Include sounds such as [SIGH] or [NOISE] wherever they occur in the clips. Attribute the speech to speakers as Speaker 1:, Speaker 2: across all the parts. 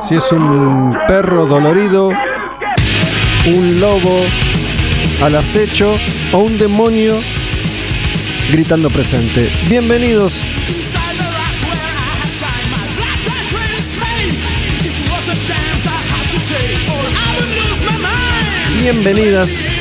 Speaker 1: si es un perro dolorido, un lobo al acecho o un demonio gritando presente. Bienvenidos. Bienvenidas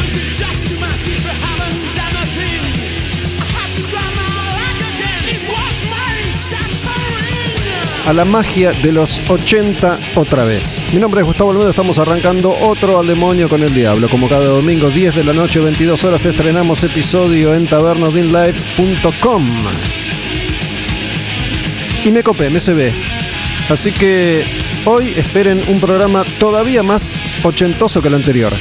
Speaker 1: a la magia de los 80 otra vez. Mi nombre es Gustavo Olmedo, estamos arrancando otro al demonio con el diablo. Como cada domingo, 10 de la noche, 22 horas, estrenamos episodio en tabernodinlive.com. Y me copé, me se ve. Así que hoy esperen un programa todavía más ochentoso que el anterior.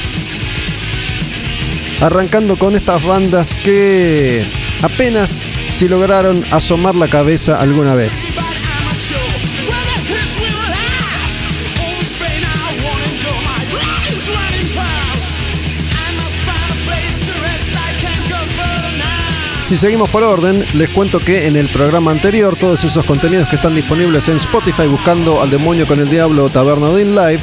Speaker 1: Arrancando con estas bandas que apenas si lograron asomar la cabeza alguna vez. Si seguimos por orden, les cuento que en el programa anterior, todos esos contenidos que están disponibles en Spotify buscando al demonio con el diablo Taberna Din Live,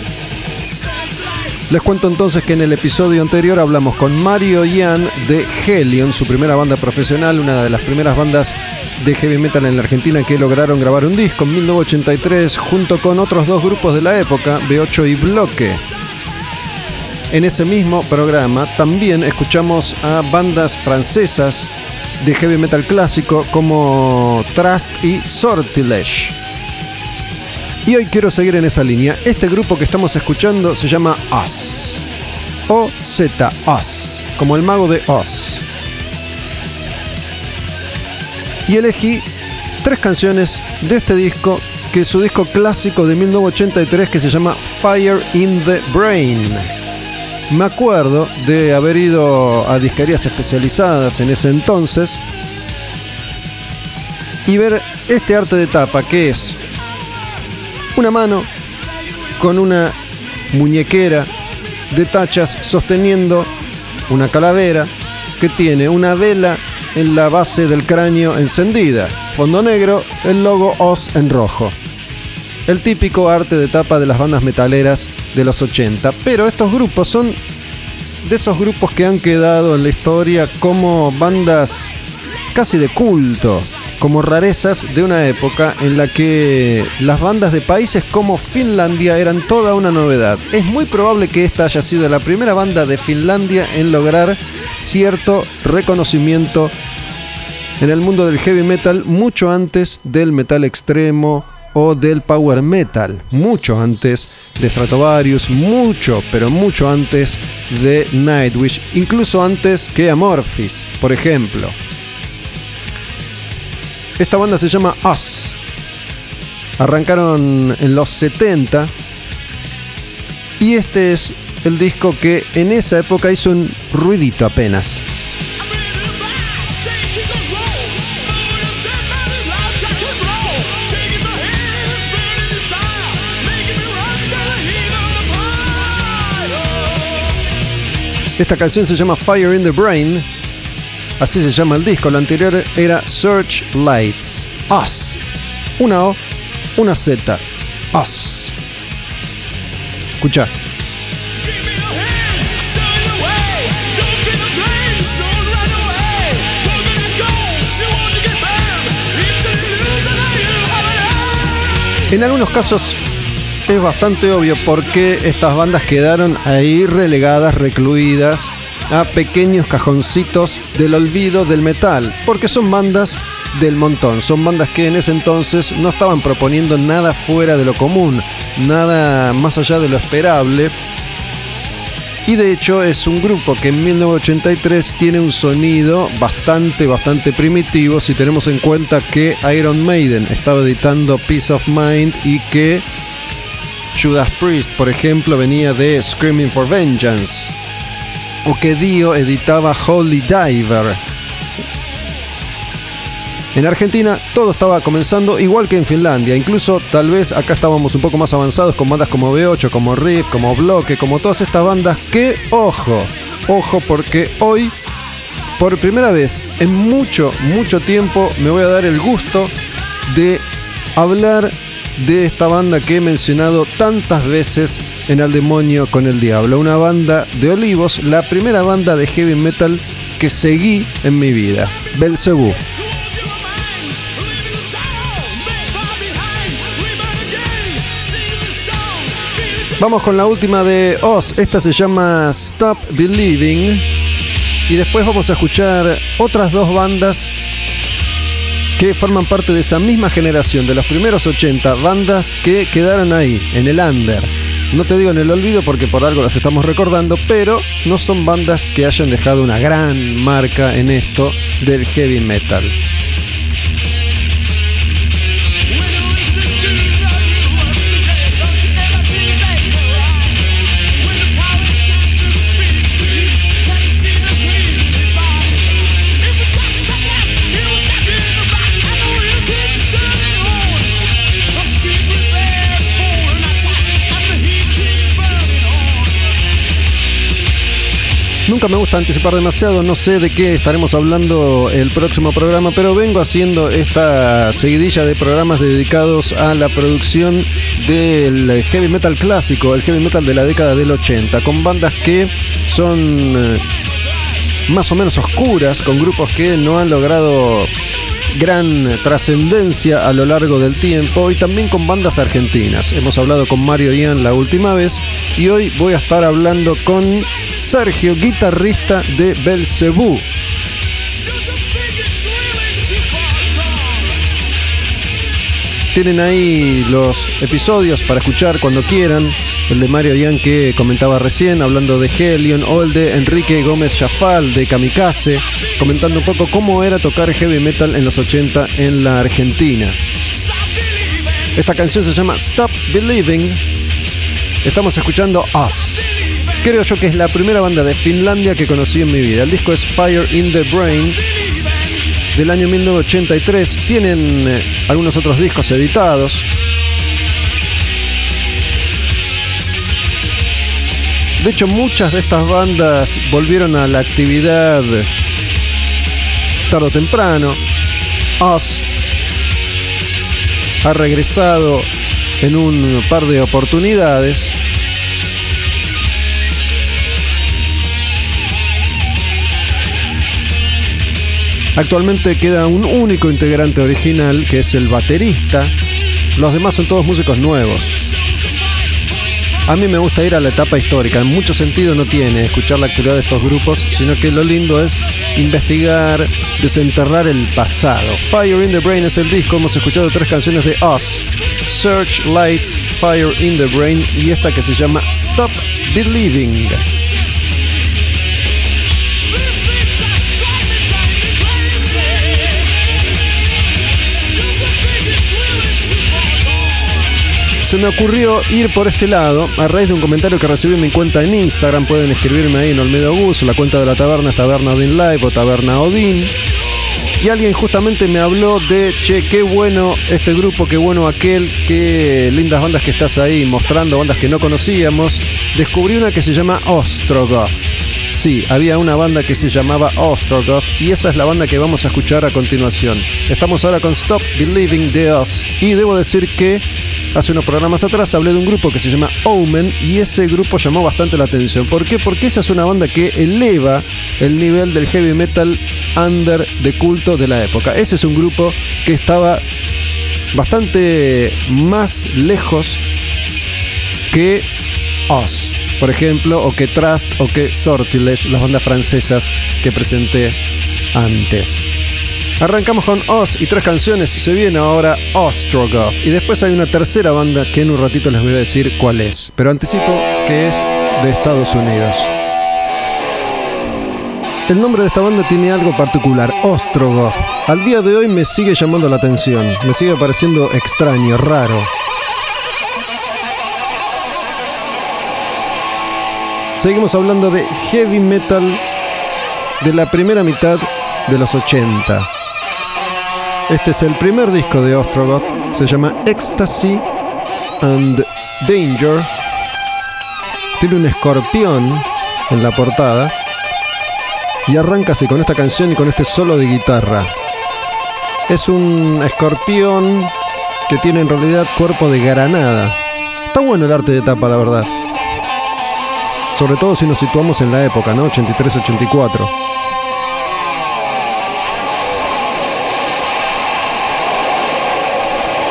Speaker 1: les cuento entonces que en el episodio anterior hablamos con Mario Ian de Helion, su primera banda profesional, una de las primeras bandas de heavy metal en la Argentina que lograron grabar un disco en 1983 junto con otros dos grupos de la época, B8 y Bloque. En ese mismo programa también escuchamos a bandas francesas de heavy metal clásico como Trust y Sortilege. Y hoy quiero seguir en esa línea. Este grupo que estamos escuchando se llama Oz. O-Z, Oz. Como el mago de Oz. Y elegí tres canciones de este disco, que es su disco clásico de 1983 que se llama Fire in the Brain. Me acuerdo de haber ido a disquerías especializadas en ese entonces y ver este arte de tapa que es una mano con una muñequera de tachas sosteniendo una calavera que tiene una vela en la base del cráneo encendida. Fondo negro, el logo Oz en rojo. El típico arte de tapa de las bandas metaleras de los 80. Pero estos grupos son de esos grupos que han quedado en la historia como bandas casi de culto, como rarezas de una época en la que las bandas de países como Finlandia eran toda una novedad. Es muy probable que esta haya sido la primera banda de Finlandia en lograr cierto reconocimiento en el mundo del heavy metal mucho antes del metal extremo o del power metal, mucho antes de Stratovarius, mucho, pero mucho antes de Nightwish, incluso antes que Amorphis, por ejemplo. Esta banda se llama Us. Arrancaron en los 70 y este es el disco que en esa época hizo un ruidito apenas. Esta canción se llama Fire in the Brain. Así se llama el disco. La anterior era Search Lights. Us. Una O, una Z. Us. Escucha. En algunos casos es bastante obvio por qué estas bandas quedaron ahí relegadas, recluidas a pequeños cajoncitos del olvido del metal, porque son bandas del montón, son bandas que en ese entonces no estaban proponiendo nada fuera de lo común, nada más allá de lo esperable, y de hecho es un grupo que en 1983 tiene un sonido bastante, bastante primitivo si tenemos en cuenta que Iron Maiden estaba editando Peace of Mind y que Judas Priest, por ejemplo, venía de Screaming for Vengeance. O que Dio editaba Holy Diver. En Argentina todo estaba comenzando igual que en Finlandia, incluso tal vez acá estábamos un poco más avanzados con bandas como B8, como Riff, como Bloque, como todas estas bandas que, ojo, ojo porque hoy, por primera vez en mucho, mucho tiempo, me voy a dar el gusto de hablar de esta banda que he mencionado tantas veces en Al Demonio con el Diablo, una banda de Olivos, la primera banda de heavy metal que seguí en mi vida, Belzebú. Vamos con la última de Oz. Esta se llama Stop Believing. Y después vamos a escuchar otras dos bandas que forman parte de esa misma generación, de los primeros 80, bandas que quedaron ahí, en el under. No te digo en el olvido porque por algo las estamos recordando, pero no son bandas que hayan dejado una gran marca en esto del heavy metal. Nunca me gusta anticipar demasiado, no sé de qué estaremos hablando el próximo programa, pero vengo haciendo esta seguidilla de programas dedicados a la producción del heavy metal clásico, el heavy metal de la década del 80, con bandas que son eh, más o menos oscuras, con grupos que no han logrado gran trascendencia a lo largo del tiempo y también con bandas argentinas. Hemos hablado con Mario Ian la última vez y hoy voy a estar hablando con Sergio, guitarrista de Belcebú. Tienen ahí los episodios para escuchar cuando quieran. El de Mario Ian que comentaba recién, hablando de Helion, o el de Enrique Gómez Chafal de Kamikaze, comentando un poco cómo era tocar heavy metal en los 80 en la Argentina. Esta canción se llama Stop Believing. Estamos escuchando Us. Creo yo que es la primera banda de Finlandia que conocí en mi vida. El disco es Fire in the Brain del año 1983. Tienen eh, algunos otros discos editados. De hecho, muchas de estas bandas volvieron a la actividad tarde o temprano. Us ha regresado en un par de oportunidades. Actualmente queda un único integrante original, que es el baterista. Los demás son todos músicos nuevos. A mí me gusta ir a la etapa histórica. En mucho sentido no tiene escuchar la actividad de estos grupos, sino que lo lindo es investigar, desenterrar el pasado. Fire in the Brain es el disco. Hemos escuchado tres canciones de Us. Search Lights, Fire in the Brain y esta que se llama Stop Believing. Se me ocurrió ir por este lado a raíz de un comentario que recibí en mi cuenta en Instagram. Pueden escribirme ahí en Olmedo Gus, la cuenta de la taberna es Taberna Odin Live o Taberna Odin. Y alguien justamente me habló de, che, qué bueno este grupo, qué bueno aquel, qué lindas bandas que estás ahí mostrando, bandas que no conocíamos. Descubrí una que se llama Ostrogoth. sí, había una banda que se llamaba Ostrogoth y esa es la banda que vamos a escuchar a continuación. Estamos ahora con Stop Believing the Us y debo decir que hace unos programas atrás hablé de un grupo que se llama Omen y ese grupo llamó bastante la atención. ¿Por qué? Porque esa es una banda que eleva el nivel del heavy metal under de culto de la época. Ese es un grupo que estaba bastante más lejos que Us, por ejemplo, o que Trust o que Sortilege, las bandas francesas que presenté antes. Arrancamos con Oz y tres canciones. Se viene ahora Ostrogoth. Y después hay una tercera banda que en un ratito les voy a decir cuál es. Pero anticipo que es de Estados Unidos. El nombre de esta banda tiene algo particular, Ostrogoth. Al día de hoy me sigue llamando la atención, me sigue pareciendo extraño, raro. Seguimos hablando de heavy metal de la primera mitad de los 80. Este es el primer disco de Ostrogoth, se llama Ecstasy and Danger. Tiene un escorpión en la portada y arranca así con esta canción y con este solo de guitarra. Es un escorpión que tiene en realidad cuerpo de granada. Está bueno el arte de tapa, la verdad. Sobre todo si nos situamos en la época, ¿no? 83-84.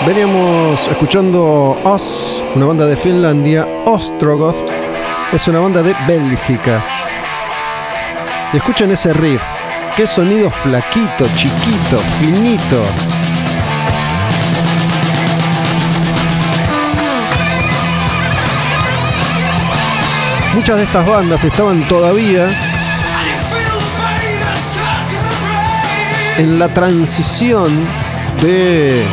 Speaker 1: Veníamos escuchando Us, una banda de Finlandia. Ostrogoth es una banda de Bélgica. Y escuchen ese riff. Qué sonido flaquito, chiquito, finito. Muchas de estas bandas estaban todavía en la transición de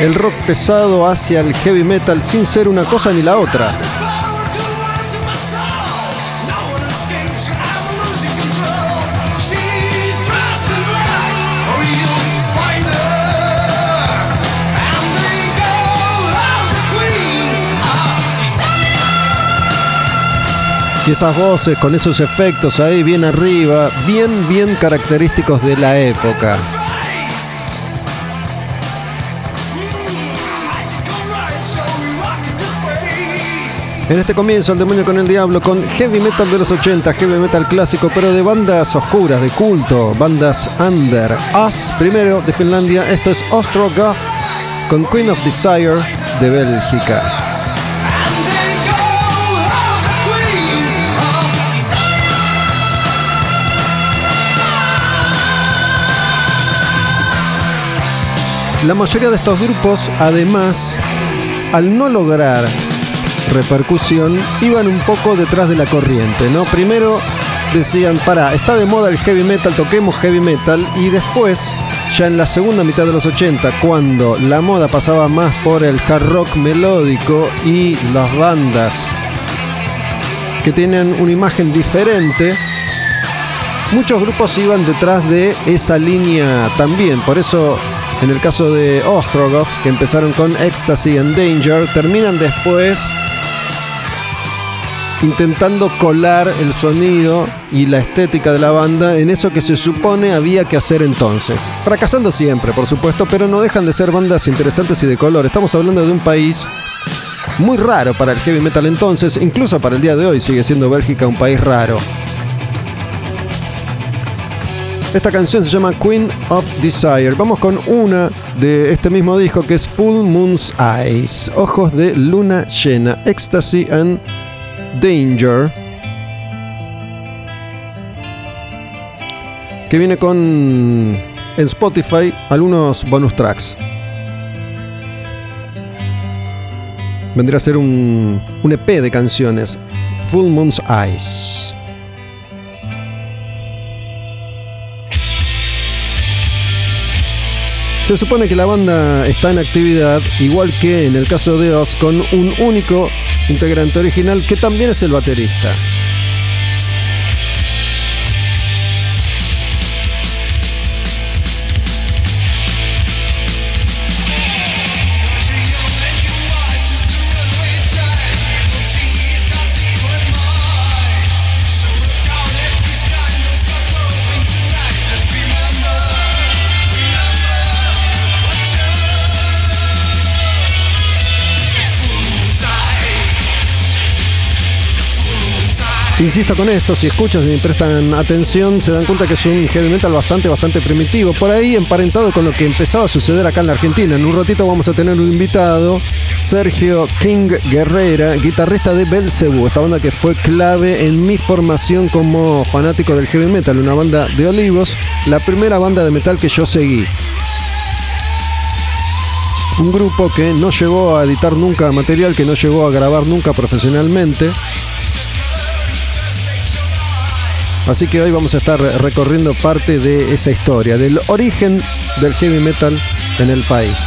Speaker 1: el rock pesado hacia el heavy metal sin ser una cosa ni la otra. Y esas voces con esos efectos ahí bien arriba, bien, bien característicos de la época. En este comienzo, El demonio con el diablo, con heavy metal de los 80, heavy metal clásico, pero de bandas oscuras, de culto, bandas under. Us, primero de Finlandia, esto es Ostrogoth, con Queen of Desire de Bélgica. La mayoría de estos grupos, además, al no lograr repercusión, iban un poco detrás de la corriente, ¿no? Primero decían, para, está de moda el heavy metal, toquemos heavy metal, y después, ya en la segunda mitad de los 80, cuando la moda pasaba más por el hard rock melódico y las bandas que tienen una imagen diferente, muchos grupos iban detrás de esa línea también, por eso en el caso de Ostrogoth, que empezaron con Ecstasy and Danger, terminan después intentando colar el sonido y la estética de la banda en eso que se supone había que hacer entonces. Fracasando siempre, por supuesto, pero no dejan de ser bandas interesantes y de color. Estamos hablando de un país muy raro para el heavy metal entonces, incluso para el día de hoy sigue siendo Bélgica un país raro. Esta canción se llama Queen of Desire. Vamos con una de este mismo disco que es Full Moon's Eyes, Ojos de Luna Llena, Ecstasy and Danger, que viene con en Spotify algunos bonus tracks. Vendría a ser un, un EP de canciones, Full Moon's Eyes. Se supone que la banda está en actividad, igual que en el caso de Oz, con un único integrante original que también es el baterista. Insisto con esto, si escuchan, si prestan atención, se dan cuenta que es un heavy metal bastante, bastante primitivo. Por ahí emparentado con lo que empezaba a suceder acá en la Argentina. En un ratito vamos a tener un invitado, Sergio King Guerrera, guitarrista de Belzebú, esta banda que fue clave en mi formación como fanático del heavy metal, una banda de olivos, la primera banda de metal que yo seguí. Un grupo que no llegó a editar nunca material, que no llegó a grabar nunca profesionalmente Así que hoy vamos a estar recorriendo parte de esa historia, del origen del heavy metal en el país.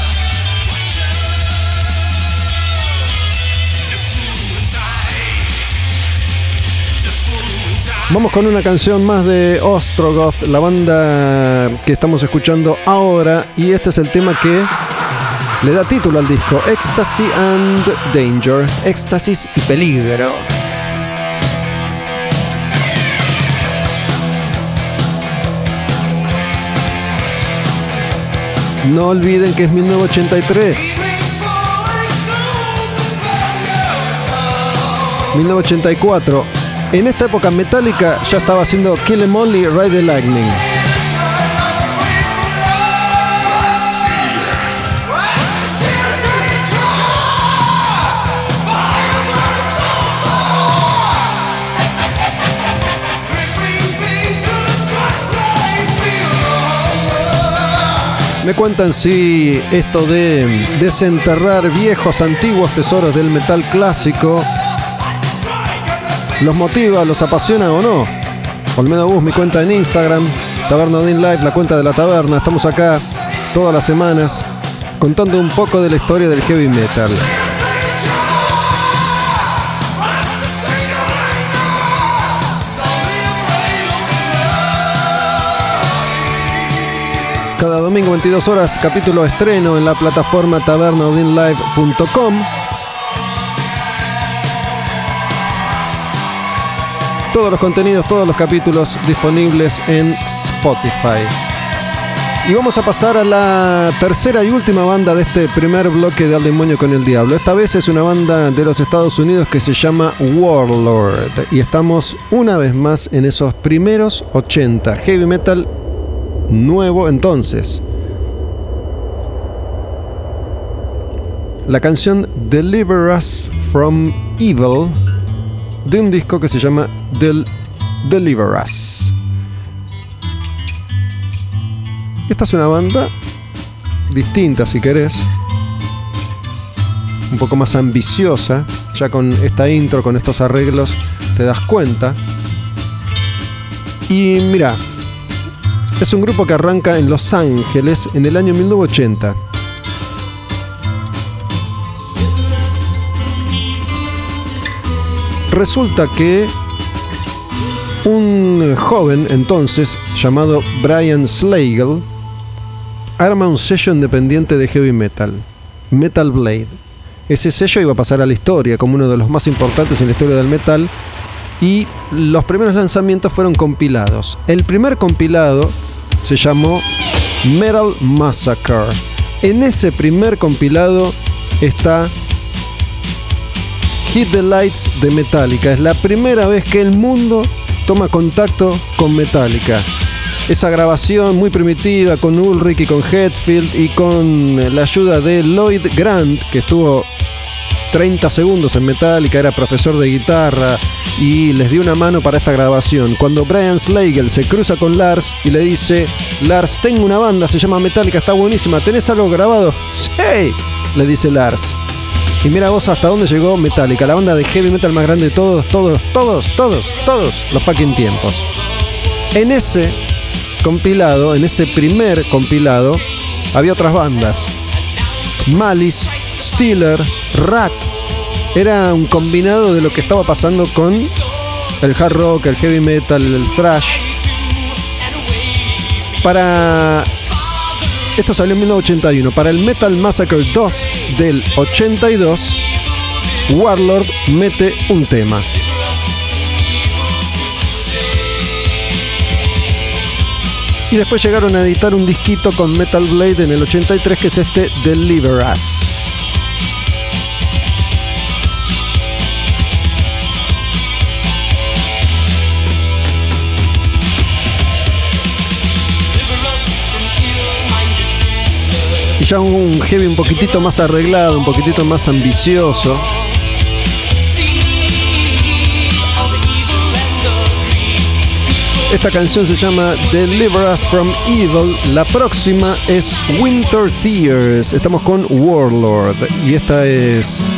Speaker 1: Vamos con una canción más de Ostrogoth, la banda que estamos escuchando ahora, y este es el tema que le da título al disco, Ecstasy and Danger, éxtasis y peligro. No olviden que es 1983. 1984. En esta época Metallica ya estaba haciendo Kill Em All y Ride the Lightning. Me cuentan si esto de desenterrar viejos, antiguos tesoros del metal clásico los motiva, los apasiona o no. Olmedo Bus, mi cuenta en Instagram, Taberna Odin Live, la cuenta de la taberna. Estamos acá todas las semanas contando un poco de la historia del heavy metal. Domingo 22 horas, capítulo estreno en la plataforma tabernaudinlive.com. Todos los contenidos, todos los capítulos disponibles en Spotify. Y vamos a pasar a la tercera y última banda de este primer bloque de Al Demonio con el Diablo. Esta vez es una banda de los Estados Unidos que se llama Warlord. Y estamos una vez más en esos primeros 80. Heavy metal nuevo entonces. La canción Deliver Us from Evil de un disco que se llama Del Deliver Us. Esta es una banda distinta si querés, un poco más ambiciosa, ya con esta intro, con estos arreglos, te das cuenta. Y mira, es un grupo que arranca en Los Ángeles en el año 1980. Resulta que un joven entonces llamado Brian Slagle arma un sello independiente de heavy metal, Metal Blade. Ese sello iba a pasar a la historia como uno de los más importantes en la historia del metal y los primeros lanzamientos fueron compilados. El primer compilado se llamó Metal Massacre. En ese primer compilado está Hit the Lights de Metallica. Es la primera vez que el mundo toma contacto con Metallica. Esa grabación muy primitiva con Ulrich y con Hetfield y con la ayuda de Lloyd Grant, que estuvo 30 segundos en Metallica, era profesor de guitarra y les dio una mano para esta grabación. Cuando Brian Slagle se cruza con Lars y le dice, Lars, tengo una banda, se llama Metallica, está buenísima, ¿tenés algo grabado? Sí, le dice Lars. Y mira vos hasta dónde llegó Metallica, la banda de heavy metal más grande de todos, todos, todos, todos, todos los fucking tiempos. En ese compilado, en ese primer compilado, había otras bandas. Malice, Steeler, Rat. Era un combinado de lo que estaba pasando con el hard rock, el heavy metal, el thrash. Para. Esto salió en 1981. Para el Metal Massacre 2 del 82, Warlord mete un tema. Y después llegaron a editar un disquito con Metal Blade en el 83 que es este Deliver Us. Ya un heavy un poquitito más arreglado, un poquitito más ambicioso. Esta canción se llama Deliver Us from Evil. La próxima es Winter Tears. Estamos con Warlord. Y esta es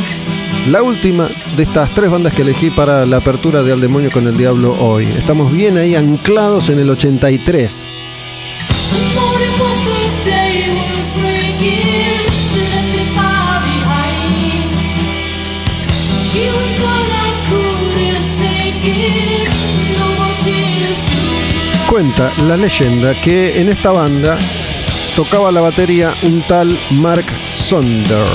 Speaker 1: la última de estas tres bandas que elegí para la apertura de Al Demonio con el Diablo hoy. Estamos bien ahí anclados en el 83. Cuenta la leyenda que en esta banda tocaba la batería un tal Mark Sonder.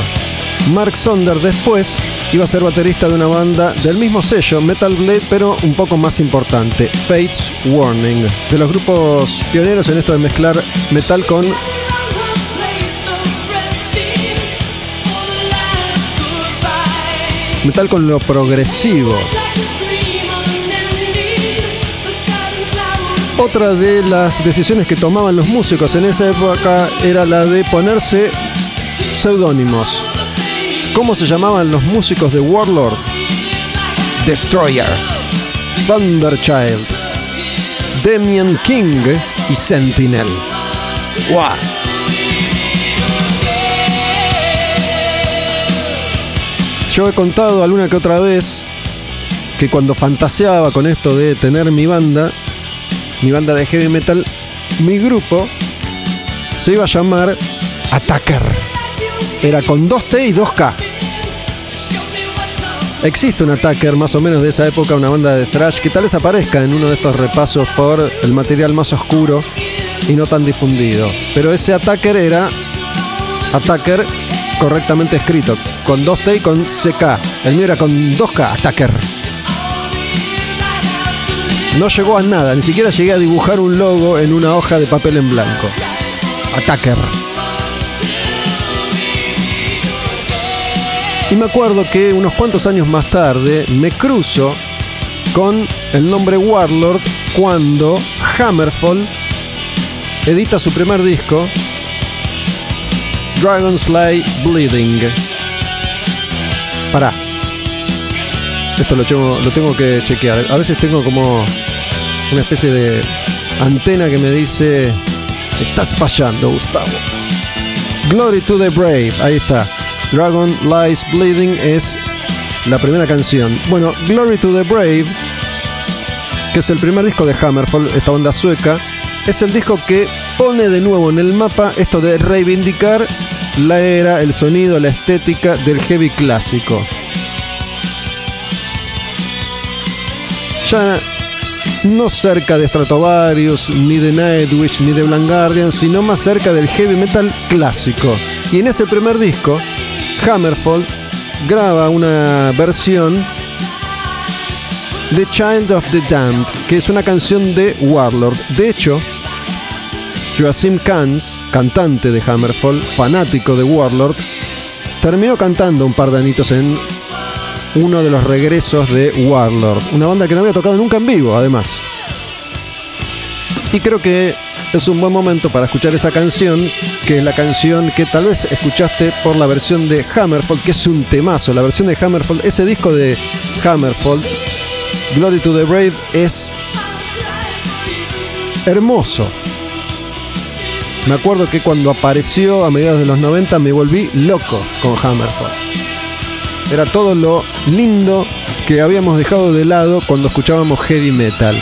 Speaker 1: Mark Sonder después iba a ser baterista de una banda del mismo sello, Metal Blade, pero un poco más importante, Fates Warning, de los grupos pioneros en esto de mezclar metal con metal con lo progresivo. Otra de las decisiones que tomaban los músicos en esa época era la de ponerse seudónimos. ¿Cómo se llamaban los músicos de Warlord? Destroyer, Thunderchild, Demian King y Sentinel. ¡Wow! Yo he contado alguna que otra vez que cuando fantaseaba con esto de tener mi banda, mi banda de heavy metal, mi grupo se iba a llamar Attacker. Era con 2T y 2K. Existe un Attacker más o menos de esa época, una banda de thrash que tal vez aparezca en uno de estos repasos por el material más oscuro y no tan difundido. Pero ese Attacker era Attacker correctamente escrito, con 2T y con CK. El mío era con 2K, Attacker. No llegó a nada, ni siquiera llegué a dibujar un logo en una hoja de papel en blanco. Attacker. Y me acuerdo que unos cuantos años más tarde me cruzo con el nombre Warlord cuando Hammerfall edita su primer disco, Dragon's Bleeding. Pará. Esto lo tengo, que chequear. A veces tengo como una especie de antena que me dice, estás fallando, Gustavo. Glory to the Brave, ahí está. Dragon Lies Bleeding es la primera canción. Bueno, Glory to the Brave, que es el primer disco de Hammerfall, esta banda sueca, es el disco que pone de nuevo en el mapa esto de reivindicar la era, el sonido, la estética del heavy clásico. Ya no cerca de Stratovarius, ni de Nightwish, ni de Blind sino más cerca del heavy metal clásico. Y en ese primer disco, Hammerfall graba una versión de Child of the Damned, que es una canción de Warlord. De hecho, Joachim Kans, cantante de Hammerfall, fanático de Warlord, terminó cantando un par de anitos en uno de los regresos de Warlord. Una banda que no había tocado nunca en vivo, además. Y creo que es un buen momento para escuchar esa canción, que es la canción que tal vez escuchaste por la versión de Hammerfall, que es un temazo. La versión de Hammerfall, ese disco de Hammerfall, Glory to the Brave, es hermoso. Me acuerdo que cuando apareció a mediados de los 90 me volví loco con Hammerfall. Era todo lo lindo que habíamos dejado de lado cuando escuchábamos heavy metal.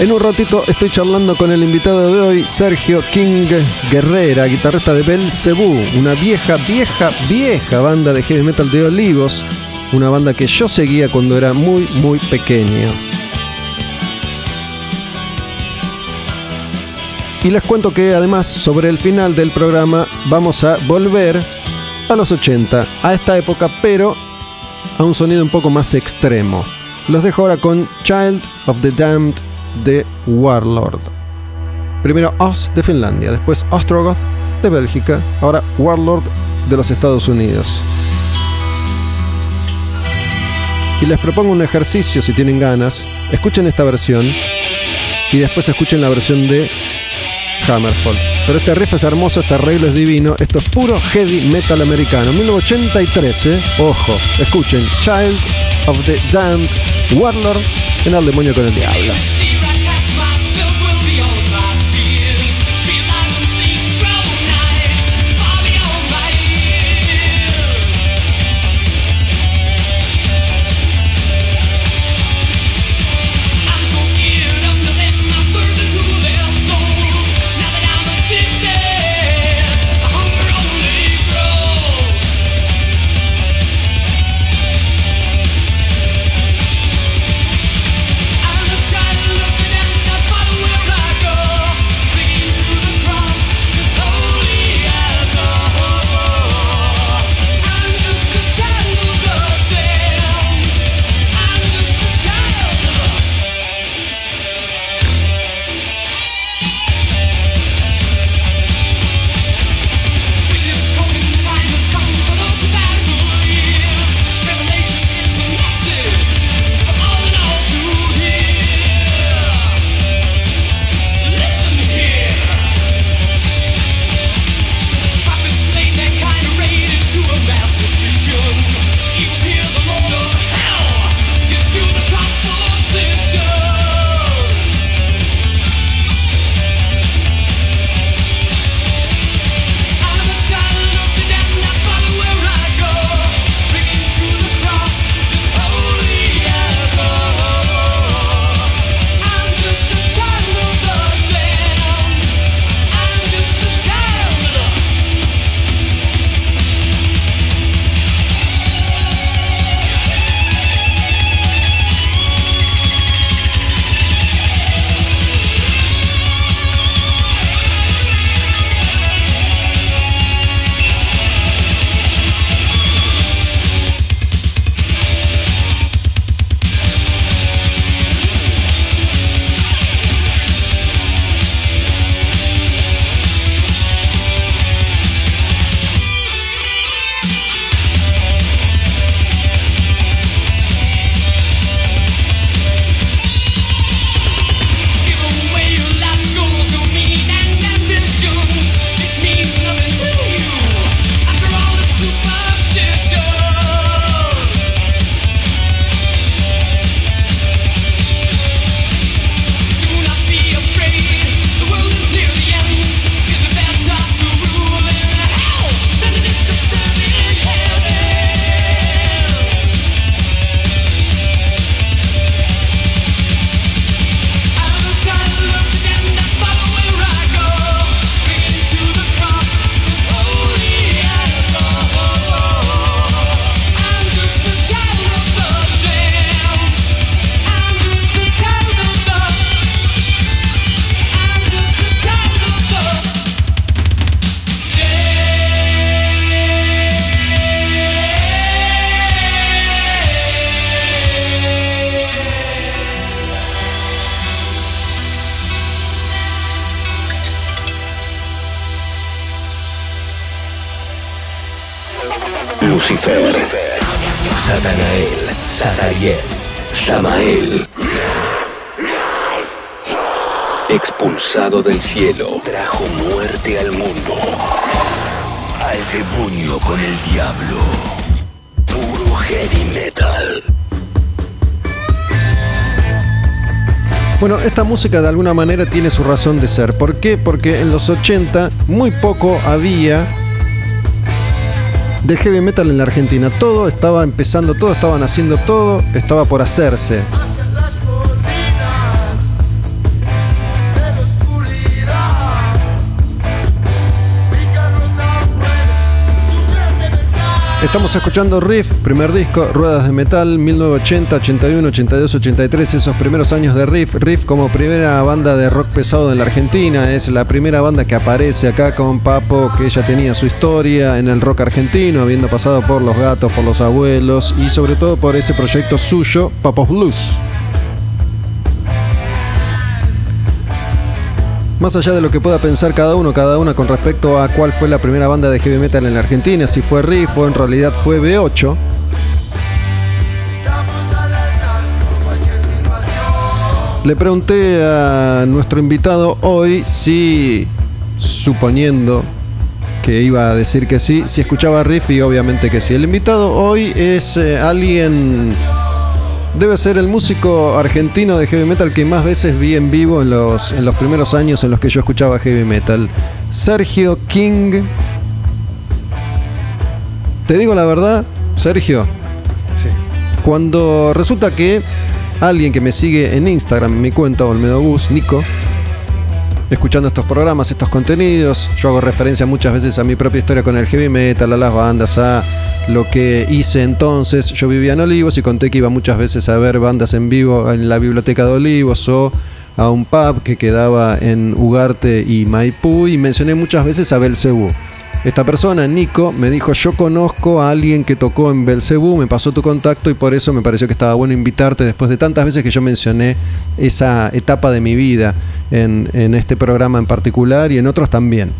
Speaker 1: En un ratito estoy charlando con el invitado de hoy, Sergio King Guerrera, guitarrista de Belcebú, una vieja, vieja, vieja banda de heavy metal de Olivos, una banda que yo seguía cuando era muy, muy pequeño. Y les cuento que además sobre el final del programa vamos a volver a los 80, a esta época, pero a un sonido un poco más extremo. Los dejo ahora con Child of the Damned de Warlord. Primero Oz de Finlandia, después Ostrogoth de Bélgica, ahora Warlord de los Estados Unidos. Y les propongo un ejercicio si tienen ganas. Escuchen esta versión y después escuchen la versión de
Speaker 2: Hammerfall. Pero este riff es hermoso, este arreglo es divino. Esto es puro heavy metal americano. 1983, ¿eh? Ojo, escuchen. Child of the Damned Warlord en el demonio con el diablo.
Speaker 3: Del cielo trajo muerte al mundo. Al demonio con el diablo. Puro heavy metal.
Speaker 2: Bueno, esta música de alguna manera tiene su razón de ser. ¿Por qué? Porque en los 80 muy poco había de heavy metal en la Argentina. Todo estaba empezando, todo estaban haciendo todo, estaba por hacerse. Estamos escuchando Riff, primer disco, Ruedas de Metal, 1980, 81, 82, 83, esos primeros años de Riff. Riff como primera banda de rock pesado en la Argentina, es la primera banda que aparece acá con Papo, que ella tenía su historia en el rock argentino, habiendo pasado por Los Gatos, por Los Abuelos y sobre todo por ese proyecto suyo, Papos Blues. Más allá de lo que pueda pensar cada uno, cada una con respecto a cuál fue la primera banda de heavy metal en la Argentina, si fue Riff o en realidad fue B8.
Speaker 1: Le pregunté a nuestro invitado hoy si, suponiendo que iba a decir que sí, si escuchaba riff y obviamente que sí. El invitado hoy es eh, alguien, debe ser el músico argentino de heavy metal que más veces vi en vivo en los, en los primeros años en los que yo escuchaba heavy metal. Sergio King. Te digo la verdad, Sergio,
Speaker 4: Sí.
Speaker 1: cuando resulta que alguien que me sigue en Instagram, en mi cuenta, Olmedo Gus, Nico, escuchando estos programas, estos contenidos, yo hago referencia muchas veces a mi propia historia con el heavy metal, a las bandas, a lo que hice entonces. Yo vivía en Olivos y conté que iba muchas veces a ver bandas en vivo en la biblioteca de Olivos o a un pub que quedaba en Ugarte y Maipú y mencioné muchas veces a Belcebú. Esta persona, Nico, me dijo, yo conozco a alguien que tocó en Belcebú, me pasó tu contacto y por eso me pareció que estaba bueno invitarte después de tantas veces que yo mencioné esa etapa de mi vida en, en este programa en particular y en otros también.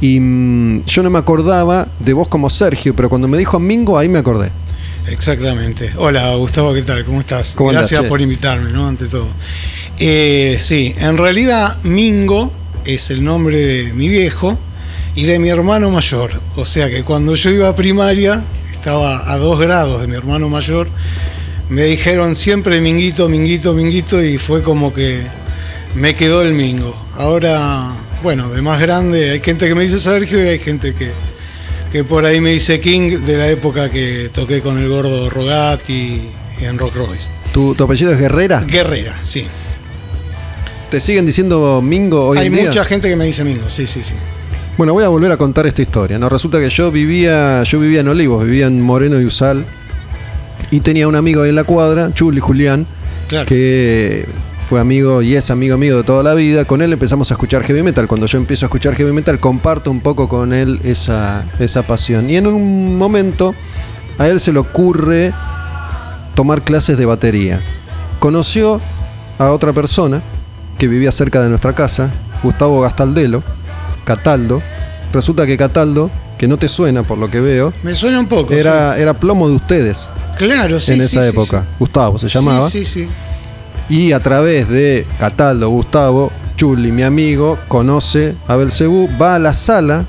Speaker 1: Y mm, yo no me acordaba de vos como Sergio, pero cuando me dijo Mingo, ahí me acordé.
Speaker 4: Exactamente. Hola Gustavo, ¿qué tal? ¿Cómo estás?
Speaker 1: ¿Cómo andás,
Speaker 4: Gracias por invitarme, ¿no? Ante todo. Eh, sí, en realidad Mingo es el nombre de mi viejo y de mi hermano mayor. O sea que cuando yo iba a primaria, estaba a dos grados de mi hermano mayor, me dijeron siempre Minguito, Minguito, Minguito y fue como que me quedó el Mingo. Ahora, bueno, de más grande hay gente que me dice Sergio y hay gente que, que por ahí me dice King de la época que toqué con el gordo Rogati en Rock Royce.
Speaker 1: ¿Tu, tu apellido es Guerrera?
Speaker 4: Guerrera, sí.
Speaker 1: ¿Te siguen diciendo Mingo hoy
Speaker 4: Hay
Speaker 1: en día?
Speaker 4: mucha gente que me dice Mingo, sí, sí, sí.
Speaker 1: Bueno, voy a volver a contar esta historia. ¿no? Resulta que yo vivía, yo vivía en Olivos, vivía en Moreno y Usal. Y tenía un amigo ahí en la cuadra, Chuli Julián,
Speaker 4: Claro.
Speaker 1: que fue amigo y es amigo mío de toda la vida. Con él empezamos a escuchar heavy metal. Cuando yo empiezo a escuchar heavy metal, comparto un poco con él esa, esa pasión. Y en un momento a él se le ocurre tomar clases de batería. Conoció a otra persona que vivía cerca de nuestra casa, Gustavo Gastaldelo, Cataldo. Resulta que Cataldo, que no te suena por lo que veo,
Speaker 4: Me suena un poco.
Speaker 1: era, era plomo de ustedes.
Speaker 4: Claro, sí.
Speaker 1: en esa
Speaker 4: sí,
Speaker 1: época.
Speaker 4: sí.
Speaker 1: Gustavo se llamaba.
Speaker 4: Sí, sí.
Speaker 1: Y a través de Cataldo, Gustavo, Chuli, mi amigo, conoce a Belcebú, va a la sala,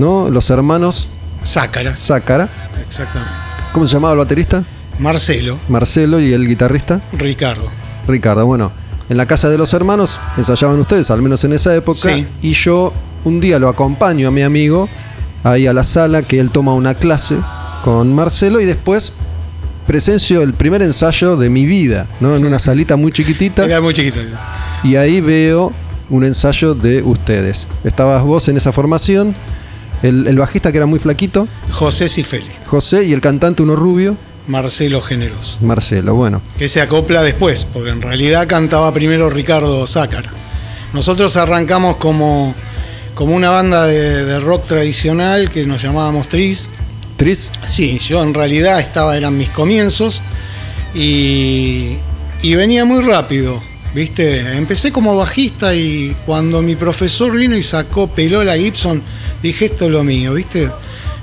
Speaker 1: ¿no? Los hermanos
Speaker 4: Zácara,
Speaker 1: Zácara.
Speaker 4: exactamente.
Speaker 1: ¿Cómo se llamaba el baterista?
Speaker 4: Marcelo,
Speaker 1: Marcelo y el guitarrista
Speaker 4: Ricardo.
Speaker 1: Ricardo. Bueno, en la casa de los hermanos ensayaban ustedes, al menos en esa época.
Speaker 4: Sí.
Speaker 1: Y yo un día lo acompaño a mi amigo ahí a la sala, que él toma una clase con Marcelo y después presencio el primer ensayo de mi vida, ¿no? En una salita muy chiquitita.
Speaker 4: Era muy chiquito.
Speaker 1: Y ahí veo un ensayo de ustedes. Estabas vos en esa formación, el, el bajista que era muy flaquito,
Speaker 4: José Cifeli,
Speaker 1: José, y el cantante uno rubio,
Speaker 4: Marcelo Generoso.
Speaker 1: Marcelo. Bueno,
Speaker 4: que se acopla después, porque en realidad cantaba primero Ricardo Zácara. Nosotros arrancamos como, como una banda de, de rock tradicional que nos llamábamos Tris.
Speaker 1: Tris,
Speaker 4: Sí, yo en realidad estaba, eran mis comienzos y, y venía muy rápido, ¿viste? Empecé como bajista y cuando mi profesor vino y sacó Pelola Gibson, dije esto es lo mío, ¿viste?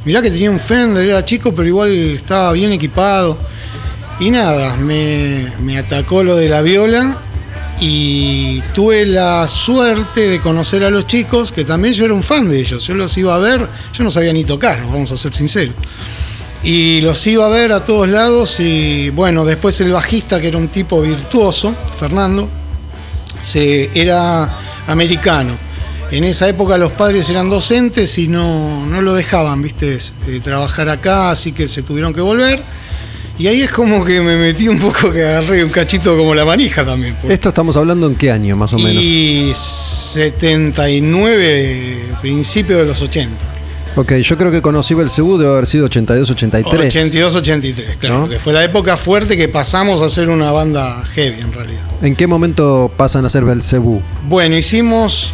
Speaker 4: Mirá que tenía un Fender, era chico, pero igual estaba bien equipado. Y nada, me, me atacó lo de la viola y tuve la suerte de conocer a los chicos, que también yo era un fan de ellos. Yo los iba a ver, yo no sabía ni tocar, vamos a ser sinceros. Y los iba a ver a todos lados y bueno, después el bajista, que era un tipo virtuoso, Fernando, se, era americano. En esa época los padres eran docentes y no, no lo dejaban, viste, Eh, trabajar acá, así que se tuvieron que volver. Y ahí es como que me metí un poco que agarré un cachito como la manija también. porque-
Speaker 1: esto estamos hablando en qué año más o menos.
Speaker 4: y 79, principio de los 80.
Speaker 1: Ok, yo creo que conocí Belcebú debe haber sido 82, 83.
Speaker 4: 82, 83, claro.
Speaker 1: ¿No?
Speaker 4: Que fue la época fuerte que pasamos a ser una banda heavy en realidad.
Speaker 1: ¿En qué momento pasan a ser Belcebú?
Speaker 4: Bueno, hicimos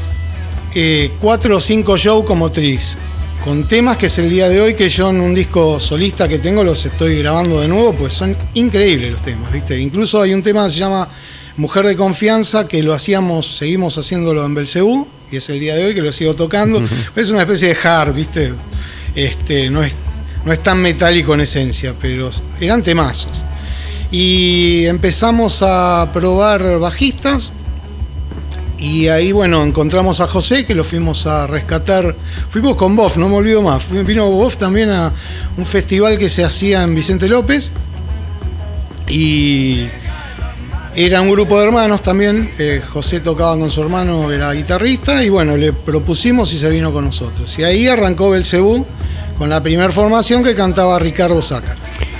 Speaker 4: eh, cuatro o cinco shows como Tris, con temas que es el día de hoy que yo en un disco solista que tengo los estoy grabando de nuevo, pues son increíbles los temas, ¿viste? Incluso hay un tema que se llama Mujer de Confianza, que lo hacíamos, seguimos haciéndolo en Belcebú, y es el día de hoy que lo sigo tocando. Es una especie de hard, ¿viste? Este, no, es, no es tan metálico en esencia, pero eran temazos. Y empezamos a probar bajistas. Y ahí, bueno, encontramos a José, que lo fuimos a rescatar. Fuimos con Boff, no me olvido más. Vino Boff también a un festival que se hacía en Vicente López. Y era un grupo de hermanos también. eh, José tocaba con su hermano, era guitarrista. Y bueno, le propusimos y se vino con nosotros. Y ahí arrancó Belcebú con la primera formación que cantaba Ricardo Zácar.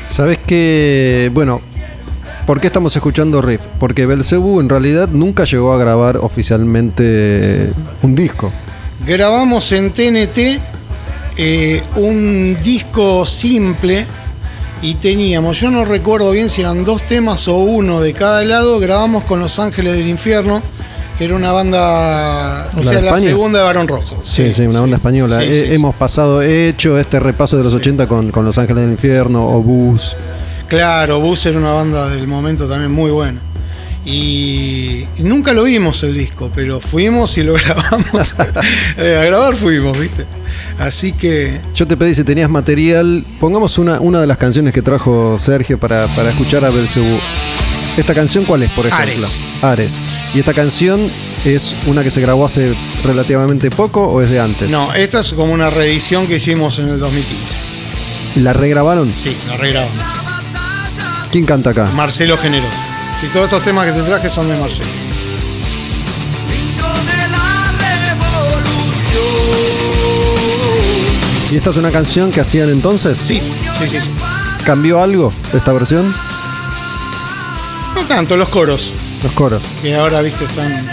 Speaker 1: Sabes que, bueno, ¿por qué estamos escuchando Riff? Porque Belzebú en realidad nunca llegó a grabar oficialmente un disco.
Speaker 4: Grabamos en TNT eh, un disco simple y teníamos, yo no recuerdo bien si eran dos temas o uno de cada lado, grabamos con Los Ángeles del Infierno, que era una banda, o
Speaker 1: ¿La
Speaker 4: sea, la segunda de Barón Rojo.
Speaker 1: Sí, sí, una banda española.
Speaker 4: Sí,
Speaker 1: Eh, hemos pasado, he hecho este repaso de los 80 con, con Los Ángeles del Infierno, Obús.
Speaker 4: Claro, Bus era una banda del momento también muy buena. Y, nunca lo vimos el disco, pero fuimos y lo [LAUGHS] grabamos. Eh, a grabar fuimos, ¿viste? Así que
Speaker 1: Yo te pedí si tenías material. Pongamos una, una de las canciones que trajo Sergio para, para escuchar a Belzebú. ¿Esta canción cuál es, por ejemplo?
Speaker 4: Ares.
Speaker 1: Ares. ¿Y esta canción es una que se grabó hace relativamente poco o es de antes?
Speaker 4: No, esta es como una reedición que hicimos en el 2015.
Speaker 1: ¿La regrabaron?
Speaker 4: Sí, la regrabamos.
Speaker 1: ¿Quién canta acá?
Speaker 4: Marcelo Generoso. Sí, todos estos temas que te traje son de Marcelo.
Speaker 1: ¿Y esta es una canción que hacían entonces?
Speaker 4: Sí, sí, sí. sí.
Speaker 1: ¿Cambió algo esta versión?
Speaker 4: No tanto, los coros,
Speaker 1: Los coros.
Speaker 4: que ahora, viste, están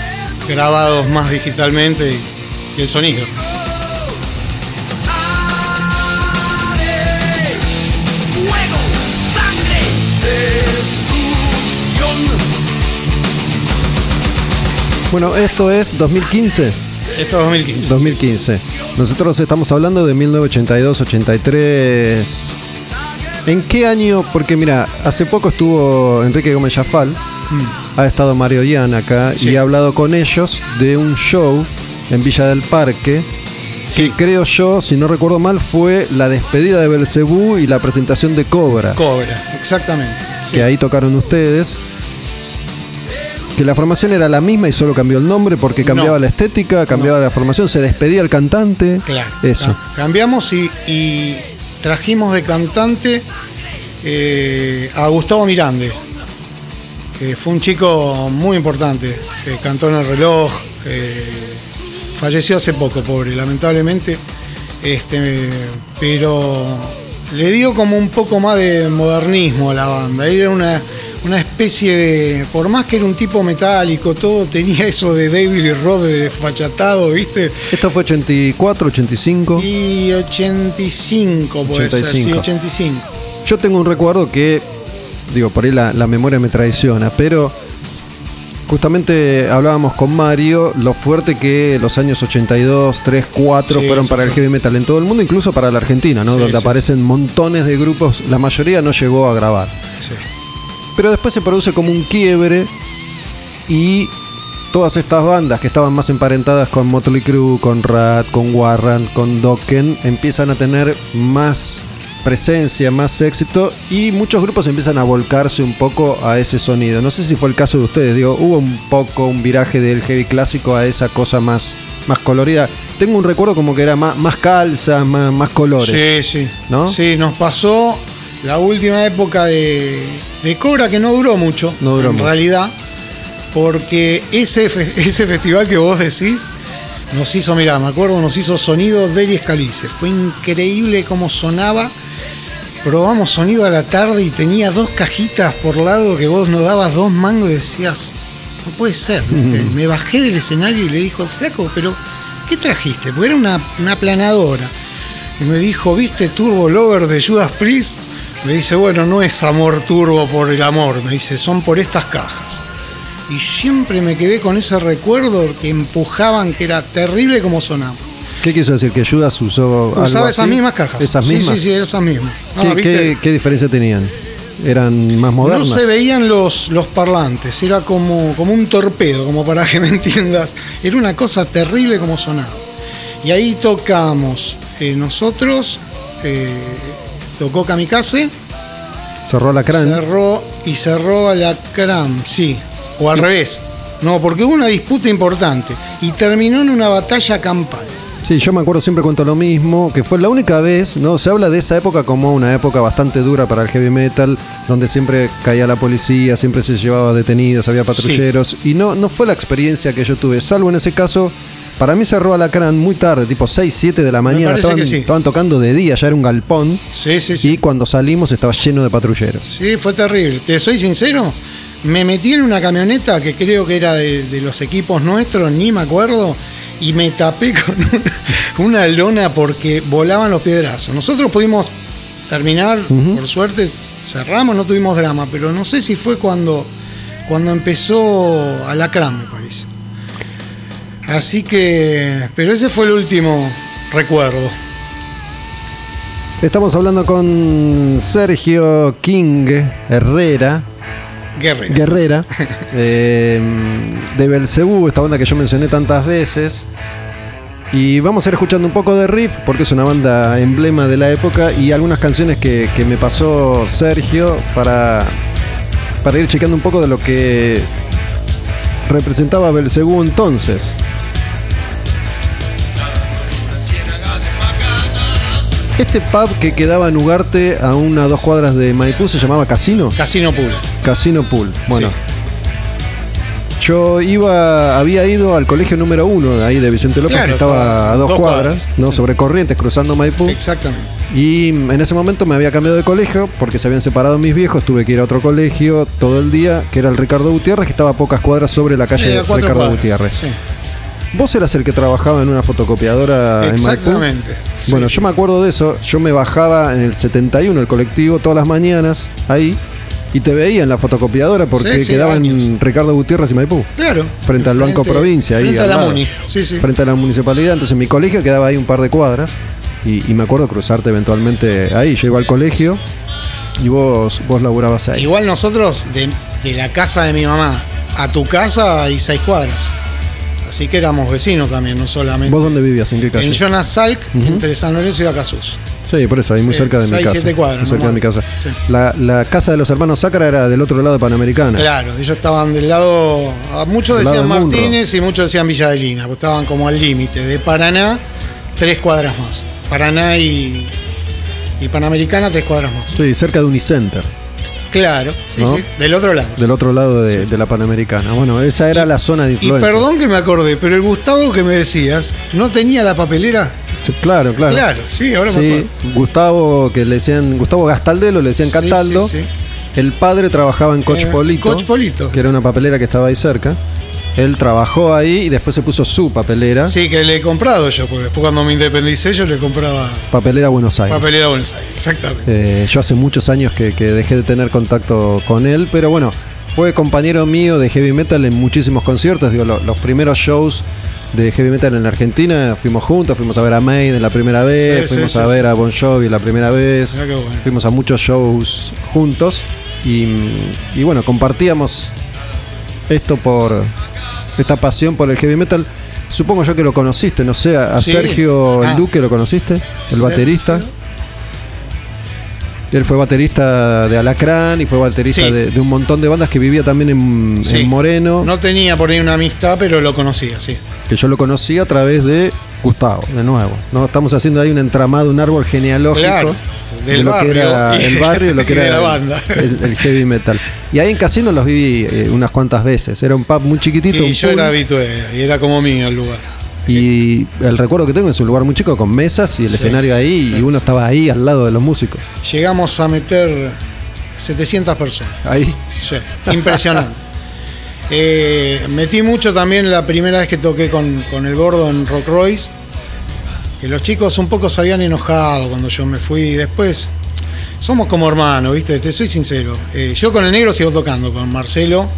Speaker 4: grabados más digitalmente y, y el sonido.
Speaker 1: Bueno, esto es 2015.
Speaker 4: Esto es 2015.
Speaker 1: 2015. Nosotros estamos hablando de 1982-83. ¿En qué año? Porque mira, hace poco estuvo Enrique Gómez Jafal, ha estado Mario Yan acá
Speaker 4: Sí.
Speaker 1: y ha hablado con ellos de un show en Villa del Parque.
Speaker 4: Sí.
Speaker 1: Que creo yo, si no recuerdo mal, fue la despedida de Belcebú y la presentación de Cobra.
Speaker 4: Cobra, exactamente. Sí.
Speaker 1: que ahí tocaron ustedes. Que la formación era la misma y solo cambió el nombre porque cambiaba
Speaker 4: No.
Speaker 1: la estética, cambiaba la formación, se despedía el cantante.
Speaker 4: Claro.
Speaker 1: Eso.
Speaker 4: Ah, Cambiamos y, y trajimos de cantante eh, a Gustavo Mirande, que fue un chico muy importante, cantó en el reloj, eh, falleció hace poco, pobre, lamentablemente, este, pero le dio como un poco más de modernismo a la banda. Era una, una especie de, por más que era un tipo metálico, todo tenía eso de David y de desfachatado, ¿viste?
Speaker 1: Esto fue 84, 85.
Speaker 4: Y 85 puede ser, sí,
Speaker 1: 85.
Speaker 4: 85.
Speaker 1: Yo tengo un recuerdo que, digo, por ahí la, la memoria me traiciona, pero justamente hablábamos con Mario lo fuerte que los años 82, 3, 4
Speaker 4: Sí,
Speaker 1: fueron para el heavy metal en todo el mundo, incluso para la Argentina, ¿no?
Speaker 4: Sí,
Speaker 1: Donde
Speaker 4: sí.
Speaker 1: aparecen montones de grupos, la mayoría no llegó a grabar. Pero después se produce como un quiebre y todas estas bandas que estaban más emparentadas con Motley Crue, con Rat, con Warrant, con Dokken, empiezan a tener más presencia, más éxito y muchos grupos empiezan a volcarse un poco a ese sonido. No sé si fue el caso de ustedes, digo, hubo un poco un viraje del heavy clásico a esa cosa más, más colorida. Tengo un recuerdo como que era más, más calza, más, más colores.
Speaker 4: Sí, sí.
Speaker 1: ¿No?
Speaker 4: Sí, nos pasó la última época de, de Cobra que no duró mucho.
Speaker 1: No duró
Speaker 4: en
Speaker 1: mucho.
Speaker 4: realidad. Porque ese, [LAUGHS] ese festival que vos decís nos hizo, mirá, me acuerdo, nos hizo sonido de Escalice. Fue increíble cómo sonaba. Probamos sonido a la tarde y tenía dos cajitas por lado que vos nos dabas dos mangos y decías, no puede ser. ¿viste? Me bajé del escenario y le dijo, flaco, pero ¿qué trajiste? Porque era una, una planadora. Y me dijo, ¿viste Turbo Lover de Judas Priest? Me dice, bueno, no es amor turbo por el amor, me dice, son por estas cajas. Y siempre me quedé con ese recuerdo que empujaban, que era terrible como sonaba.
Speaker 1: ¿Qué quiso decir? ¿Que Judas usó algo
Speaker 4: Usaba esas
Speaker 1: así?
Speaker 4: mismas cajas.
Speaker 1: ¿Esas
Speaker 4: sí,
Speaker 1: mismas?
Speaker 4: Sí, sí, esas mismas. Ah,
Speaker 1: ¿Qué,
Speaker 4: ¿viste?
Speaker 1: qué- qué diferencia tenían? ¿Eran más modernas?
Speaker 4: No se veían los, los parlantes, era como, como un torpedo, como para que me [LAUGHS] entiendas. Era una cosa terrible como sonaba. Y ahí tocamos eh, nosotros, eh, tocó Kamikaze,
Speaker 1: Cerró la crán.
Speaker 4: Cerró y cerró a la CRAM, sí. O al revés. No, porque hubo una disputa importante y terminó en una batalla campal.
Speaker 1: Sí, yo me acuerdo siempre cuento lo mismo, que fue la única vez, ¿no? Se habla de esa época como una época bastante dura para el heavy metal, donde siempre caía la policía, siempre se llevaba detenidos, había patrulleros, y no, no fue la experiencia que yo tuve, salvo en ese caso, para mí cerró Alacrán muy tarde, tipo 6, 7 de la mañana, estaban,
Speaker 4: que sí.
Speaker 1: estaban tocando de día, ya era un galpón,
Speaker 4: Sí, sí,
Speaker 1: y
Speaker 4: sí.
Speaker 1: cuando salimos estaba lleno de patrulleros.
Speaker 4: Sí, fue terrible. Te soy sincero, me metí en una camioneta que creo que era de, de los equipos nuestros, ni me acuerdo, y me tapé [LAUGHS] con una, una lona porque volaban los piedrazos. Nosotros pudimos terminar, por suerte, cerramos, no tuvimos drama, pero no sé si fue cuando, cuando empezó Alacrán, me parece. Así que, pero ese fue el último recuerdo.
Speaker 1: Estamos hablando con Sergio King Herrera,
Speaker 4: Guerrero.
Speaker 1: Guerrera, [LAUGHS] eh, de Belcebú, esta banda que yo mencioné tantas veces. Y vamos a ir escuchando un poco de riff, porque es una banda emblema de la época, y algunas canciones que, que me pasó Sergio para, para ir chequeando un poco de lo que representaba Belcebú entonces. Este pub que quedaba en Ugarte a una o dos cuadras de Maipú se llamaba Casino.
Speaker 4: Casino Pool.
Speaker 1: Casino Pool. Bueno.
Speaker 4: Sí.
Speaker 1: Yo iba, había ido al colegio número uno de ahí de Vicente López,
Speaker 4: Claro,
Speaker 1: que estaba a dos,
Speaker 4: dos
Speaker 1: cuadras,
Speaker 4: cuadras,
Speaker 1: ¿no?
Speaker 4: sí.
Speaker 1: Sobre Corrientes, cruzando Maipú.
Speaker 4: Exactamente.
Speaker 1: Y en ese momento me había cambiado de colegio porque se habían separado mis viejos, tuve que ir a otro colegio todo el día, que era el Ricardo Gutiérrez, que estaba a pocas cuadras sobre la calle
Speaker 4: Eh,
Speaker 1: Ricardo
Speaker 4: cuadras,
Speaker 1: Gutiérrez.
Speaker 4: sí.
Speaker 1: Vos eras el que trabajaba en una fotocopiadora en Maipú.
Speaker 4: Exactamente. Sí,
Speaker 1: bueno,
Speaker 4: sí.
Speaker 1: yo me acuerdo de eso. Yo me bajaba en el 71, el colectivo, todas las mañanas, ahí, y te veía en la fotocopiadora porque
Speaker 4: Sí, sí,
Speaker 1: quedaba en
Speaker 4: años.
Speaker 1: Ricardo Gutiérrez y Maipú.
Speaker 4: Claro.
Speaker 1: Frente al Banco Provincia, ahí
Speaker 4: Frente a la
Speaker 1: lado.
Speaker 4: Muni. Sí, sí.
Speaker 1: Frente a la municipalidad. Entonces mi colegio quedaba ahí un par de cuadras. Y, y me acuerdo cruzarte eventualmente ahí. Yo iba al colegio y vos, vos laburabas ahí.
Speaker 4: Igual nosotros, de, de la casa de mi mamá a tu casa hay seis cuadras. Así que éramos vecinos también, no solamente.
Speaker 1: ¿Vos dónde vivías? ¿En qué calle?
Speaker 4: en Jonas Salk, entre San Lorenzo y Acasús.
Speaker 1: Sí, por eso, ahí muy
Speaker 4: Sí,
Speaker 1: cerca de mi casa.
Speaker 4: siete cuadras,
Speaker 1: muy cerca de mi casa.
Speaker 4: Sí.
Speaker 1: La, la casa de los hermanos Sacra era del otro lado de Panamericana.
Speaker 4: Claro, ellos estaban del lado. Muchos
Speaker 1: Del
Speaker 4: decían. Martínez y muchos decían Villa Adelina, porque estaban como al límite. De Paraná, tres cuadras más. Paraná y, y Panamericana, tres cuadras más.
Speaker 1: Sí, cerca de Unicenter.
Speaker 4: Claro, sí,
Speaker 1: ¿No?
Speaker 4: sí. Del otro lado.
Speaker 1: Del otro lado de, de la Panamericana. Bueno, esa era la zona de
Speaker 4: Y
Speaker 1: influencia.
Speaker 4: perdón que me acordé, pero el Gustavo que me decías, ¿no tenía la papelera?
Speaker 1: Claro, claro.
Speaker 4: Claro, sí, ahora me acuerdo.
Speaker 1: Gustavo, que le decían, Gustavo Gastaldelo, le decían Cataldo. El padre trabajaba en Coach
Speaker 4: Eh,
Speaker 1: Polito.
Speaker 4: Coach Polito.
Speaker 1: Que era una papelera que estaba ahí cerca. Él trabajó ahí y después se puso su papelera.
Speaker 4: Sí, que le he comprado yo, porque después cuando me independicé yo le compraba
Speaker 1: Papelera Buenos Aires.
Speaker 4: papelera Buenos Aires. Exactamente.
Speaker 1: Eh, yo hace muchos años que, que dejé de tener contacto con él, pero bueno, fue compañero mío de heavy metal en muchísimos conciertos. Digo, lo- los primeros shows de heavy metal en la Argentina fuimos juntos, fuimos a ver a Maiden la primera vez,
Speaker 4: Sí,
Speaker 1: fuimos
Speaker 4: sí,
Speaker 1: a
Speaker 4: sí.
Speaker 1: ver a Bon Jovi la primera vez,
Speaker 4: bueno.
Speaker 1: fuimos a muchos shows juntos y, y bueno, compartíamos esto por esta pasión por el heavy metal. Supongo yo que lo conociste, no sé, a
Speaker 4: Sí.
Speaker 1: Sergio
Speaker 4: Ah.
Speaker 1: el Duque lo conociste, el
Speaker 4: Sergio.
Speaker 1: baterista. Él fue baterista de Alacrán y fue baterista
Speaker 4: Sí.
Speaker 1: de, de un montón de bandas que vivía también en,
Speaker 4: Sí.
Speaker 1: en Moreno,
Speaker 4: No tenía por ahí una amistad, pero lo conocía, sí.
Speaker 1: que yo lo conocí a través de Gustavo, de nuevo. ¿no? Estamos haciendo ahí un entramado, un árbol genealógico
Speaker 4: Claro,
Speaker 1: de
Speaker 4: del
Speaker 1: lo que
Speaker 4: barrio
Speaker 1: era
Speaker 4: y- [LAUGHS]
Speaker 1: el barrio y lo que
Speaker 4: y de
Speaker 1: era
Speaker 4: la banda.
Speaker 1: El, el heavy metal. Y ahí en Casino los viví eh, unas cuantas veces. Era un pub muy chiquitito.
Speaker 4: Y yo
Speaker 1: pool,
Speaker 4: era habitué, y era como mío el lugar.
Speaker 1: y el recuerdo que tengo es un lugar muy chico con mesas y el
Speaker 4: Sí.
Speaker 1: escenario ahí y uno estaba ahí al lado de los músicos.
Speaker 4: Llegamos a meter 700 personas.
Speaker 1: Ahí.
Speaker 4: Sí, impresionante. Eh, metí mucho también la primera vez que toqué con, con el gordo en Rock Royce. Que los chicos un poco se habían enojado cuando yo me fui. Después, somos como hermanos, ¿viste? Te soy sincero. Eh, yo con el negro sigo tocando, con Marcelo.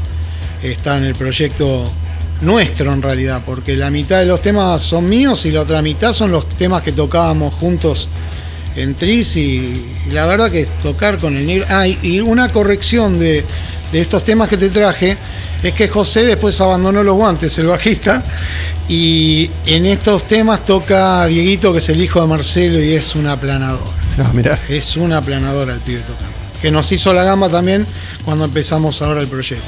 Speaker 4: Está en el proyecto nuestro en realidad, porque la mitad de los temas son míos y la otra mitad son los temas que tocábamos juntos en Tris y, la verdad que tocar con el negro. Ah, y, y una corrección de, de estos temas que te traje es que José después abandonó los guantes, el bajista, y en estos temas toca Dieguito, que es el hijo de Marcelo, y es un aplanador.
Speaker 1: Ah, mirá.
Speaker 4: Es un aplanador al pibe tocando. que nos hizo la gama también cuando empezamos ahora el proyecto.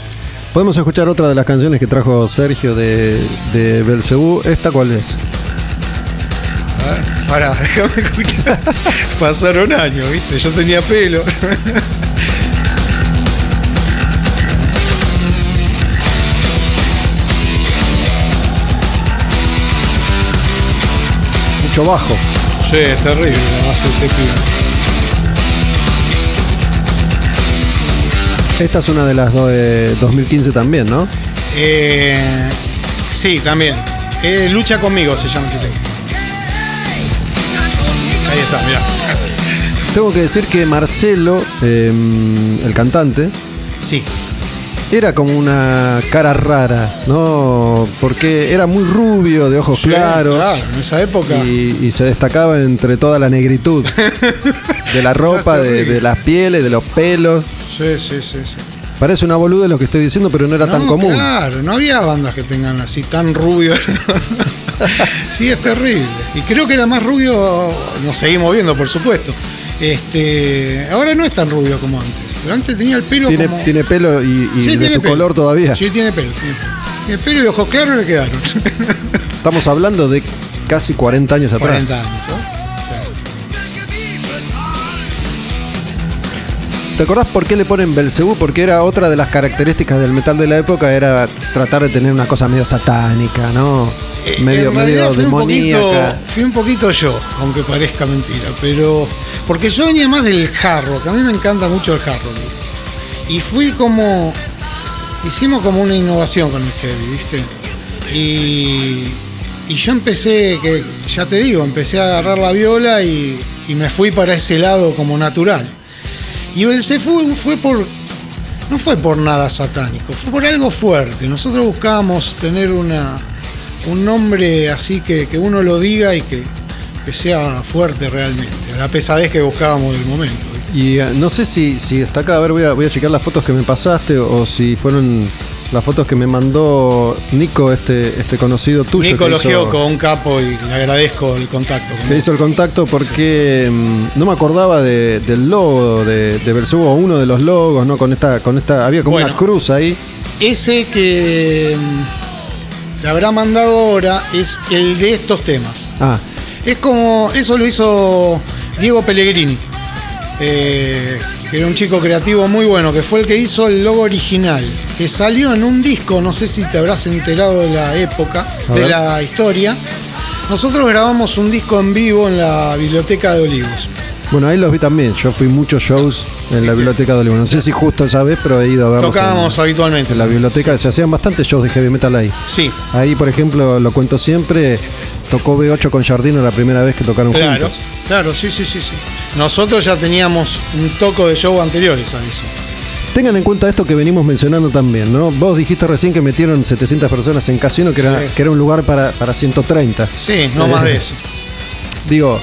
Speaker 1: Podemos escuchar otra de las canciones que trajo Sergio de, de Belcebú. ¿Esta cuál es?
Speaker 4: A ver, pará, [LAUGHS] déjame escuchar. Pasaron años, ¿viste? Yo tenía pelo. [LAUGHS]
Speaker 1: Mucho bajo.
Speaker 4: Sí, es terrible, además este pibe.
Speaker 1: Esta es una de las do- de 2015 también, ¿no?
Speaker 4: Eh, sí, también. Eh, Lucha conmigo se llama. Ahí está, mirá.
Speaker 1: Tengo que decir que Marcelo, eh, el cantante,
Speaker 4: Sí,
Speaker 1: era como una cara rara, ¿no? Porque era muy rubio, de ojos
Speaker 4: Sí,
Speaker 1: claros.
Speaker 4: claro, en esa época.
Speaker 1: Y, y se destacaba entre toda la negritud [LAUGHS] de la ropa, de, de las pieles, de los pelos.
Speaker 4: Sí, sí, sí, sí.
Speaker 1: Parece una boluda lo que estoy diciendo, pero no era tan común.
Speaker 4: Claro, no había bandas que tengan así tan rubio. [LAUGHS] sí, es terrible. Y creo que era más rubio, nos seguimos viendo, por supuesto. Este, ahora no es tan rubio como antes, pero antes tenía el pelo
Speaker 1: Tiene,
Speaker 4: como...
Speaker 1: tiene pelo y, y
Speaker 4: Sí,
Speaker 1: de su
Speaker 4: pelo.
Speaker 1: color todavía.
Speaker 4: Sí, tiene pelo. Tiene pelo, Tiene pelo y ojos claros le quedaron.
Speaker 1: Estamos hablando de casi 40 años atrás.
Speaker 4: 40 años, ¿no?
Speaker 1: ¿Te acordás por qué le ponen Belcebú? Porque era otra de las características del metal de la época, era tratar de tener una cosa medio satánica, ¿no?
Speaker 4: Eh,
Speaker 1: medio
Speaker 4: en
Speaker 1: medio
Speaker 4: fui un poquito-
Speaker 1: demoníaca.
Speaker 4: Fui un poquito yo, aunque parezca mentira, pero. Porque yo venía más del hard rock, a mí me encanta mucho el hard rock. Y fui como. Hicimos como una innovación con el heavy, ¿viste? Y. Y yo empecé, que ya te digo, empecé a agarrar la viola y, y me fui para ese lado como natural. Y Belcebú fue por. No fue por nada satánico, fue por algo fuerte. Nosotros buscábamos tener una, un nombre así que, que uno lo diga y que, que sea fuerte realmente. La pesadez que buscábamos del momento.
Speaker 1: Y eh, no sé si, si está acá, a ver, voy a, voy a checar las fotos que me pasaste o si fueron las fotos que me mandó Nico, este, este conocido tuyo.
Speaker 4: Nico Logioco, un capo, y le agradezco el contacto. con
Speaker 1: que hizo el contacto porque mm, no me acordaba de- del logo de, de Belcebú, o uno de los logos, ¿no? Con esta, con esta, había como
Speaker 4: Bueno.
Speaker 1: una cruz ahí.
Speaker 4: Ese que mm, te habrá mandado ahora es el de estos temas.
Speaker 1: Ah,
Speaker 4: Es como, eso lo hizo Diego Pellegrini, eh, que era un chico creativo muy bueno, que fue el que hizo el logo original, que salió en un disco, no sé si te habrás enterado de la época, de la historia. Nosotros grabamos un disco en vivo en la biblioteca de Olivos.
Speaker 1: bueno, ahí los vi también. Yo fui muchos shows en la biblioteca de Olivo. No sé si justo esa vez, pero he ido a verlos.
Speaker 4: Tocábamos
Speaker 1: en,
Speaker 4: habitualmente.
Speaker 1: en la biblioteca. Se hacían bastantes shows de heavy metal ahí.
Speaker 4: Sí,
Speaker 1: Ahí, por ejemplo, lo cuento siempre, tocó B8 con Jardino la primera vez que tocaron
Speaker 4: claro,
Speaker 1: juntos.
Speaker 4: claro, sí, sí, sí, sí. Nosotros ya teníamos un toco de show anteriores a eso.
Speaker 1: Tengan en cuenta esto que venimos mencionando también, ¿no? Vos dijiste recién que metieron 700 personas en Casino, que, era,
Speaker 4: Sí.
Speaker 1: que era un lugar para, para 130.
Speaker 4: Sí, no más de eso. [LAUGHS]
Speaker 1: Digo,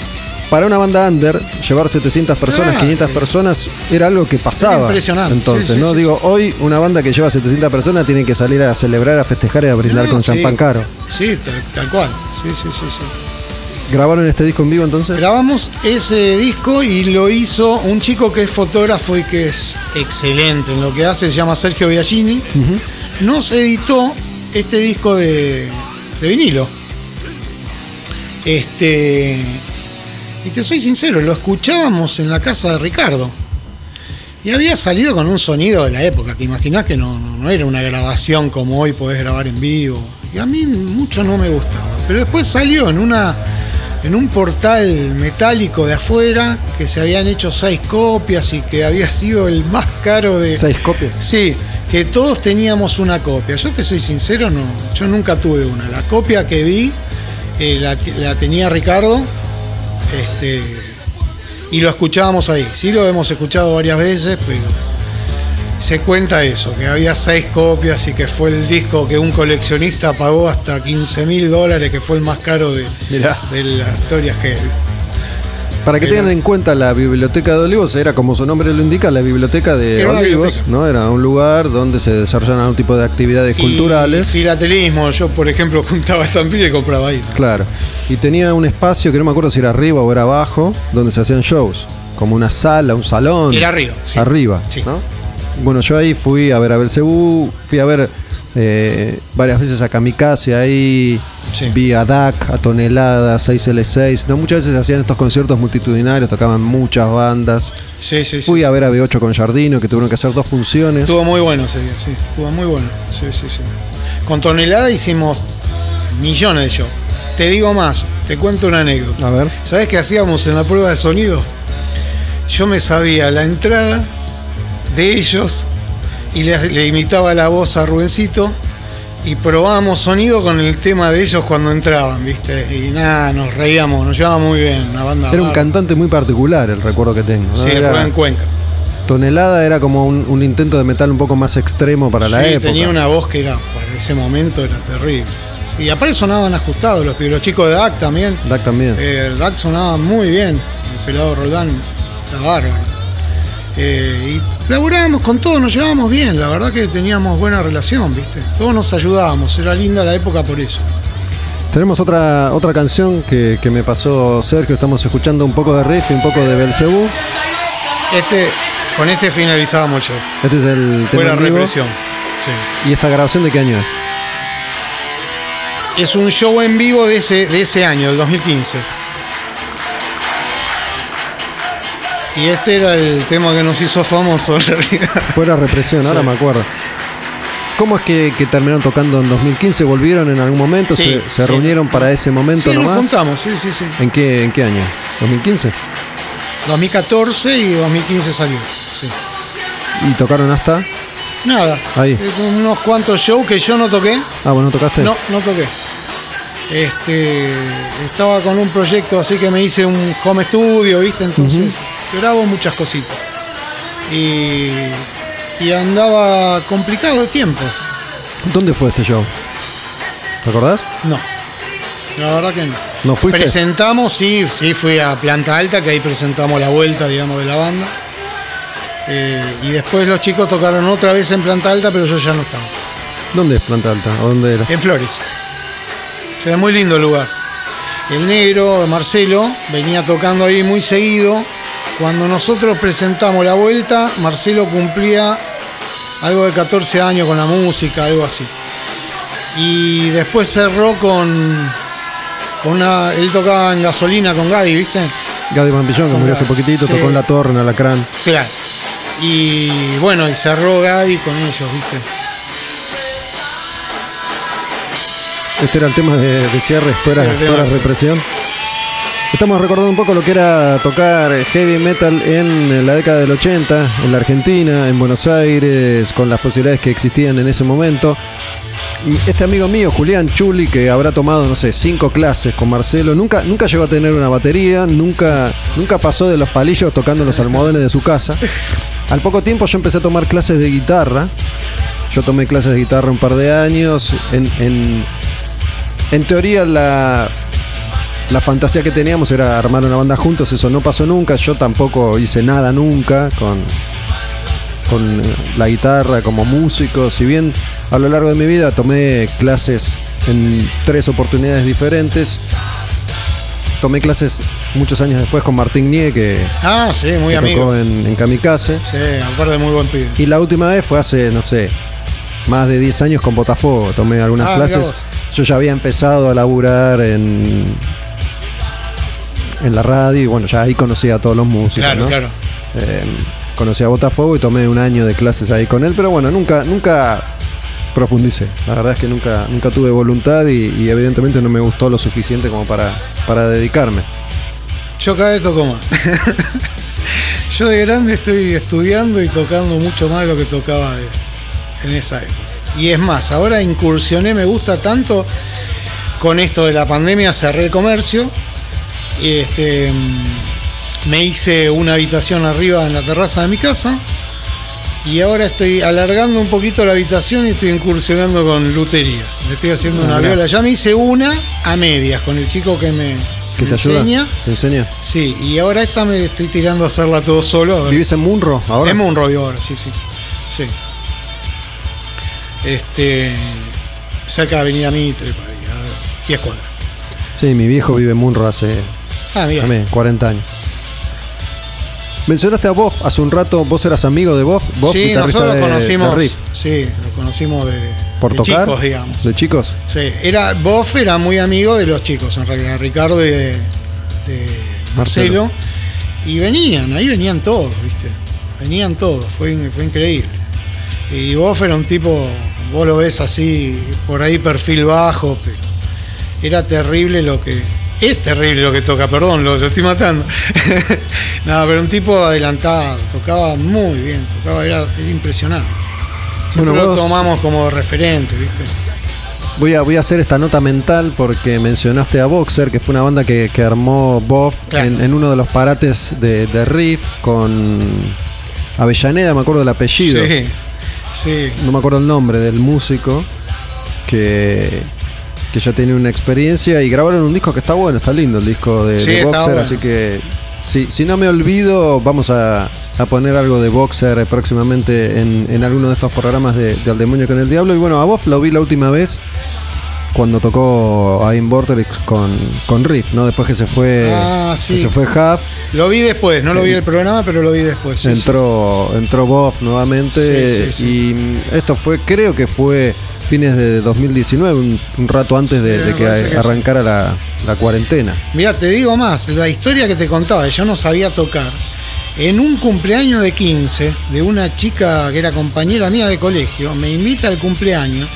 Speaker 1: para una banda under, llevar 700 personas,
Speaker 4: Claro.
Speaker 1: 500 personas, era algo que pasaba.
Speaker 4: Era impresionante.
Speaker 1: Entonces,
Speaker 4: Sí,
Speaker 1: ¿no?
Speaker 4: sí,
Speaker 1: Digo, hoy una banda que lleva 700 personas tiene que salir a celebrar, a festejar y a brindar
Speaker 4: No,
Speaker 1: con champán caro.
Speaker 4: Sí, tal, tal cual. Sí, sí, sí, sí.
Speaker 1: ¿Grabaron este disco en vivo entonces?
Speaker 4: Grabamos ese disco y lo hizo un chico que es fotógrafo y que es excelente en lo que hace, se llama Sergio Biagini. Nos editó este disco de, de vinilo. Este. Y te soy sincero, lo escuchábamos en la casa de Ricardo. Y había salido con un sonido de la época. Te imaginás que no, no- no era una grabación como hoy podés grabar en vivo. Y a mí mucho no me gustaba. Pero después salió en una. En un portal metálico de afuera que se habían hecho seis copias y que había sido el más caro de.
Speaker 1: Seis copias.
Speaker 4: Sí, que todos teníamos una copia. Yo te soy sincero, no, yo nunca tuve una. La copia que vi eh, la, la tenía Ricardo, este, y lo escuchábamos ahí. Sí lo hemos escuchado varias veces, pero se cuenta eso, que había seis copias y que fue el disco que un coleccionista pagó hasta 15 mil dólares, que fue el más caro de,
Speaker 1: Mirá.
Speaker 4: de la historia heavy.
Speaker 1: Para que tengan en cuenta, la biblioteca de Olivos era, como su nombre lo indica, la biblioteca de
Speaker 4: Era una
Speaker 1: Olivos,
Speaker 4: biblioteca.
Speaker 1: ¿no? Era un lugar donde se desarrollan algún tipo de actividades
Speaker 4: Y
Speaker 1: culturales.
Speaker 4: filatelismo, yo por ejemplo [LAUGHS] juntaba estampillas y compraba ahí.
Speaker 1: Claro. Y tenía un espacio que no me acuerdo si era arriba o era abajo, donde se hacían shows. como una sala, un salón.
Speaker 4: Era arriba, sí.
Speaker 1: Arriba,
Speaker 4: Sí.
Speaker 1: ¿no? Bueno, yo ahí fui a ver a Belcebú, fui a ver eh, varias veces a Kamikaze, ahí
Speaker 4: Sí.
Speaker 1: vi a DAC, a Toneladas, 6L6. ¿no? Muchas veces hacían estos conciertos multitudinarios, tocaban muchas bandas.
Speaker 4: Sí, sí.
Speaker 1: Fui a ver a B8 con Jardino, que tuvieron que hacer dos funciones.
Speaker 4: Estuvo muy bueno ese día, sí. Estuvo muy bueno. Sí, sí, sí. Con tonelada hicimos millones de shows. Te digo más, te cuento una anécdota.
Speaker 1: A ver.
Speaker 4: ¿Sabes qué hacíamos en la prueba de sonido? Yo me sabía la entrada de ellos y le, le imitaba la voz a Rubencito y probábamos sonido con el tema de ellos cuando entraban, ¿viste? Y nada, nos reíamos, nos llevaba muy bien, una banda.
Speaker 1: Era un cantante muy particular, el recuerdo que tengo. ¿no?
Speaker 4: Sí,
Speaker 1: Era-
Speaker 4: Rubén Cuenca.
Speaker 1: Tonelada era como un, un intento de metal un poco más extremo para la
Speaker 4: sí,
Speaker 1: época.
Speaker 4: tenía una voz que era, para ese momento era terrible. Y aparte sonaban ajustados los pibes, los chicos de DAC también.
Speaker 1: DAC también.
Speaker 4: Eh, DAC sonaba muy bien, el pelado Roldán, la bárbaro. Eh, y laburábamos con todos, nos llevábamos bien, la verdad que teníamos buena relación, ¿viste? Todos nos ayudábamos, era linda la época por eso.
Speaker 1: Tenemos otra, otra canción que, que me pasó Sergio. Estamos escuchando un poco de riff y un poco de Belcebú.
Speaker 4: Este, con este finalizábamos show.
Speaker 1: Este es el
Speaker 4: Fue
Speaker 1: tema vivo.
Speaker 4: represión. Sí.
Speaker 1: ¿Y esta grabación de qué año es?
Speaker 4: Es un show en vivo de ese, de ese año, del 2015. Y este era el tema que nos hizo famoso en realidad.
Speaker 1: Fue la represión, ahora
Speaker 4: Sí.
Speaker 1: me acuerdo. ¿Cómo es que, que terminaron tocando en 2015? ¿Volvieron en algún momento?
Speaker 4: Sí,
Speaker 1: ¿Se, se
Speaker 4: sí.
Speaker 1: reunieron para ese momento
Speaker 4: Sí, nos
Speaker 1: nomás?
Speaker 4: juntamos, sí, sí, sí.
Speaker 1: ¿En qué, ¿En qué año? ¿2015?
Speaker 4: 2014 y 2015 salió. Sí.
Speaker 1: ¿Y tocaron hasta?
Speaker 4: Nada.
Speaker 1: Ahí.
Speaker 4: Unos cuantos shows que yo no toqué.
Speaker 1: Ah, bueno, tocaste.
Speaker 4: No, no toqué. Este, estaba con un proyecto así que me hice un home studio, ¿viste? Entonces grabo muchas cositas. Y, y andaba complicado de tiempo.
Speaker 1: ¿Dónde fue este show? ¿Te acordás?
Speaker 4: No, la verdad que no.
Speaker 1: ¿No fuiste?
Speaker 4: Presentamos, sí, sí, fui a Planta Alta, que ahí presentamos la vuelta, digamos, de la banda. Eh, y después los chicos tocaron otra vez en Planta Alta, pero yo ya no estaba.
Speaker 1: ¿Dónde es Planta Alta? ¿O dónde era?
Speaker 4: En Flores. O sea, muy lindo el lugar. El negro, Marcelo, venía tocando ahí muy seguido. Cuando nosotros presentamos la vuelta, Marcelo cumplía algo de 14 años con la música, algo así. Y después cerró con, con una. Él tocaba en gasolina con Gadi, ¿viste?
Speaker 1: Gadi Pampillón, que murió hace poquitito,
Speaker 4: Sí.
Speaker 1: tocó en La Torre, en Alacrán.
Speaker 4: Claro. Y bueno, y cerró Gadi con ellos, ¿viste?
Speaker 1: Este era el tema de, de cierre, fuera,
Speaker 4: Sí,
Speaker 1: fuera
Speaker 4: de-
Speaker 1: represión. Estamos recordando un poco lo que era tocar heavy metal en la década del 80, en la Argentina, en Buenos Aires, con las posibilidades que existían en ese momento. Este amigo mío, Julián Chuli, que habrá tomado, no sé, cinco clases con Marcelo, nunca, nunca llegó a tener una batería, nunca, nunca pasó de los palillos tocando los almohadones de su casa. Al poco tiempo yo empecé a tomar clases de guitarra. Yo tomé clases de guitarra un par de años. En, en, en teoría la, la fantasía que teníamos era armar una banda juntos, eso no pasó nunca, yo tampoco hice nada nunca con, con eh, la guitarra como músico, si bien a lo largo de mi vida tomé clases en tres oportunidades diferentes, tomé clases muchos años después con Martín Nie, que,
Speaker 4: Ah, sí, muy
Speaker 1: que
Speaker 4: amigo.
Speaker 1: tocó en, en Kamikaze,
Speaker 4: Sí, aparte muy buen pibe.
Speaker 1: y la última vez fue hace, no sé, más de 10 años con Botafogo, tomé algunas
Speaker 4: Ah,
Speaker 1: clases. Yo ya había empezado a laburar en, en la radio y bueno, ya ahí conocía a todos los músicos.
Speaker 4: Claro,
Speaker 1: ¿no?
Speaker 4: claro.
Speaker 1: Eh, conocí a Botafogo y tomé un año de clases ahí con él, pero bueno, nunca, nunca profundicé. La verdad es que nunca, nunca tuve voluntad y, y evidentemente no me gustó lo suficiente como para, para dedicarme.
Speaker 4: Yo cada vez toco más. [LAUGHS] Yo de grande estoy estudiando y tocando mucho más de lo que tocaba de- en esa época. Y es más, ahora incursioné, me gusta tanto con esto de la pandemia, cerré el comercio. Este, me hice una habitación arriba en la terraza de mi casa. Y ahora estoy alargando un poquito la habitación y estoy incursionando con lutería. Le estoy haciendo
Speaker 1: Ah,
Speaker 4: una
Speaker 1: mirá.
Speaker 4: viola. Ya me hice una a medias con el chico que me,
Speaker 1: ¿Qué
Speaker 4: me
Speaker 1: te ayuda?
Speaker 4: enseña.
Speaker 1: ¿Te enseña?
Speaker 4: Sí, y ahora esta me estoy tirando a hacerla todo solo.
Speaker 1: ¿Vivís en Munro ahora?
Speaker 4: En Monroe vivo ahora, sí, sí. Sí. Este. Cerca de Avenida Mitre, por ahí, a 10 cuadras.
Speaker 1: Sí, mi viejo vive en Munro hace
Speaker 4: Ah, mira.
Speaker 1: también 40 años. Mencionaste a Bob hace un rato, vos eras amigo de Bob
Speaker 4: sí, nosotros
Speaker 1: de-
Speaker 4: conocimos.
Speaker 1: de Riff.
Speaker 4: Sí, lo conocimos de,
Speaker 1: por
Speaker 4: de
Speaker 1: tocar.
Speaker 4: chicos, digamos.
Speaker 1: De chicos.
Speaker 4: Sí, era, Boff era muy amigo de los chicos, en realidad, Ricardo y de, de
Speaker 1: Marcelo.
Speaker 4: Marcelo. Y venían, ahí venían todos, ¿viste? Venían todos, fue, fue increíble. Y Boff era un tipo, vos lo ves así, por ahí perfil bajo, pero era terrible lo que. Es terrible lo que toca, perdón, lo, lo estoy matando. [LAUGHS] Nada, pero un tipo adelantado, tocaba muy bien, tocaba, era, era impresionante. Siempre
Speaker 1: Bueno,
Speaker 4: lo tomamos como referente, ¿viste?
Speaker 1: Voy a, voy a hacer esta nota mental porque mencionaste a Boxer, que fue una banda que, que armó Bob
Speaker 4: Claro.
Speaker 1: en, en uno de los parates de, de Riff con Avellaneda, me acuerdo del apellido.
Speaker 4: Sí, sí.
Speaker 1: no me acuerdo el nombre del músico que, que ya tiene una experiencia y grabaron un disco que está bueno, está lindo el disco de,
Speaker 4: Sí,
Speaker 1: de Boxer,
Speaker 4: bueno.
Speaker 1: así que si, si no me olvido vamos a, a poner algo de Boxer próximamente en, en alguno de estos programas de, de Al Demonio con el Diablo y bueno, a Bob lo vi la última vez cuando tocó a Vortex con, con Riff, ¿no? Después que se fue,
Speaker 4: Ah, sí.
Speaker 1: que se fue Huff,
Speaker 4: Lo vi después, no lo vi el programa, pero lo vi después. sí,
Speaker 1: entró, entró Bob nuevamente y esto fue, creo que fue fines de 2019, un, un rato antes de, que
Speaker 4: que
Speaker 1: arrancara la, la cuarentena.
Speaker 4: Mira, te digo más, la historia que te contaba, yo no sabía tocar. En un cumpleaños de 15 de una chica que era compañera mía de colegio, me invita al cumpleaños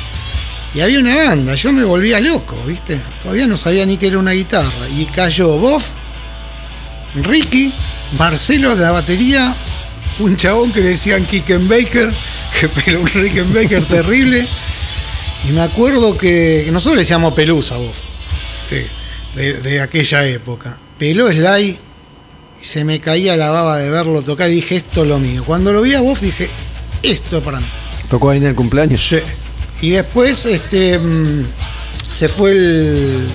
Speaker 4: y había una banda, yo me volvía loco, ¿viste? Todavía no sabía ni que era una guitarra. Y cayó Boff, Ricky, Marcelo de la batería, un chabón que le decían Kickenbaker, [LAUGHS] que pero un Rickenbacker [LAUGHS] terrible. Y me acuerdo que, nosotros le decíamos Pelusa a Boff de, de- de aquella época. Peló Sly y se me caía la baba de verlo tocar y dije, esto es lo mío. Cuando lo vi a vos dije, esto es para mí.
Speaker 1: Tocó ahí en el cumpleaños.
Speaker 4: Sí. Y después este, mm, se fue el.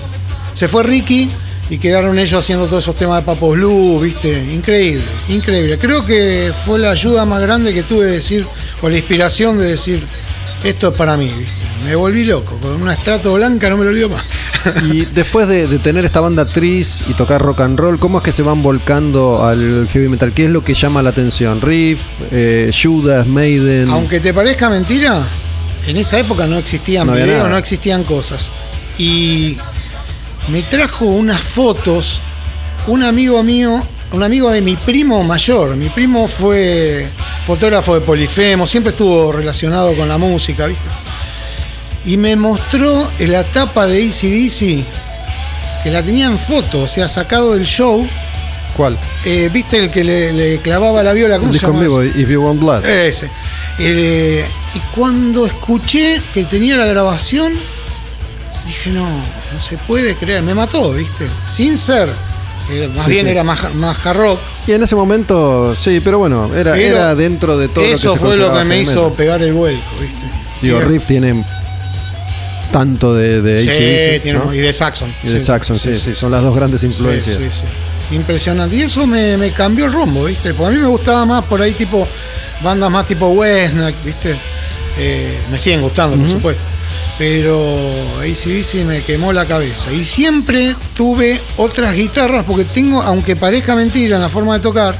Speaker 4: Se fue Ricky y quedaron ellos haciendo todos esos temas de Papo Blue, ¿viste? Increíble, increíble. Creo que fue la ayuda más grande que tuve de decir, o la inspiración de decir, esto es para mí, ¿viste? Me volví loco, con una estrato blanca no me lo olvido más. [LAUGHS]
Speaker 1: Y después de, de tener esta banda Tris y tocar rock and roll, ¿cómo es que se van volcando al heavy metal? ¿Qué es lo que llama la atención? Riff, eh, Judas, Maiden.
Speaker 4: Aunque te parezca mentira, en esa época no existían
Speaker 1: No
Speaker 4: videos, no existían cosas. Y me trajo unas fotos un amigo mío, un amigo de mi primo mayor. Mi primo fue fotógrafo de Polifemo, siempre estuvo relacionado con la música, ¿viste? Y me mostró la tapa de ACDC, que la tenía en foto, o sea, sacado del show.
Speaker 1: ¿Cuál?
Speaker 4: Eh, ¿Viste el que le, le clavaba la viola?
Speaker 1: El
Speaker 4: ¿Cómo se
Speaker 1: disco vivo? If You Want Blood.
Speaker 4: Ese. Eh, y cuando escuché que tenía la grabación, dije, no, no se puede creer. Me mató, ¿viste? Sin ser. más
Speaker 1: Sí,
Speaker 4: bien
Speaker 1: sí.
Speaker 4: era más, más hard rock.
Speaker 1: Y en ese momento, sí, pero bueno, era,
Speaker 4: Pero
Speaker 1: era dentro de todo
Speaker 4: Eso
Speaker 1: lo que se
Speaker 4: fue lo que me hizo pegar el vuelco, ¿viste?
Speaker 1: Digo, Riff tiene tanto de, de
Speaker 4: Sí,
Speaker 1: AC/DC,
Speaker 4: tiene-
Speaker 1: ¿no?
Speaker 4: y de Saxon.
Speaker 1: Y de Saxon, sí, sí, son las dos grandes influencias.
Speaker 4: Sí, sí, sí. Impresionante. Y eso me, me cambió el rumbo, ¿viste? Porque a mí me gustaba más por ahí tipo bandas más tipo Westnack, ¿viste? Eh, me siguen gustando, por supuesto. Pero ACDC me quemó la cabeza. Y siempre tuve otras guitarras, porque tengo, aunque parezca mentira en la forma de tocar,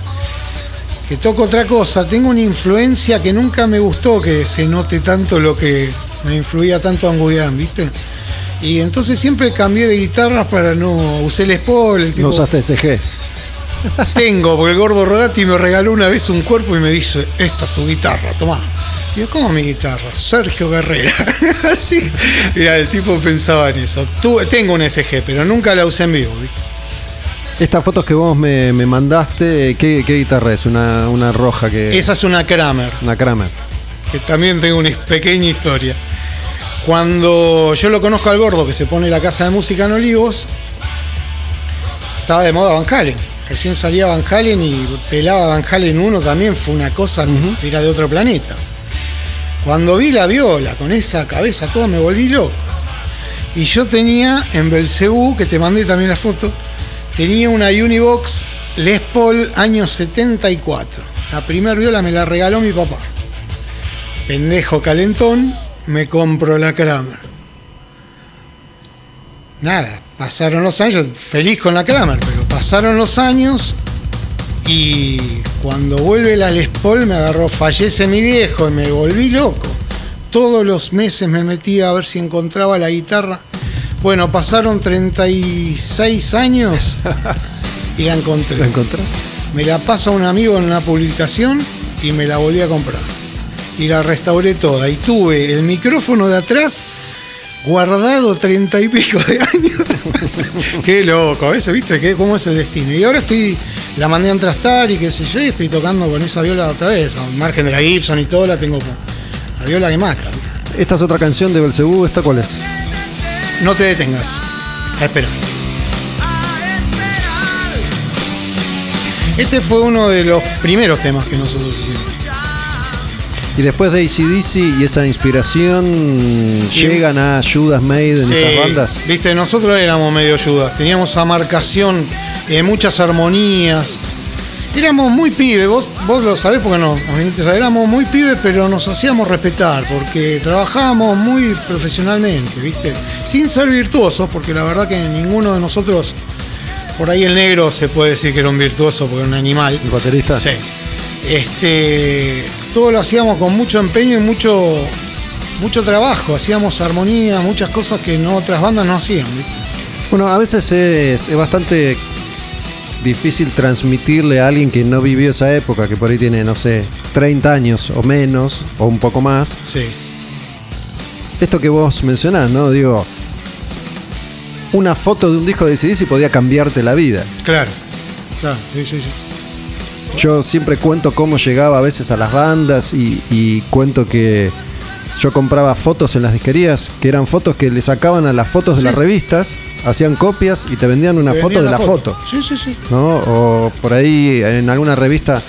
Speaker 4: que toco otra cosa, tengo una influencia que nunca me gustó que se note tanto lo que me influía tanto Anguian, ¿viste? Y entonces siempre cambié de guitarras para no usar el el tipo,
Speaker 1: No usaste SG.
Speaker 4: tengo, porque el gordo Rodati me regaló una vez un cuerpo y me dice, esta es tu guitarra, tomá. Y yo, ¿cómo mi guitarra? Sergio Guerrera. [LAUGHS] Así. Mira, el tipo pensaba en eso. Tuve- tengo un SG, pero nunca la usé en vivo, ¿viste?
Speaker 1: Estas fotos que vos me, me mandaste, ¿qué, qué guitarra es? Una, una roja que.
Speaker 4: Esa es una Kramer.
Speaker 1: Una Kramer.
Speaker 4: que también tengo una pequeña historia. Cuando yo lo conozco al gordo que se pone la casa de música en Olivos, estaba de moda Van Halen. Recién salía Van Halen y pelaba Van Halen 1 también, fue una cosa que era de otro planeta. Cuando vi la viola con esa cabeza toda me volví loco. Y yo tenía en Belcebú, que te mandé también las fotos, tenía una Univox Les Paul año 74. La primera viola me la regaló mi papá pendejo calentón, me compro la Kramer. Nada, pasaron los años, feliz con la Kramer, pero pasaron los años Y cuando vuelve la Les Paul me agarró, fallece mi viejo y me volví loco. Todos los meses me metía a ver si encontraba la guitarra. Bueno, pasaron 36 años y la encontré.
Speaker 1: ¿La encontré?
Speaker 4: Me la pasa un amigo en una publicación y me la volví a comprar. Y la restauré toda. Y tuve el micrófono de atrás guardado treinta y pico de años. [LAUGHS] qué loco, a veces, viste, ¿Qué, cómo es el destino. Y ahora estoy, la mandé a entrastar y qué sé yo, y estoy tocando con esa viola otra vez. Al margen de la Gibson y todo, la tengo con la viola que mata.
Speaker 1: Esta es otra canción de Belcebú, ¿esta cuál es?
Speaker 4: No te detengas. A esperar. Este fue uno de los primeros temas que nosotros hicimos.
Speaker 1: Y después de ACDC y esa inspiración, llegan a Judas Made en
Speaker 4: Sí,
Speaker 1: esas bandas.
Speaker 4: Viste, nosotros éramos medio Judas. Teníamos esa marcación, eh, muchas armonías. Éramos muy pibes, vos, vos lo sabés porque no, éramos muy pibes, pero nos hacíamos respetar porque trabajábamos muy profesionalmente, ¿viste? Sin ser virtuosos, porque la verdad que ninguno de nosotros, por ahí el negro se puede decir que era un virtuoso porque era un animal.
Speaker 1: ¿El baterista?
Speaker 4: Sí. Este, todo lo hacíamos con mucho empeño y mucho, mucho trabajo. Hacíamos armonía, muchas cosas que no otras bandas no hacían, ¿viste?
Speaker 1: Bueno, a veces es, es bastante difícil transmitirle a alguien que no vivió esa época, que por ahí tiene, no sé, 30 años o menos, o un poco más.
Speaker 4: Sí.
Speaker 1: Esto que vos mencionás, ¿no? Digo, una foto de un disco de ACDC podía cambiarte la vida.
Speaker 4: Claro. Claro, sí, sí, sí.
Speaker 1: Yo siempre cuento cómo llegaba a veces a las bandas y, y cuento que yo compraba fotos en las disquerías, que eran fotos que le sacaban a las fotos de
Speaker 4: Sí.
Speaker 1: las revistas, hacían copias y te vendían una
Speaker 4: Te
Speaker 1: foto
Speaker 4: vendían
Speaker 1: de la foto.
Speaker 4: Sí, sí, sí.
Speaker 1: ¿no? O por ahí en alguna revista,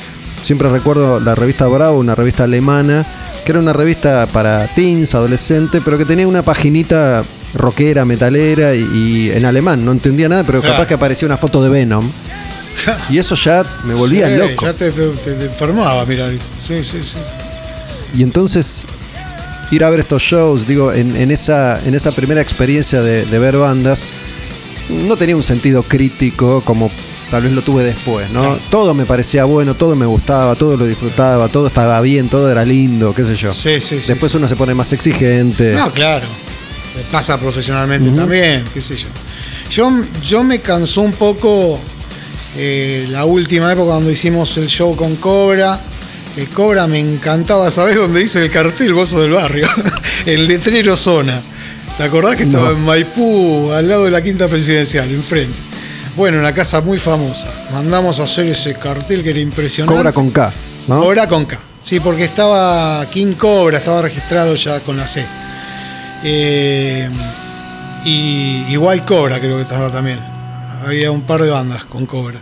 Speaker 1: siempre recuerdo la revista Bravo, una revista alemana, que era una revista para teens, adolescente, pero que tenía una paginita rockera, metalera y, y en alemán, no entendía nada, pero
Speaker 4: Claro.
Speaker 1: capaz que aparecía una foto de Venom. Y eso ya me volvía
Speaker 4: Sí,
Speaker 1: loco.
Speaker 4: Ya te, te- te- enfermaba, mira. Sí, sí, sí.
Speaker 1: Y entonces ir a ver estos shows, digo, en, en esa, en esa primera experiencia de, de ver bandas, no tenía un sentido crítico como tal vez lo tuve después, ¿no?
Speaker 4: Claro.
Speaker 1: Todo me parecía bueno, todo me gustaba, todo lo disfrutaba, todo estaba bien, todo era lindo, qué sé yo.
Speaker 4: Sí, sí, sí,
Speaker 1: después
Speaker 4: sí.
Speaker 1: uno se pone más exigente.
Speaker 4: No, claro. Pasa profesionalmente también, qué sé yo. Yo, yo me cansó un poco eh, la última época cuando hicimos el show con Cobra. Que Cobra me encantaba, ¿sabés dónde dice el cartel? Sos del barrio. [LAUGHS] el letrero zona. ¿Te acordás que estaba
Speaker 1: No.
Speaker 4: en Maipú, al lado de la quinta presidencial, enfrente? Bueno, una casa muy famosa. Mandamos a hacer ese cartel que era impresionante.
Speaker 1: Cobra con K, ¿no?
Speaker 4: Cobra con K. Sí, porque estaba King Cobra, estaba registrado ya con la C. Eh, y, y White Cobra creo que estaba también. Había un par de bandas con Cobra.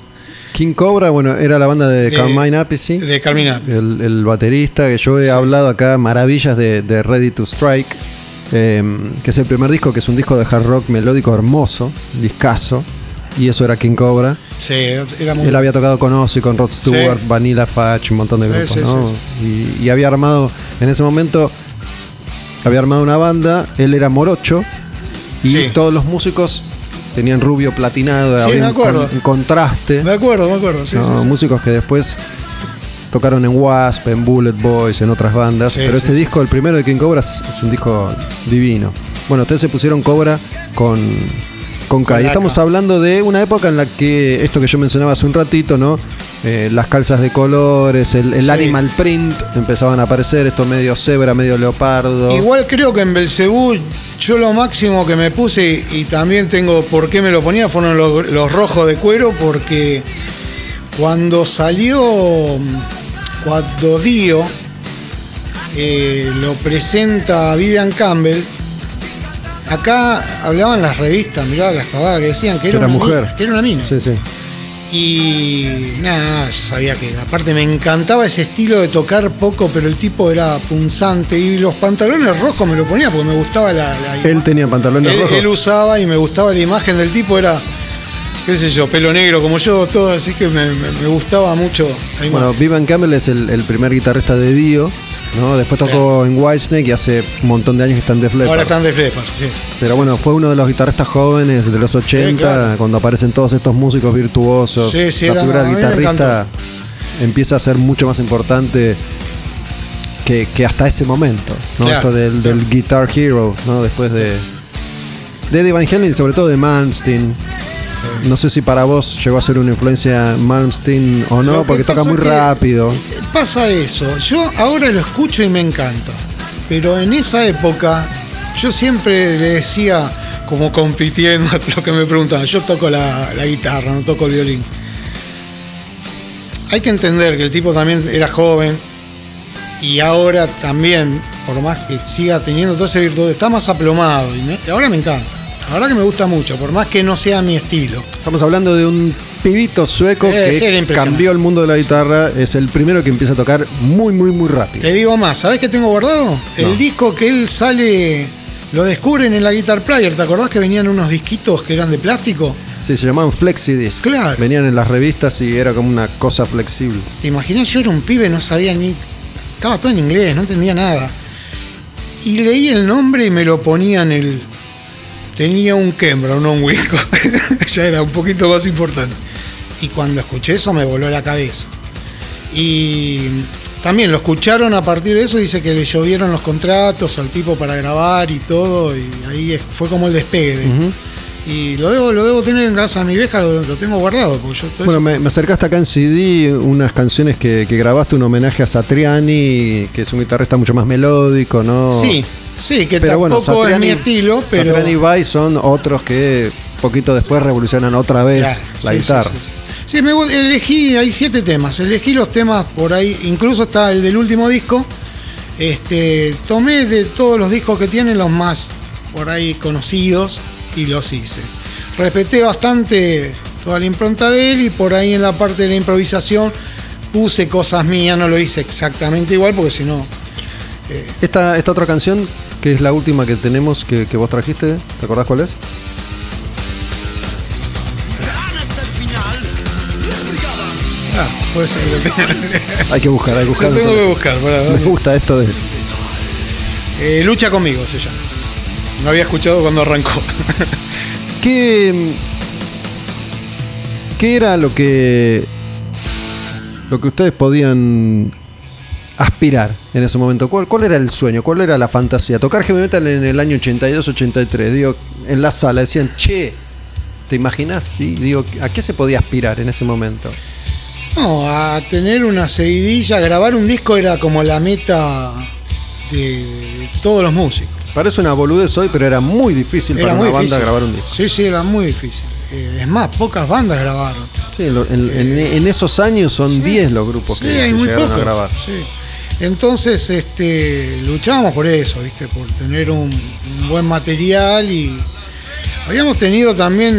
Speaker 1: King Cobra, bueno, era la banda de,
Speaker 4: De-
Speaker 1: Carmine Appice,
Speaker 4: De Carmina.
Speaker 1: el, el baterista, que yo he hablado acá maravillas de, de Ready to Strike, eh, que es el primer disco, que es un disco de hard rock melódico hermoso, discazo, y eso era King Cobra.
Speaker 4: Sí, era muy.
Speaker 1: Él había tocado con Ozzy, con Rod Stewart,
Speaker 4: Sí.
Speaker 1: Vanilla Fudge, un montón de grupos,
Speaker 4: sí,
Speaker 1: ¿no?
Speaker 4: sí,
Speaker 1: Y, y había armado, en ese momento, había armado una banda, él era morocho, y
Speaker 4: Sí.
Speaker 1: todos los músicos tenían rubio platinado,
Speaker 4: Sí,
Speaker 1: había
Speaker 4: me
Speaker 1: un,
Speaker 4: acuerdo.
Speaker 1: con- un contraste.
Speaker 4: Me acuerdo, me acuerdo. Sí.
Speaker 1: Músicos que después tocaron en Wasp, en Bullet Boys, en otras bandas. Pero ese disco, el primero de King Cobra, es un disco divino. Bueno, ustedes se pusieron Cobra con, con K. Y estamos hablando de una época en la que, esto que yo mencionaba hace un ratito, ¿no? Eh, las calzas de colores, el, el
Speaker 4: Sí.
Speaker 1: animal print empezaban a aparecer, esto medio cebra, medio leopardo.
Speaker 4: Igual creo que en Belcebú yo lo máximo que me puse y también tengo por qué me lo ponía fueron los, los rojos de cuero porque cuando salió cuando Dio eh, lo presenta a Vivian Campbell acá hablaban las revistas mirá las pavadas que decían que era,
Speaker 1: Era
Speaker 4: una
Speaker 1: mujer.
Speaker 4: mina, que era una mina
Speaker 1: Sí, sí.
Speaker 4: y nada, yo sabía que aparte me encantaba ese estilo de tocar poco, pero el tipo era punzante y los pantalones rojos me lo ponía porque me gustaba la... la-
Speaker 1: Él tenía pantalones
Speaker 4: él,
Speaker 1: rojos.
Speaker 4: él usaba y me gustaba la imagen del tipo, era, qué sé yo, pelo negro como yo, todo, así que me, me- me gustaba mucho
Speaker 1: Bueno. Vivan Campbell es el, el primer guitarrista de Dio. ¿No? Después tocó en Whitesnake y hace un montón de años que está en Def Leppard.
Speaker 4: Ahora están de Leppard, sí.
Speaker 1: Pero bueno, fue uno de los guitarristas jóvenes de los 80,
Speaker 4: claro.
Speaker 1: cuando aparecen todos estos músicos virtuosos.
Speaker 4: Sí, sí,
Speaker 1: la figura del guitarrista empieza a ser mucho más importante que, que hasta ese momento. ¿no?
Speaker 4: Claro,
Speaker 1: Esto del. Guitar Hero, ¿no? después de, de Eddie Van Halen y sobre todo de No sé si para vos llegó a ser una influencia Malmsteen o no, porque toca muy rápido.
Speaker 4: Pasa eso. Yo ahora lo escucho y me encanta. Pero en esa época, yo siempre le decía, como compitiendo [LAUGHS] lo que me preguntaban, yo toco la, la guitarra, no toco el violín. Hay que entender que el tipo también era joven y ahora también, por más que siga teniendo todo ese virtud, está más aplomado. Y, me- y ahora me encanta. La verdad que me gusta mucho, por más que no sea mi estilo.
Speaker 1: Estamos hablando de un pibito sueco
Speaker 4: Eh,
Speaker 1: que cambió el mundo de la guitarra. Es el primero que empieza a tocar muy, muy, muy rápido.
Speaker 4: Te digo más, ¿sabés qué tengo guardado? El disco que él sale, lo descubren en la Guitar Player. ¿Te acordás que venían unos disquitos que eran de plástico?
Speaker 1: Sí, se llamaban flexidisc.
Speaker 4: Claro.
Speaker 1: Venían en las revistas y era como una cosa flexible.
Speaker 4: ¿Te imaginas? Yo era un pibe, no sabía ni. Estaba todo en inglés, no entendía nada. Y leí el nombre y me lo ponía en el. Tenía un Kembra, no un Wilco. [LAUGHS] ya era un poquito más importante. Y cuando escuché eso me voló la cabeza. Y también lo escucharon a partir de eso. Dice que le llovieron los contratos al tipo para grabar y todo. Y ahí fue como el despegue. de- Y lo debo, lo debo tener en casa de mi vieja, lo, lo tengo guardado. Porque yo todo
Speaker 1: Bueno, me, me acercaste acá en CD unas canciones que, que grabaste, un homenaje a Satriani, que es un guitarrista mucho más melódico, ¿no?
Speaker 4: Sí, sí, que
Speaker 1: Pero bueno,
Speaker 4: tampoco es mi estilo, pero.
Speaker 1: Satriani y Vai son otros que poquito después revolucionan otra vez
Speaker 4: Claro,
Speaker 1: la
Speaker 4: sí,
Speaker 1: guitarra.
Speaker 4: Sí, sí, sí. Me elegí, hay siete temas. Elegí los temas por ahí, incluso está el del último disco. Este, tomé de todos los discos que tienen los más por ahí conocidos y los hice. Respeté bastante toda la impronta de él y por ahí en la parte de la improvisación puse cosas mías, no lo hice exactamente igual porque si no
Speaker 1: Esta, esta otra canción, que es la última que tenemos, que, que vos trajiste, ¿te acordás cuál es?
Speaker 4: ah, puede ser que lo tenga.
Speaker 1: Hay que buscar, hay que buscar.
Speaker 4: Lo tengo que buscar,
Speaker 1: Me gusta esto de...
Speaker 4: Eh, Lucha conmigo se llama. No había escuchado cuando arrancó. [LAUGHS]
Speaker 1: ¿Qué, ¿Qué era lo que lo que ustedes podían aspirar en ese momento? ¿Cuál, cuál era el sueño? ¿Cuál era la fantasía? Tocar heavy metal en el año 82-83. Digo, en la sala decían, che, ¿te imaginas? Sí, digo, ¿a qué se podía aspirar en ese momento?
Speaker 4: No, a tener una seguidilla, grabar un disco era como la meta de todos los músicos.
Speaker 1: Parece una boludez hoy, pero era muy difícil
Speaker 4: Era
Speaker 1: para
Speaker 4: muy
Speaker 1: una banda grabar un disco.
Speaker 4: Sí, sí, era muy difícil. Eh, es más, pocas bandas grabaron.
Speaker 1: Sí, en, esos años son 10 los grupos
Speaker 4: Sí,
Speaker 1: que, que
Speaker 4: hay muy
Speaker 1: llegaron
Speaker 4: pocos.
Speaker 1: a grabar.
Speaker 4: sí. Entonces, este, luchábamos por eso, ¿viste? Por tener un, un buen material y habíamos tenido también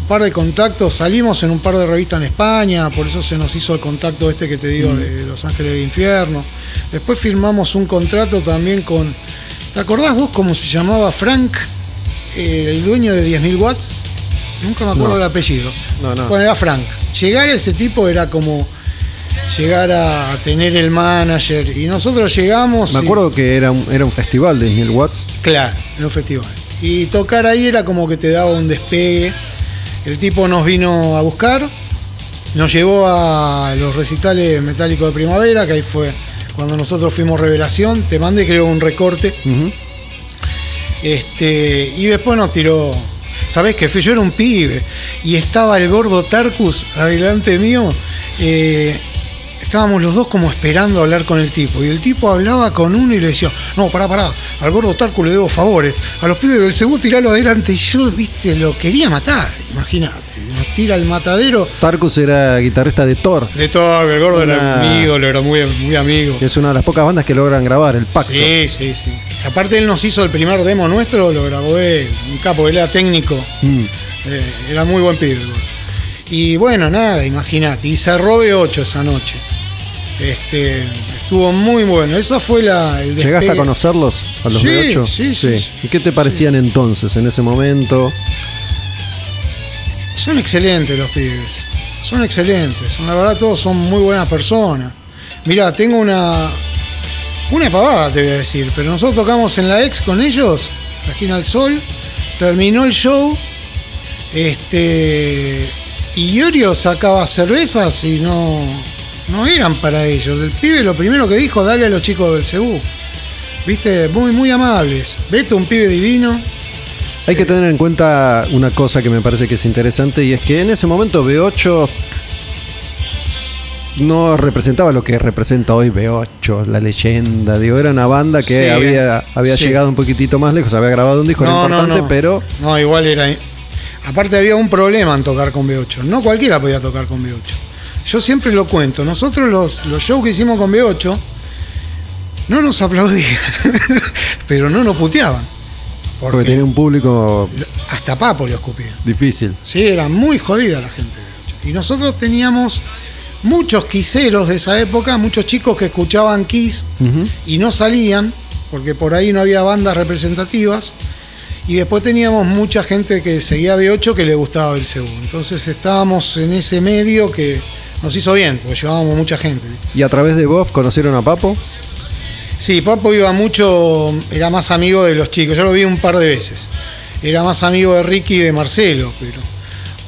Speaker 4: un par de contactos, salimos en un par de revistas en España, por eso se nos hizo el contacto este que te digo de Los Ángeles del Infierno. Después firmamos un contrato también con, ¿te acordás vos cómo se llamaba Frank, eh, el dueño de 10.000 watts? Nunca me acuerdo
Speaker 1: No.
Speaker 4: el apellido.
Speaker 1: No, no.
Speaker 4: Bueno, era Frank. Llegar a ese tipo era como llegar a tener el manager. Y nosotros llegamos.
Speaker 1: Me
Speaker 4: y-
Speaker 1: acuerdo que era un, era un festival de 10.000 watts.
Speaker 4: Claro, en un festival. Y tocar ahí era como que te daba un despegue. El tipo nos vino a buscar, nos llevó a los recitales metálicos de primavera, que ahí fue cuando nosotros fuimos revelación. Te mandé creo un recorte. Este, y después nos tiró. ¿Sabés que yo era un pibe? Y estaba el gordo Tarkus adelante mío. eh, estábamos los dos como esperando hablar con el tipo. Y el tipo hablaba con uno y le decía, no, pará, pará, al gordo Tarkus le debo favores. A los pibes del Cebú tiralo adelante. Y yo, viste, lo quería matar. Imagínate. Nos tira el matadero.
Speaker 1: Tarkus era guitarrista de Thor,
Speaker 4: De todo, el gordo era mi ídolo, era muy, muy amigo.
Speaker 1: que es una de las pocas bandas que logran grabar, el Pacto.
Speaker 4: Sí, sí, sí. Aparte él nos hizo el primer demo nuestro, lo grabó él, un capo, él era técnico,
Speaker 1: Mm.
Speaker 4: eh, era muy buen pibe. Y bueno, nada, imagínate, y cerró de 8 esa noche. Este, estuvo muy bueno, esa fue la, el
Speaker 1: ¿Llegaste a conocerlos a los
Speaker 4: Sí,
Speaker 1: de 8?
Speaker 4: sí, sí, sí.
Speaker 1: ¿Y qué te parecían entonces, en ese momento?
Speaker 4: Son excelentes los pibes, son excelentes, son, la verdad todos son muy buenas personas. Mirá, tengo una, Una pavada te voy a decir, pero nosotros tocamos en la ex con ellos, la esquina del sol, terminó el show, este, y Iorio sacaba cervezas y no, no eran para ellos. El pibe lo primero que dijo, dale a los chicos del Cebú. Viste, muy, muy amables. Vete, un pibe divino.
Speaker 1: Hay que tener en cuenta una cosa que me parece que es interesante y es que en ese momento B8 no representaba lo que representa hoy B8, la leyenda. Digo, era una banda que
Speaker 4: Sí,
Speaker 1: había, había
Speaker 4: sí.
Speaker 1: llegado un poquitito más lejos, había grabado un disco era importante,
Speaker 4: no.
Speaker 1: pero
Speaker 4: No, igual era. Aparte había un problema en tocar con B8. No cualquiera podía tocar con B8. Yo siempre lo cuento. Nosotros los, los shows que hicimos con B8 no nos aplaudían, [LAUGHS] pero no nos puteaban.
Speaker 1: porque
Speaker 4: Porque
Speaker 1: tenía un público
Speaker 4: hasta Papo lo escupían.
Speaker 1: difícil.
Speaker 4: Sí, era muy jodida la gente de B8. Y nosotros teníamos muchos quiseros de esa época, muchos chicos que escuchaban Kiss y no salían, porque por ahí no había bandas representativas. Y después teníamos mucha gente que seguía B8 que le gustaba el segundo. Entonces estábamos en ese medio que nos hizo bien, porque llevábamos mucha gente.
Speaker 1: Y a través de Bob conocieron a Papo.
Speaker 4: Sí, Papo iba mucho, era más amigo de los chicos. Yo lo vi un par de veces. Era más amigo de Ricky y de Marcelo, pero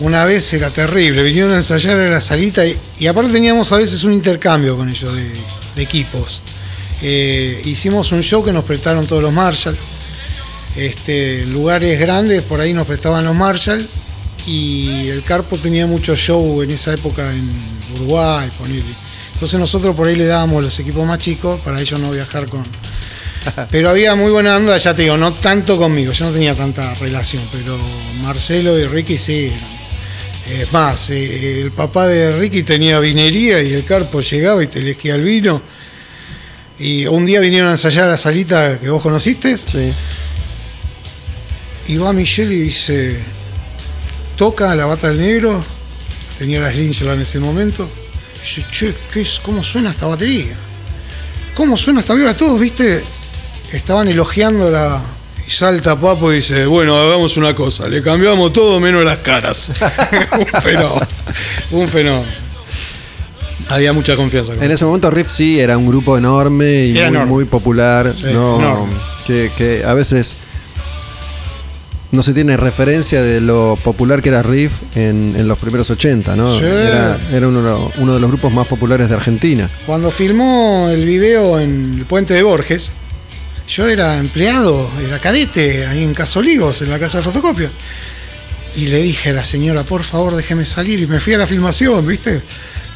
Speaker 4: una vez era terrible. Vinieron a ensayar en la salita y, y aparte teníamos a veces un intercambio con ellos de, de equipos. Eh, hicimos un show que nos prestaron todos los Marshall. Este, lugares grandes, por ahí nos prestaban los Marshall. Y el Carpo tenía mucho show en esa época en Uruguay, ponele. Entonces nosotros por ahí le dábamos los equipos más chicos para ellos no viajar con. [LAUGHS] Pero había muy buena onda, ya te digo, no tanto conmigo, yo no tenía tanta relación, pero Marcelo y Ricky sí. Es más, eh, el papá de Ricky tenía vinería y el Carpo llegaba y te elegía el vino. Y un día vinieron a ensayar a la salita que vos conociste.
Speaker 1: Sí.
Speaker 4: Y va Michelle y dice, toca la bata del negro, tenía las Lingeland en ese momento. Y dice, che, ¿qué es, ¿cómo suena esta batería? ¿Cómo suena esta vibra? Todos, viste, estaban elogiando la... Y salta Papo y dice, bueno, hagamos una cosa, le cambiamos todo menos las caras. [LAUGHS] un fenómeno. Un fenómeno. Había mucha confianza. con
Speaker 1: En ese momento Riff sí era un grupo enorme y
Speaker 4: Era
Speaker 1: muy,
Speaker 4: enorme.
Speaker 1: muy popular.
Speaker 4: Sí,
Speaker 1: no,
Speaker 4: enorme.
Speaker 1: que, que a veces no se tiene referencia de lo popular que era Riff en, en los primeros 80, ¿no?
Speaker 4: Sí.
Speaker 1: Era, era uno, uno de los grupos más populares de Argentina.
Speaker 4: Cuando filmó el video en el puente de Borges, yo era empleado, era cadete ahí en Casolivos, en la casa de fotocopia. Y le dije a la señora, por favor, déjeme salir. Y me fui a la filmación, ¿viste?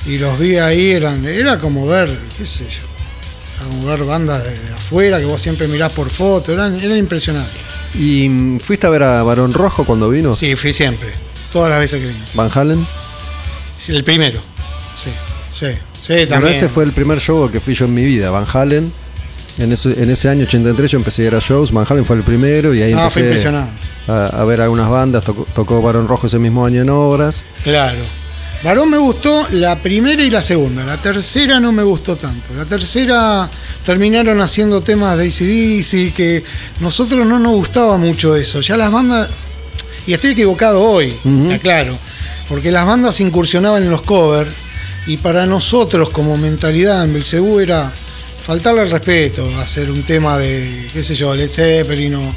Speaker 4: Y los vi ahí, eran, era como ver, qué sé yo, como ver bandas de, de afuera que vos siempre mirás por foto, eran, eran impresionantes.
Speaker 1: ¿Y fuiste a ver a Barón Rojo cuando vino?
Speaker 4: Sí, fui siempre, todas las veces que vine.
Speaker 1: Van Halen.
Speaker 4: Sí, El primero, sí, sí, sí, también.
Speaker 1: ese fue el primer show que fui yo en mi vida, Van Halen. En ese, en ese año 83 yo empecé a ir a shows, Van Halen fue el primero y ahí
Speaker 4: Ah,
Speaker 1: empecé a, a ver algunas bandas, tocó, tocó Barón Rojo ese mismo año en obras.
Speaker 4: Claro. Varón me gustó la primera y la segunda. La tercera no me gustó tanto. La tercera terminaron haciendo temas de ACDC que nosotros no nos gustaba mucho eso. Ya las bandas. Y estoy equivocado hoy, está claro. Porque las bandas incursionaban en los covers y para nosotros como mentalidad en Belcebú era faltarle el respeto, hacer un tema de, qué sé yo, Led Zeppelin o,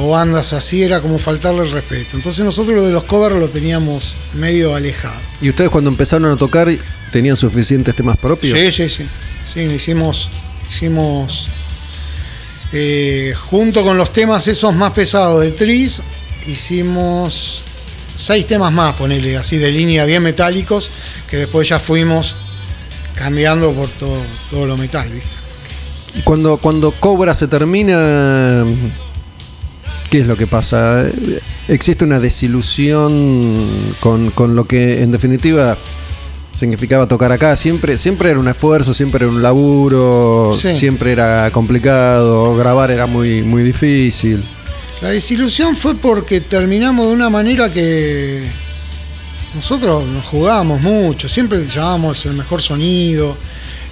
Speaker 4: o bandas así, era como faltarle el respeto. Entonces nosotros lo de los covers lo teníamos medio alejado.
Speaker 1: ¿Y ustedes cuando empezaron a tocar tenían suficientes temas propios?
Speaker 4: Sí, sí, sí. Sí, hicimos, hicimos eh, junto con los temas esos más pesados de Tris, hicimos seis temas más, ponele así de línea bien metálicos, que después ya fuimos cambiando por todo, todo lo metal, ¿viste?
Speaker 1: Cuando, cuando Cobra se termina, ¿qué es lo que pasa? ¿Existe una desilusión con, con lo que en definitiva significaba tocar acá? Siempre, siempre era un esfuerzo, siempre era un laburo,
Speaker 4: Sí.
Speaker 1: siempre era complicado, grabar era muy, muy difícil.
Speaker 4: La desilusión fue porque terminamos de una manera que nosotros nos jugábamos mucho, siempre llevábamos el mejor sonido,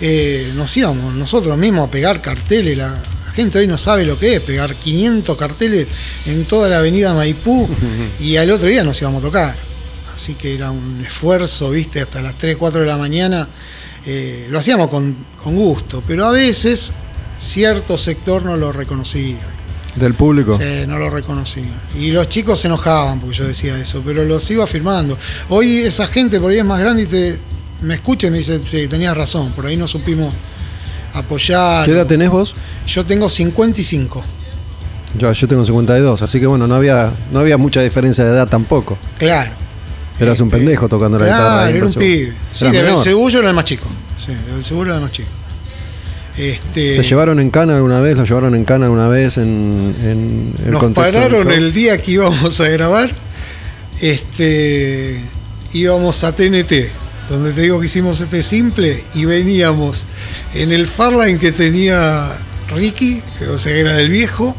Speaker 4: eh, nos íbamos nosotros mismos a pegar carteles, la, gente hoy no sabe lo que es pegar 500 carteles en toda la avenida Maipú [LAUGHS] y al otro día nos íbamos a tocar. Así que era un esfuerzo, viste, hasta las 3, 4 de la mañana. eh, lo hacíamos con, con gusto, pero a veces cierto sector no lo reconocía.
Speaker 1: Del público.
Speaker 4: Sí, no lo reconocía. Y los chicos se enojaban porque yo decía eso, pero los iba afirmando. Hoy esa gente por ahí es más grande y te, me escucha y me dice, sí, tenías razón, por ahí no supimos apoyar.
Speaker 1: ¿Qué edad tenés vos?
Speaker 4: Yo tengo 55.
Speaker 1: Yo, yo tengo 52, así que bueno, no había, no había mucha diferencia de edad tampoco.
Speaker 4: Claro.
Speaker 1: Eras un
Speaker 4: Este,
Speaker 1: pendejo tocando la
Speaker 4: claro,
Speaker 1: guitarra. ahí en
Speaker 4: era un pibe. Sí, de yo era el más chico. Sí, de Belcebú era el más chico. Este,
Speaker 1: ¿Te llevaron en cana alguna vez? ¿Lo llevaron en cana alguna vez en, en el
Speaker 4: Nos pararon el día que íbamos a grabar. Este, íbamos a TNT, donde te digo que hicimos este simple y veníamos en el Farline que tenía Ricky, o sea, era del viejo.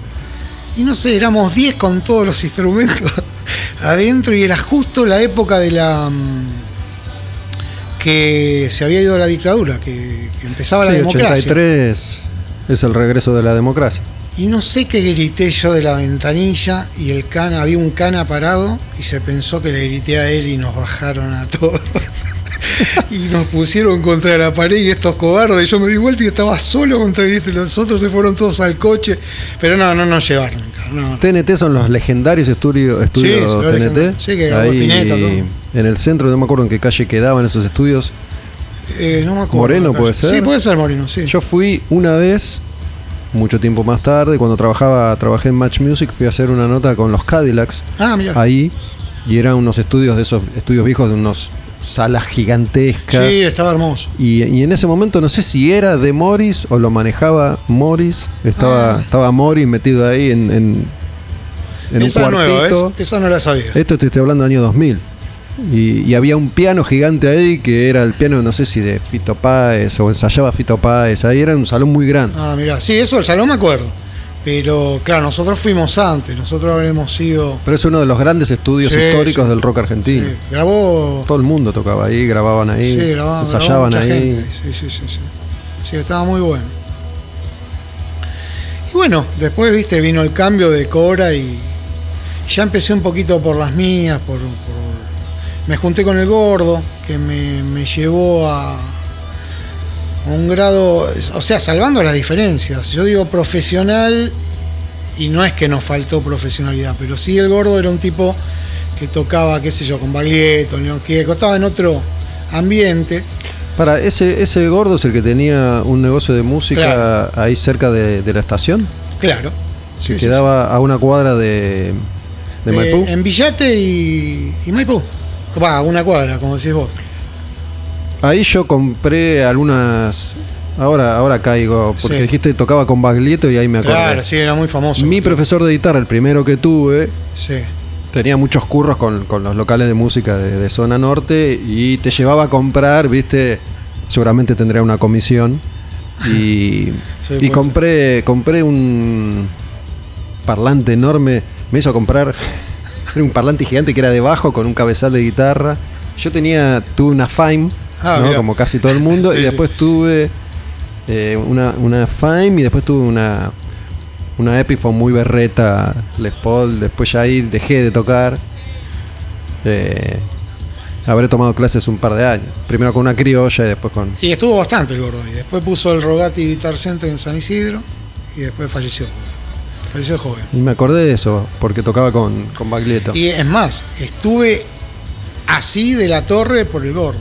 Speaker 4: Y no sé, éramos 10 con todos los instrumentos [LAUGHS] adentro y era justo la época de la mm, que se había ido la dictadura, que, que empezaba la democracia.
Speaker 1: 83 es el regreso de la democracia.
Speaker 4: Y no sé qué grité yo de la ventanilla y el cana, había un cana parado y se pensó que le grité a él y nos bajaron a todos. [LAUGHS] y nos pusieron contra la pared y estos cobardes. Yo me di vuelta y estaba solo contra él. Los otros se fueron todos al coche. Pero no, no nos llevaron. No,
Speaker 1: TNT son los legendarios estudios, estudios
Speaker 4: Sí,
Speaker 1: TNT.
Speaker 4: Sí, que
Speaker 1: Ahí
Speaker 4: Spinetta, todo.
Speaker 1: en el centro, no me acuerdo en qué calle quedaban esos estudios.
Speaker 4: Eh, no me acuerdo.
Speaker 1: Moreno, ¿puede ser?
Speaker 4: Sí, puede ser Moreno, sí.
Speaker 1: Yo fui una vez, mucho tiempo más tarde, cuando trabajaba, trabajé en Match Music, fui a hacer una nota con los Cadillacs
Speaker 4: ah, mira.
Speaker 1: ahí, y eran unos estudios de esos estudios viejos de unos salas gigantescas.
Speaker 4: Sí, estaba hermoso.
Speaker 1: Y, y en ese momento no sé si era de Morris o lo manejaba Morris. Estaba,
Speaker 4: Ah.
Speaker 1: estaba Morris metido ahí en, en, en
Speaker 4: esa
Speaker 1: un
Speaker 4: nueva,
Speaker 1: cuartito.
Speaker 4: Esa no la sabía.
Speaker 1: Esto te estoy hablando del año 2000. Y, y había un piano gigante ahí que era el piano, no sé si de Fito Páez o ensayaba Fito Páez. Ahí era un salón muy grande.
Speaker 4: Ah, mira, sí, eso ya no me acuerdo. Pero claro, nosotros fuimos antes, nosotros habremos sido.
Speaker 1: Pero es uno de los grandes estudios
Speaker 4: Sí,
Speaker 1: históricos
Speaker 4: sí.
Speaker 1: del rock argentino.
Speaker 4: Sí, grabó.
Speaker 1: Todo el mundo tocaba ahí, grababan ahí,
Speaker 4: Sí, grababa,
Speaker 1: ensayaban ahí.
Speaker 4: gente. Sí, sí, sí, sí. Sí, estaba muy bueno. Y bueno, después, viste, vino el cambio de Cobra y ya empecé un poquito por las mías, por, por- me junté con el gordo, que me, me llevó a, a un grado, o sea, salvando las diferencias. Yo digo profesional y no es que nos faltó profesionalidad, pero sí el gordo era un tipo que tocaba, qué sé yo, con Baglietto, León Gieco, estaba en otro ambiente.
Speaker 1: Para, ese, ese gordo es el que tenía un negocio de música
Speaker 4: Claro.
Speaker 1: ahí cerca de, de la estación.
Speaker 4: Claro.
Speaker 1: que
Speaker 4: Sí, sí,
Speaker 1: quedaba a una cuadra de, de
Speaker 4: sí.
Speaker 1: Maipú.
Speaker 4: Eh, en Villate y, y Maipú. Va, a una cuadra, como decís vos.
Speaker 1: Ahí yo compré algunas. Ahora, ahora caigo, porque
Speaker 4: Sí.
Speaker 1: dijiste tocaba con Baglietto y ahí me acordé.
Speaker 4: Claro, sí, era muy famoso.
Speaker 1: Mi profesor de guitarra, el primero que tuve,
Speaker 4: Sí.
Speaker 1: tenía muchos curros con, con los locales de música de, de zona norte y te llevaba a comprar, viste, seguramente tendría una comisión. Y, [LAUGHS]
Speaker 4: Sí,
Speaker 1: y compré, compré un parlante enorme, me hizo comprar era [LAUGHS] un parlante gigante que era de bajo con un cabezal de guitarra. Yo tenía, tuve una Fime,
Speaker 4: Ah,
Speaker 1: como casi todo el mundo, [LAUGHS]
Speaker 4: Sí,
Speaker 1: y
Speaker 4: sí.
Speaker 1: después tuve eh, una, una Fime y después tuve una, una Epiphone muy berreta Les Paul. Después ya ahí dejé de tocar. Eh, habré tomado clases un par de años. Primero con una criolla y después con.
Speaker 4: Y estuvo bastante el gordo. Y después puso el Rogati Guitar Center en San Isidro y después falleció. Falleció joven.
Speaker 1: Y me acordé de eso, porque tocaba con, con Baglietto.
Speaker 4: Y es más, estuve así de la torre por el gordo.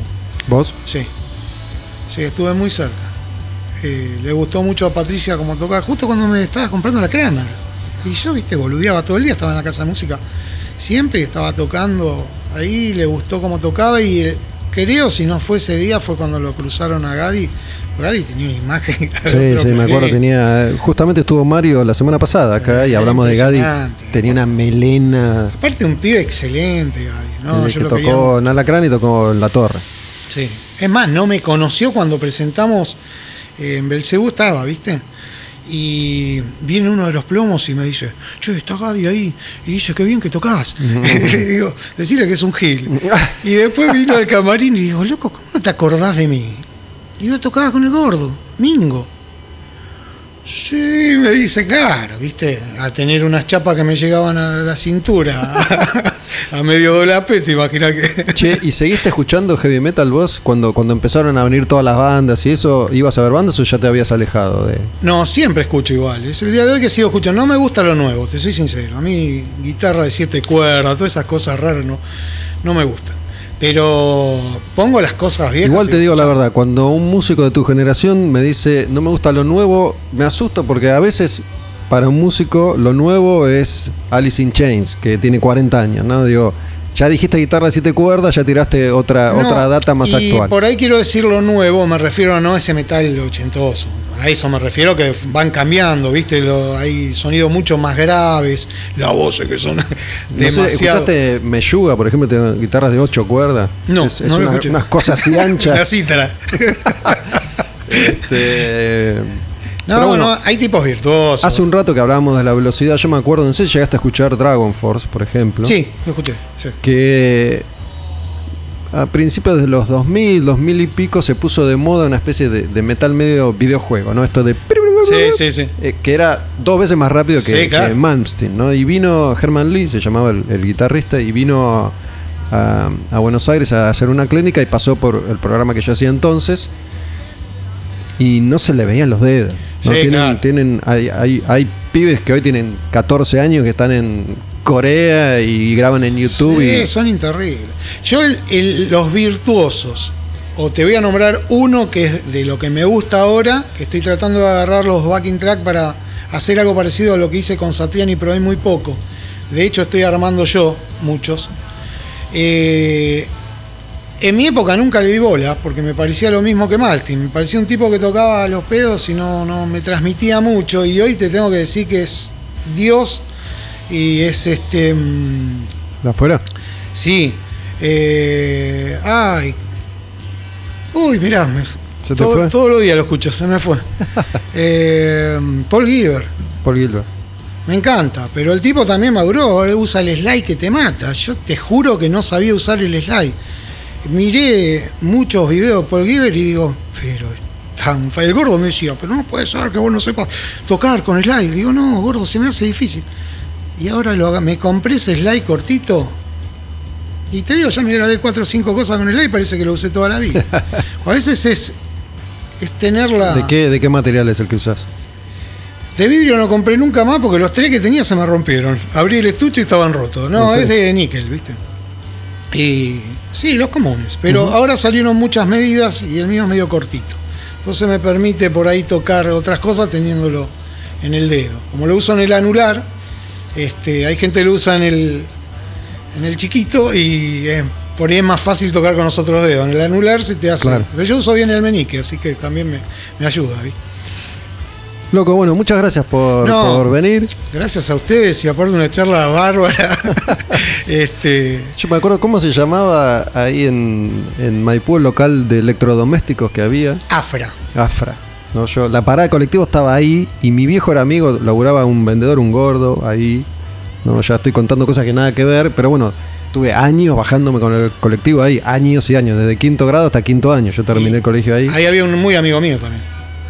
Speaker 1: ¿Vos?
Speaker 4: Sí. Sí, estuve muy cerca. Eh, le gustó mucho a Patricia como tocaba, justo cuando me estaba comprando la Kramer. Y yo, viste, boludeaba todo el día, estaba en la casa de música. Siempre estaba tocando ahí, le gustó cómo tocaba y el- creo, si no fue ese día, fue cuando lo cruzaron a Gadi. Gadi tenía una imagen. [LAUGHS]
Speaker 1: Sí,
Speaker 4: otro
Speaker 1: sí, me acuerdo. Tenía, justamente estuvo Mario la semana pasada acá y
Speaker 4: Eh,
Speaker 1: hablamos de Gadi. Tenía una melena
Speaker 4: Aparte, un pibe excelente, Gadi. ¿no?
Speaker 1: eh,
Speaker 4: Yo
Speaker 1: que
Speaker 4: lo quería
Speaker 1: tocó en Alacrán y tocó en La Torre.
Speaker 4: Sí. Es más, no me conoció cuando presentamos eh, en Belcebú, estaba, ¿viste? Y viene uno de los plomos y me dice, che, está Gaby ahí. Y dice, qué bien que tocás. [LAUGHS] [LAUGHS] y le digo, decirle que es un gil. y después vino al camarín y digo, loco, ¿cómo no te acordás de mí? Y yo tocaba con el gordo, Mingo. Sí, me dice, claro, viste, a tener unas chapas que me llegaban a la cintura, [LAUGHS] a medio dolape, te imaginas que... [LAUGHS]
Speaker 1: Che, ¿y seguiste escuchando heavy metal vos cuando, cuando empezaron a venir todas las bandas y eso? ¿Ibas a ver bandas o ya te habías alejado de...?
Speaker 4: No, siempre escucho igual. Es el día de hoy que sigo escuchando. No me gusta lo nuevo, te soy sincero. A mí guitarra de siete cuerdas, todas esas cosas raras no, no me gustan. Pero pongo las cosas viejas.
Speaker 1: Igual te digo la verdad, cuando un músico de tu generación me dice no me gusta lo nuevo, me asusta porque a veces para un músico lo nuevo es Alice in Chains, que tiene 40 años, ¿no? Digo, ya dijiste guitarra de siete cuerdas, ya tiraste otra,
Speaker 4: No,
Speaker 1: otra data más
Speaker 4: y
Speaker 1: actual.
Speaker 4: Por ahí quiero decir lo nuevo, me refiero a no ese metal ochentoso. A eso me refiero que van cambiando, ¿viste? Lo- hay sonidos mucho más graves, las voces que son [LAUGHS]
Speaker 1: No sé,
Speaker 4: demasiado.
Speaker 1: ¿Escuchaste Meyuga, por ejemplo, tiene guitarras de ocho cuerdas?
Speaker 4: No,
Speaker 1: es, es
Speaker 4: no lo
Speaker 1: una-
Speaker 4: escuché.
Speaker 1: unas cosas así
Speaker 4: La [LAUGHS]
Speaker 1: anchas.
Speaker 4: cítara. [LAUGHS]
Speaker 1: Este,
Speaker 4: No,
Speaker 1: pero bueno,
Speaker 4: no, hay tipos virtuosos.
Speaker 1: hace un rato que hablábamos de la velocidad, yo me acuerdo, no sé si llegaste a escuchar Dragon Force, por ejemplo.
Speaker 4: Sí, lo escuché. sí.
Speaker 1: que a principios de los 2000, 2000 y pico se puso de moda una especie de, de metal medio videojuego, ¿no? Esto de...
Speaker 4: Sí, sí, sí.
Speaker 1: eh, que era dos veces más rápido que,
Speaker 4: Sí, claro.
Speaker 1: que Malmsteen, ¿no? Y vino Herman Lee, se llamaba el, el guitarrista, y vino a, a Buenos Aires a hacer una clínica y pasó por el programa que yo hacía entonces. Y no se le veían los dedos. ¿no?
Speaker 4: Sí,
Speaker 1: tienen,
Speaker 4: claro.
Speaker 1: tienen, hay, hay, hay pibes que hoy tienen 14 años que están en Corea y graban en YouTube.
Speaker 4: Sí,
Speaker 1: y,
Speaker 4: son interribles. Yo, el- el- los virtuosos, o te voy a nombrar uno que es de lo que me gusta ahora, que estoy tratando de agarrar los backing track para hacer algo parecido a lo que hice con Satriani, pero hay muy poco. De hecho, estoy armando yo muchos. Eh, en mi época nunca le di bola, porque me parecía lo mismo que Maltin. Me parecía un tipo que tocaba los pedos y no, no me transmitía mucho. Y hoy te tengo que decir que es Dios y es este. mm,
Speaker 1: ¿De afuera?
Speaker 4: Sí. eh, ay. Uy, mirá. me-
Speaker 1: ¿Se te
Speaker 4: todo-
Speaker 1: fue?
Speaker 4: Todos los días lo escucho, se me fue. [LAUGHS] Eh, Paul Giver.
Speaker 1: Paul Gilbert.
Speaker 4: Me encanta, pero el tipo también maduró, ahora usa el slide que te mata. Yo te juro que no sabía usar el slide. Miré muchos videos de Paul Giver y digo, pero es tan fa-". El gordo me decía, pero no puede ser que vos no sepas tocar con slide. Le digo, no, gordo, se me hace difícil. Y ahora lo me compré ese slide cortito. Y te digo, ya me grabé cuatro o cinco cosas con el slide parece que lo usé toda la vida. [LAUGHS] a veces es, es tenerla.
Speaker 1: ¿De qué, ¿De qué material es el que usas?
Speaker 4: De vidrio no compré nunca más porque los tres que tenía se me rompieron. Abrí el estuche y estaban rotos. No,
Speaker 1: ¿En
Speaker 4: es de níquel, ¿viste? Y sí, los comunes. Pero ahora salieron muchas medidas y el mío es medio cortito. Entonces me permite por ahí tocar otras cosas teniéndolo en el dedo. Como lo uso en el anular, este, hay gente que lo usa en el, en el chiquito y eh, por ahí es más fácil tocar con los otros dedos. En el anular se te hace.
Speaker 1: Claro.
Speaker 4: Pero yo uso bien el meñique, así que también me, me ayuda, ¿viste?
Speaker 1: Loco, bueno, muchas gracias por,
Speaker 4: No.
Speaker 1: por venir.
Speaker 4: Gracias a ustedes y aparte una charla bárbara. [LAUGHS] este,
Speaker 1: Yo me acuerdo cómo se llamaba ahí en, en Maipú el local de electrodomésticos que había.
Speaker 4: afra.
Speaker 1: Afra. No, yo, la parada de colectivo estaba ahí y mi viejo era amigo, laburaba un vendedor, un gordo ahí. No, ya estoy contando cosas que nada que ver, pero bueno, tuve años bajándome con el colectivo ahí, años y años, desde quinto grado hasta quinto año. Yo terminé el colegio ahí.
Speaker 4: Ahí había un muy amigo mío también,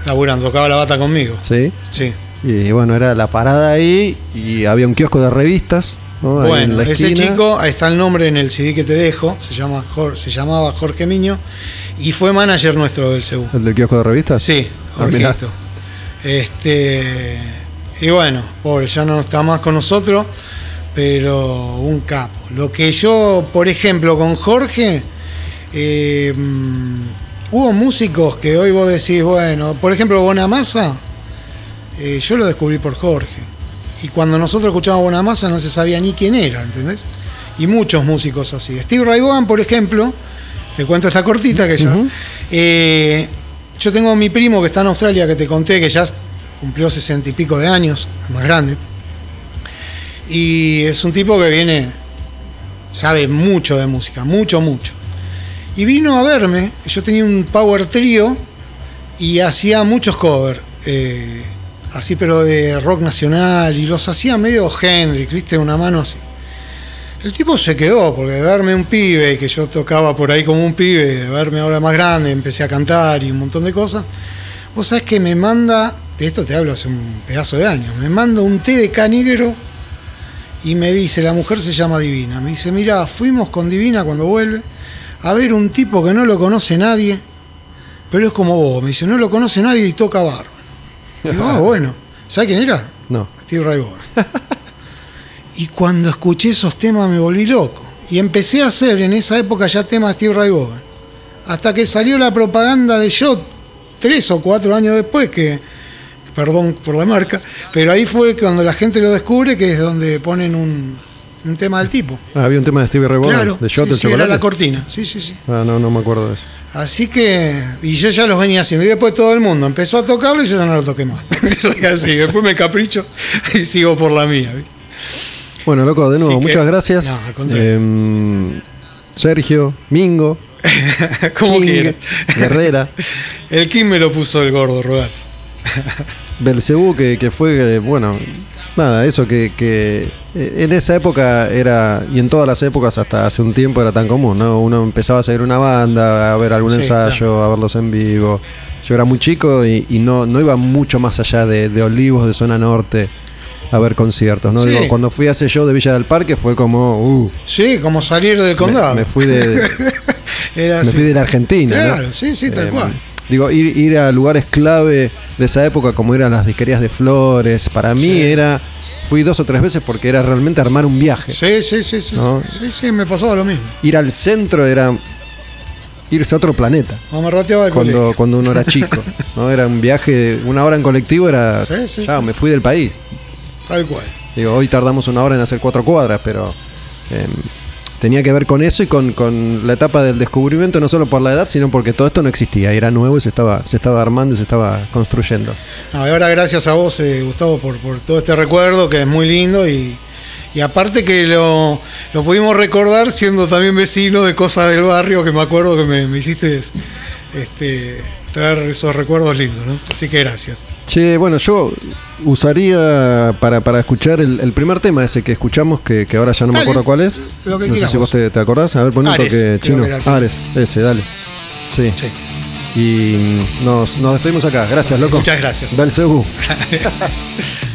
Speaker 4: laburando, tocaba la bata conmigo.
Speaker 1: Sí.
Speaker 4: Sí.
Speaker 1: Y bueno, era la parada ahí y había un kiosco de revistas.
Speaker 4: Bueno, ese chico, ahí está el nombre en el CD que te dejo, se, llama se llamaba Jorge Miño y fue manager nuestro del CEU.
Speaker 1: ¿El del kiosco de revistas?
Speaker 4: Sí,
Speaker 1: Ah, mirá.
Speaker 4: Jorgito. este, y bueno, pobre, ya no está más con nosotros, pero un capo. Lo que yo, por ejemplo, con Jorge, eh, mm, hubo músicos que hoy vos decís, bueno, por ejemplo, Bonamassa, eh, yo lo descubrí por Jorge. Y cuando nosotros escuchábamos Bonamassa no se sabía ni quién era, ¿entendés? Y muchos músicos así. Steve Ray Vaughan, por ejemplo, te cuento esta cortita que yo. eh, yo tengo mi primo que está en Australia, que te conté que ya cumplió sesenta y pico de años, es más grande. Y es un tipo que viene, sabe mucho de música, mucho, mucho. Y vino a verme, yo tenía un power trio y hacía muchos covers, eh, así pero de rock nacional, y los hacía medio Hendrix, viste, una mano así. El tipo se quedó, porque de verme un pibe, que yo tocaba por ahí como un pibe, de verme ahora más grande, empecé a cantar y un montón de cosas. Vos sabés que me manda de esto te hablo hace un pedazo de años, me manda un té de canigro y me dice, la mujer se llama Divina, me dice, mira, fuimos con Divina cuando vuelve a ver un tipo que no lo conoce nadie, pero es como vos, me dice, no lo conoce nadie y toca barro. Digo, ah, bueno, ¿sabes quién era?
Speaker 1: No.
Speaker 4: Steve Ray Vaughan. y cuando escuché esos temas me volví loco. Y empecé a hacer en esa época ya temas de Steve Ray Vaughan. Hasta que salió la propaganda de Shot, tres o cuatro años después, que, perdón por la marca, pero ahí fue cuando la gente lo descubre, que es donde ponen un, un tema del tipo.
Speaker 1: Ah, había un tema de Steve Ray Vaughan,
Speaker 4: Claro,
Speaker 1: de Shot
Speaker 4: sí, sí, era
Speaker 1: chocolate.
Speaker 4: la cortina. Sí, sí, sí.
Speaker 1: Ah, no, no me acuerdo de eso.
Speaker 4: Así que, y yo ya los venía haciendo. Y después todo el mundo empezó a tocarlo y yo ya no lo toqué más. [LAUGHS] Soy así, después me capricho [LAUGHS] y sigo por la mía.
Speaker 1: Bueno, loco, de nuevo,
Speaker 4: Así que-
Speaker 1: muchas gracias.
Speaker 4: No.
Speaker 1: Em, Sergio, Mingo, [LAUGHS]
Speaker 4: Como
Speaker 1: King,
Speaker 4: quiera.
Speaker 1: Herrera,
Speaker 4: El Kim me lo puso el gordo, Rogat.
Speaker 1: Belcebú, que, que fue, eh, bueno, nada, eso que, que eh, en esa época era, y en todas las épocas hasta hace un tiempo era tan común, ¿no? Uno empezaba a seguir una banda, a ver algún
Speaker 4: Sí,
Speaker 1: ensayo, a verlos en vivo. Yo era muy chico y, y no, no iba mucho más allá de, de Olivos, de zona norte, a ver conciertos, ¿no?
Speaker 4: Sí.
Speaker 1: Digo, cuando fui a ese show de Villa del Parque fue como, uh,
Speaker 4: Sí, como salir del condado.
Speaker 1: me, me fui de, [LAUGHS]
Speaker 4: Era
Speaker 1: me
Speaker 4: así.
Speaker 1: fui de la Argentina. ¿no?
Speaker 4: Claro, sí, sí, tal
Speaker 1: Eh,
Speaker 4: cual.
Speaker 1: Digo, ir, ir a lugares clave de esa época, como eran las disquerías de flores, para mí
Speaker 4: Sí.
Speaker 1: era. Fui dos o tres veces porque era realmente armar un viaje.
Speaker 4: Sí, sí, sí, sí.
Speaker 1: No.
Speaker 4: Sí, sí, me pasaba lo mismo.
Speaker 1: Ir al centro era irse a otro planeta.
Speaker 4: Me rateaba el
Speaker 1: Cuando, cuando uno era [LAUGHS] chico. ¿no? Era un viaje, una hora en colectivo era.
Speaker 4: Sí, sí,
Speaker 1: ya,
Speaker 4: sí.
Speaker 1: me fui del país.
Speaker 4: Tal cual.
Speaker 1: Digo, hoy tardamos una hora en hacer cuatro cuadras, pero em, tenía que ver con eso y con, con la etapa del descubrimiento, no solo por la edad, sino porque todo esto no existía, era nuevo y se estaba, se estaba armando y se estaba construyendo.
Speaker 4: Y ahora gracias a vos, eh, Gustavo, por, por todo este recuerdo que es muy lindo y, y aparte que lo, lo pudimos recordar siendo también vecino de cosas del barrio que me acuerdo que me, me hiciste este, traer esos recuerdos lindos, ¿no? Así que gracias.
Speaker 1: Che, bueno, yo usaría para, para escuchar el, el primer tema ese que escuchamos, que, que ahora ya no me
Speaker 4: Dale,
Speaker 1: acuerdo cuál es.
Speaker 4: lo que
Speaker 1: no sé si vos te, te acordás. A ver, pon un
Speaker 4: Ares,
Speaker 1: toque chino. Ares, ese, dale. Sí.
Speaker 4: Sí.
Speaker 1: Y nos, nos despedimos acá. Gracias, loco.
Speaker 4: Muchas gracias.
Speaker 1: Belcebú.
Speaker 2: Es [LAUGHS]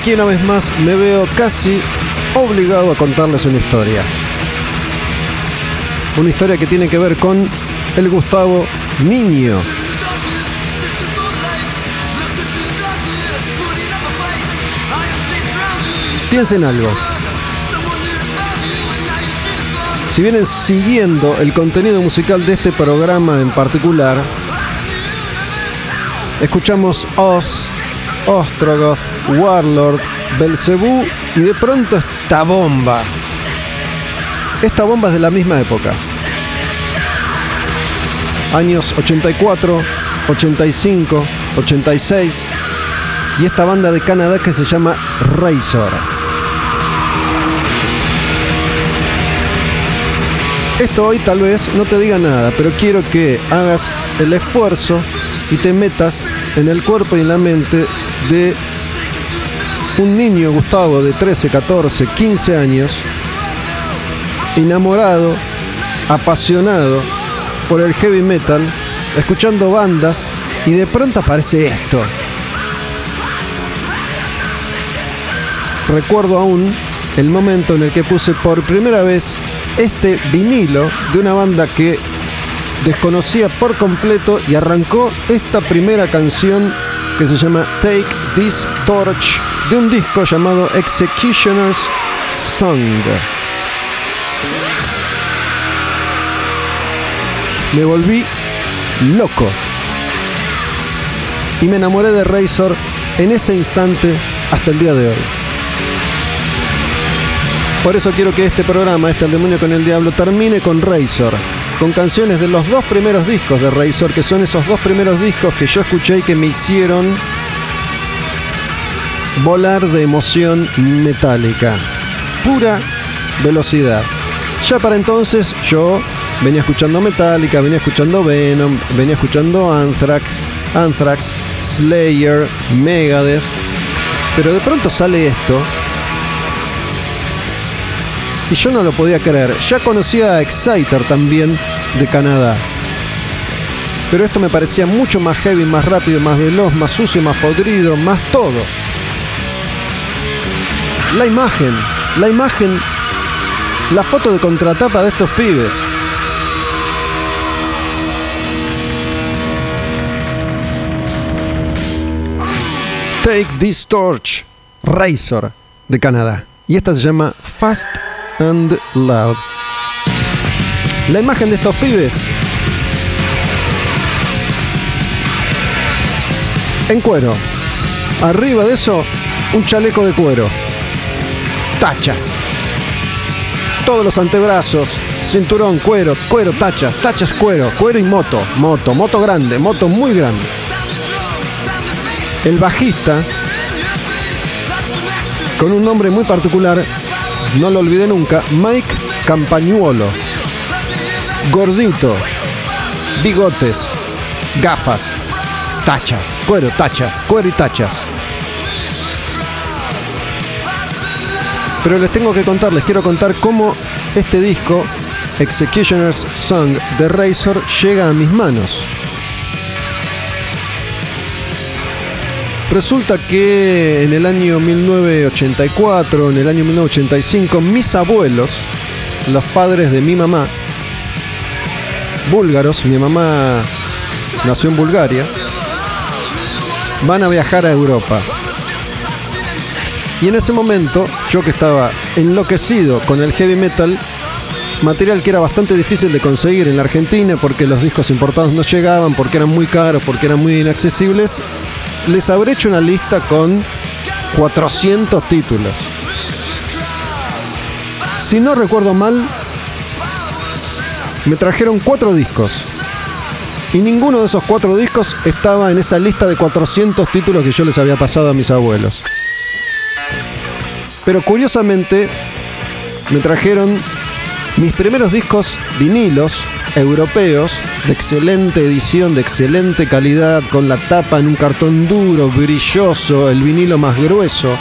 Speaker 1: aquí una vez más me veo casi obligado a contarles una historia. Una historia que tiene que ver con el Gustavo Niño. Piensen algo. Si vienen siguiendo el contenido musical de este programa en particular, escuchamos Oz, Ostrogoth, Warlord, Belcebú y de pronto esta bomba. Esta bomba es de la misma época. Años 84, 85, 86 y esta banda de Canadá que se llama Razor. Esto hoy tal vez no te diga nada, pero quiero que hagas el esfuerzo y te metas en el cuerpo y en la mente de un niño Gustavo de 13, 14, 15 años, enamorado, apasionado por el heavy metal, escuchando bandas y de pronto aparece esto. Recuerdo aún el momento en el que puse por primera vez este vinilo de una banda que desconocía por completo y arrancó esta primera canción que se llama Take This Torch de un disco llamado Executioner's Song. Me volví loco y me enamoré de Razor en ese instante hasta el día de hoy. Por eso quiero que este programa, este El Demonio con el Diablo, termine con Razor, con canciones de los dos primeros discos de Razor, que son esos dos primeros discos que yo escuché y que me hicieron volar de emoción metálica. Pura velocidad. Ya para entonces yo venía escuchando Metallica, venía escuchando Venom, venía escuchando Anthrax, Anthrax, Slayer, Megadeth. Pero de pronto sale esto y yo no lo podía creer. Ya conocía a Exciter también de Canadá. Pero esto me parecía mucho más heavy, más rápido, más veloz, más sucio, más podrido, más todo. La imagen, la imagen, la foto de contratapa de estos pibes. Take This Torch, Razor de Canadá. Y esta se llama Fast and Loud. La imagen de estos pibes. En cuero. Arriba de eso, un chaleco de cuero. Tachas. Todos los antebrazos, cinturón, cuero, cuero, tachas, tachas, cuero, cuero y moto. Moto, moto grande, moto muy grande. El bajista, con un nombre muy particular, no lo olvidé nunca, Mike Campañuolo. Gordito, bigotes, gafas, tachas, cuero, tachas, cuero y tachas. Pero les tengo que contar, les quiero contar cómo este disco, Executioner's Song de Razor, llega a mis manos. Resulta que en el año 1984, en el año 1985, mis abuelos, los padres de mi mamá, búlgaros, mi mamá nació en Bulgaria, van a viajar a Europa. Y en ese momento, yo que estaba enloquecido con el heavy metal, material que era bastante difícil de conseguir en la Argentina porque los discos importados no llegaban, porque eran muy caros, porque eran muy inaccesibles, les habré hecho una lista con 400 títulos. Si no recuerdo mal, me trajeron cuatro discos. Y ninguno de esos cuatro discos estaba en esa lista de 400 títulos que yo les había pasado a mis abuelos. Pero curiosamente, me trajeron mis primeros discos vinilos europeos de excelente edición, de excelente calidad, con la tapa en un cartón duro, brilloso, el vinilo más grueso.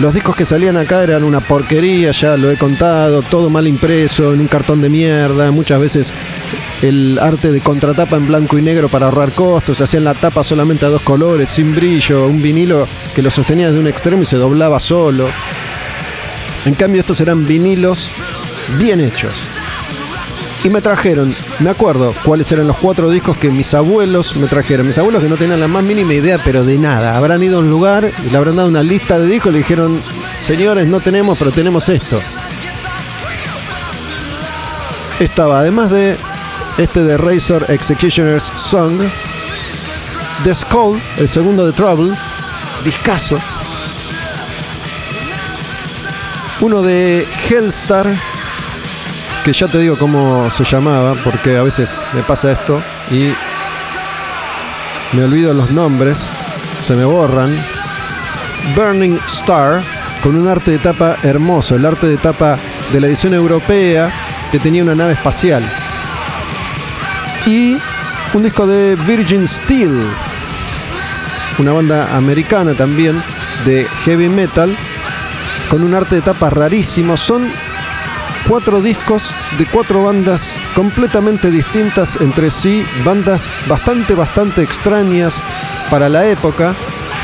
Speaker 1: Los discos que salían acá eran una porquería, ya lo he contado, todo mal impreso, en un cartón de mierda, muchas veces el arte de contratapa en blanco y negro para ahorrar costos, hacían la tapa solamente a dos colores, sin brillo, un vinilo que lo sostenía de un extremo y se doblaba solo. En cambio estos eran vinilos bien hechos. Y me trajeron, me acuerdo cuáles eran los cuatro discos que mis abuelos me trajeron. Mis abuelos que no tenían la más mínima idea, pero de nada. Habrán ido a un lugar y le habrán dado una lista de discos y le dijeron, señores, no tenemos, pero tenemos esto. Estaba, además de este de Razor Executioner's Song, The Skull, el segundo de Trouble, discaso. Uno de Hellstar, que ya te digo cómo se llamaba, porque a veces me pasa esto y me olvido los nombres, se me borran. Burning Star, con un arte de tapa hermoso, el arte de tapa de la edición europea que tenía una nave espacial. Y un disco de Virgin Steel, una banda americana también de heavy metal, con un arte de tapa rarísimo. Son cuatro discos de cuatro bandas completamente distintas entre sí, bandas bastante, bastante extrañas para la época,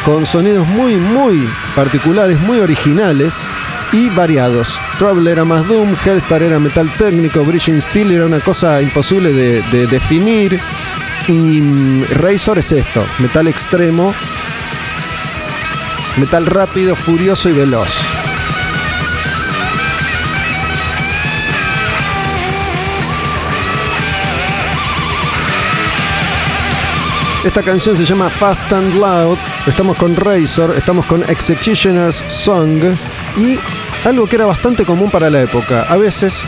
Speaker 1: con sonidos muy, muy particulares, muy originales y variados. Trouble era más Doom, Hellstar era metal técnico, Bridging Steel era una cosa imposible de definir. Y Razor es esto, metal extremo, metal rápido, furioso y veloz. Esta canción se llama Fast and Loud. Estamos con Razor, estamos con Executioner's Song y algo que era bastante común para la época. A veces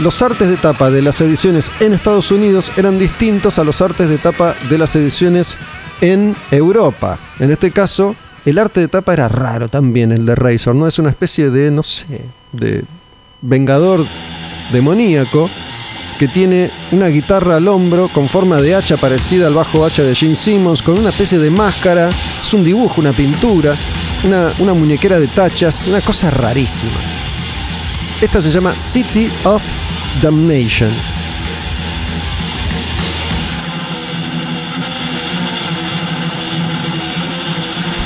Speaker 1: los artes de tapa de las ediciones en Estados Unidos eran distintos a los artes de tapa de las ediciones en Europa. En este caso, el arte de tapa era raro también, el de Razor, ¿no? Es una especie de, no sé, de vengador demoníaco que tiene una guitarra al hombro con forma de hacha parecida al bajo hacha de Gene Simmons, con una especie de máscara, es un dibujo, una pintura, una, una muñequera de tachas, una cosa rarísima. Esta se llama City of Damnation.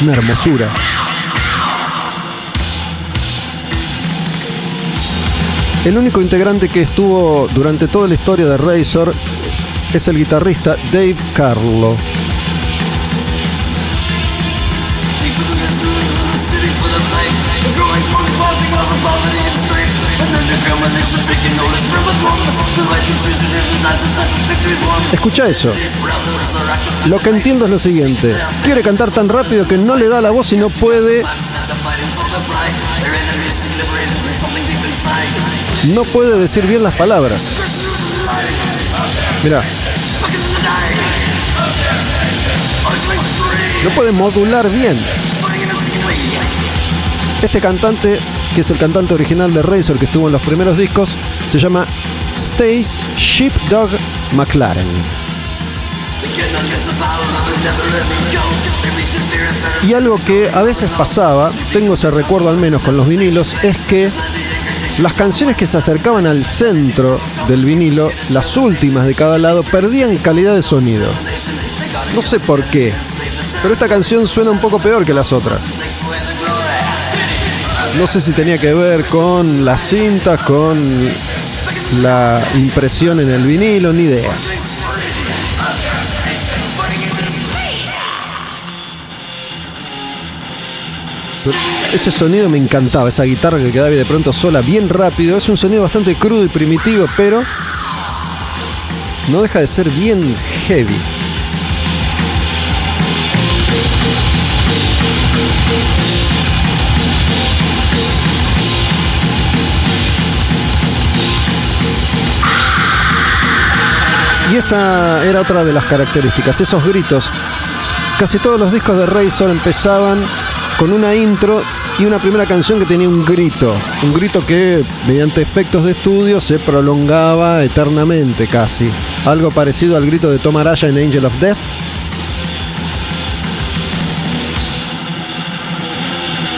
Speaker 1: Una hermosura. El único integrante que estuvo durante toda la historia de Razor es el guitarrista Dave Carlo. Escucha eso. Lo que entiendo es lo siguiente. Quiere cantar tan rápido que no le da la voz y no puede. No puede decir bien las palabras. Mira. No puede modular bien. Este cantante, que es el cantante original de Razor que estuvo en los primeros discos, se llama Stace Sheepdog McLaren. Y algo que a veces pasaba, tengo ese recuerdo al menos con los vinilos, es que las canciones que se acercaban al centro del vinilo, las últimas de cada lado, perdían calidad de sonido. No sé por qué, pero esta canción suena un poco peor que las otras. No sé si tenía que ver con las cintas, con la impresión en el vinilo, ni idea. Ese sonido me encantaba, esa guitarra que quedaba de pronto sola bien rápido. Es un sonido bastante crudo y primitivo, pero no deja de ser bien heavy. Y esa era otra de las características, esos gritos. Casi todos los discos de Razor empezaban con una intro y una primera canción que tenía un grito. Un grito que mediante efectos de estudio se prolongaba eternamente casi. Algo parecido al grito de Tom Araya en Angel of Death.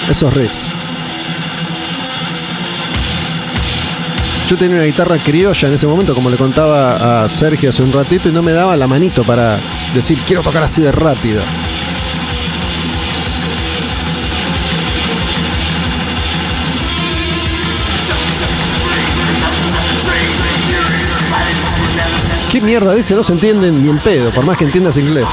Speaker 1: Esos riffs. Yo tenía una guitarra criolla en ese momento, como le contaba a Sergio hace un ratito, y no me daba la manito para decir quiero tocar así de rápido. ¿Qué mierda dice? No se entiende ni en pedo, por más que entiendas inglés.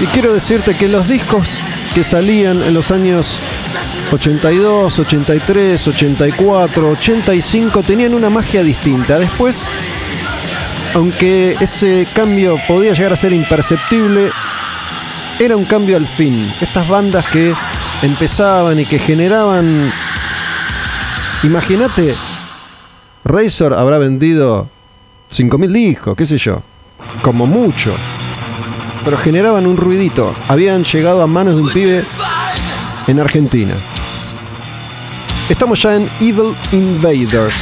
Speaker 1: Y quiero decirte que los discos que salían en los años 82, 83, 84, 85 tenían una magia distinta. Después, aunque ese cambio podía llegar a ser imperceptible, era un cambio al fin. Estas bandas que empezaban y que generaban... Imagínate, Razor habrá vendido 5.000 discos, qué sé yo, como mucho. Pero generaban un ruidito. Habían llegado a manos de un pibe en Argentina. Estamos ya en Evil Invaders.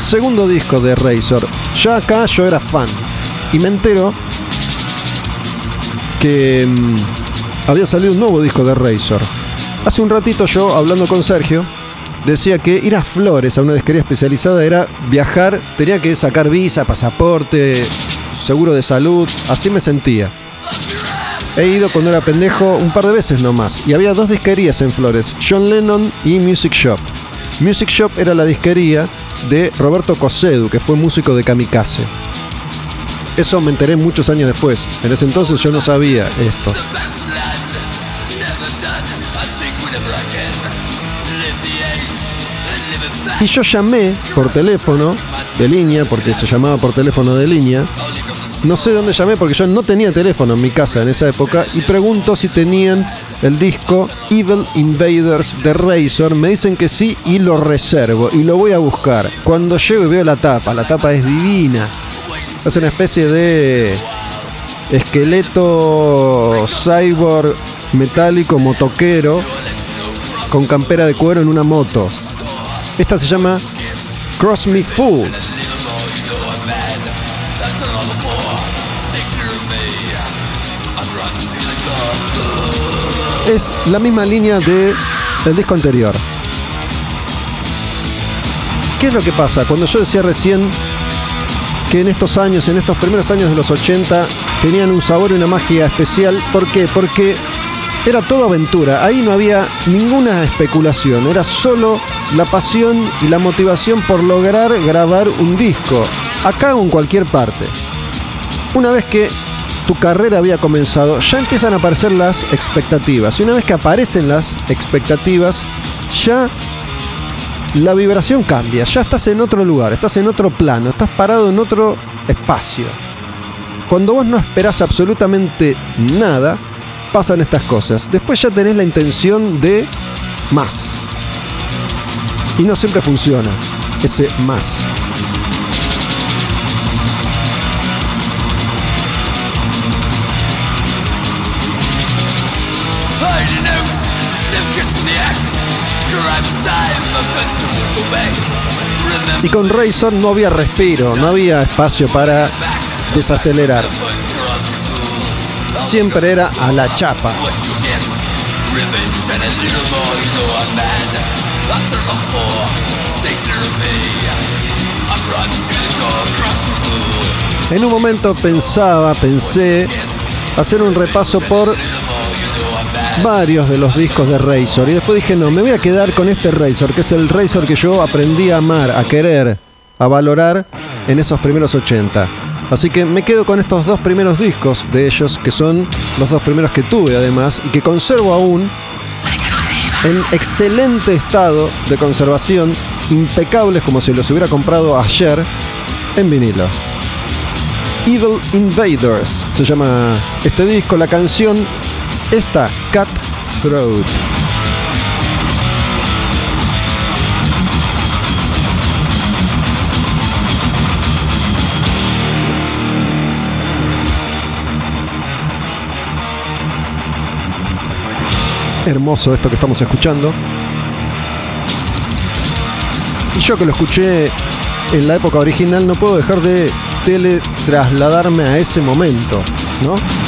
Speaker 1: Segundo disco de Razor. Ya acá yo era fan. Y me entero que mm, había salido un nuevo disco de Razor. Hace un ratito yo, hablando con Sergio, decía que ir a Flores, a una disquería especializada, era viajar, tenía que sacar visa, pasaporte, seguro de salud, así me sentía. He ido cuando era pendejo un par de veces nomás, y había dos disquerías en Flores, John Lennon y Music Shop. Music Shop era la disquería de Roberto Cosedu, que fue músico de Kamikaze. Eso me enteré muchos años después. En ese entonces yo no sabía esto. Y yo llamé por teléfono de línea, porque se llamaba por teléfono de línea. No sé dónde llamé porque yo no tenía teléfono en mi casa en esa época y pregunto si tenían el disco Evil Invaders de Razor. Me dicen que sí y lo reservo y lo voy a buscar. Cuando llego y veo la tapa, la tapa es divina. Es una especie de esqueleto cyborg metálico motoquero con campera de cuero en una moto. Esta se llama Cross Me Fool. Es la misma línea de el disco anterior. ¿Qué es lo que pasa? Cuando yo decía recién que en estos años, en estos primeros años de los 80, tenían un sabor y una magia especial. ¿Por qué? Porque era todo aventura. Ahí no había ninguna especulación. Era solo la pasión y la motivación por lograr grabar un disco. Acá o en cualquier parte. Una vez que tu carrera había comenzado, ya empiezan a aparecer las expectativas. Y una vez que aparecen las expectativas, ya la vibración cambia, ya estás en otro lugar, estás en otro plano, estás parado en otro espacio. Cuando vos no esperás absolutamente nada, pasan estas cosas. Después ya tenés la intención de más. Y no siempre funciona ese más. Y con Razor no había respiro, no había espacio para desacelerar. Siempre era a la chapa. En un momento pensaba, pensé hacer un repaso por varios de los discos de Razor y después dije, no, me voy a quedar con este Razor, que es el Razor que yo aprendí a amar, a querer, a valorar en esos primeros 80. Así que me quedo con estos dos primeros discos de ellos, que son los dos primeros que tuve además, y que conservo aún en excelente estado de conservación, impecables como si los hubiera comprado ayer en vinilo. Evil Invaders se llama este disco, la canción esta, Cut Throat. Hermoso esto que estamos escuchando. Y yo que lo escuché en la época original no puedo dejar de teletrasladarme a ese momento, ¿no?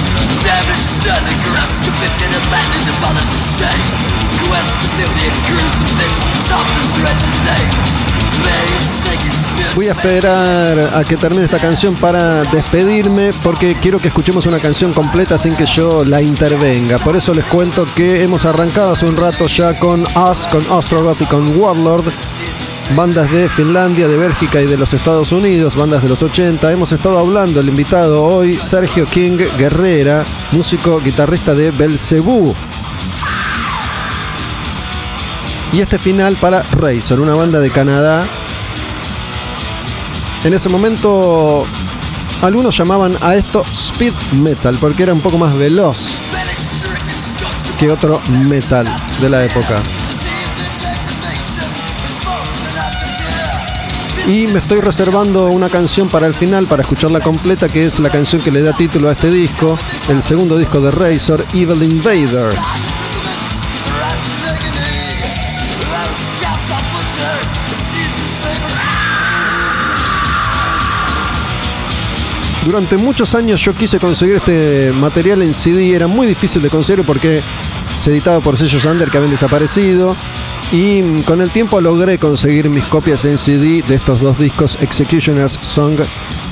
Speaker 1: Voy a esperar a que termine esta canción para despedirme porque quiero que escuchemos una canción completa sin que yo la intervenga. Por eso les cuento que hemos arrancado hace un rato ya con Us, con Ostrogoth y con Warlord. Bandas de Finlandia, de Bélgica y de los Estados Unidos, bandas de los 80. Hemos estado hablando, el invitado hoy, Sergio King Guerrera, músico guitarrista de Belcebú. Y este final para Razor, una banda de Canadá. En ese momento algunos llamaban a esto speed metal porque era un poco más veloz que otro metal de la época. Y me estoy reservando una canción para el final, para escucharla completa, que es la canción que le da título a este disco, el segundo disco de Razor, Evil Invaders. Durante muchos años yo quise conseguir este material en CD, era muy difícil de conseguir porque se editaba por sellos under que habían desaparecido. Y con el tiempo logré conseguir mis copias en CD de estos dos discos, Executioner's Song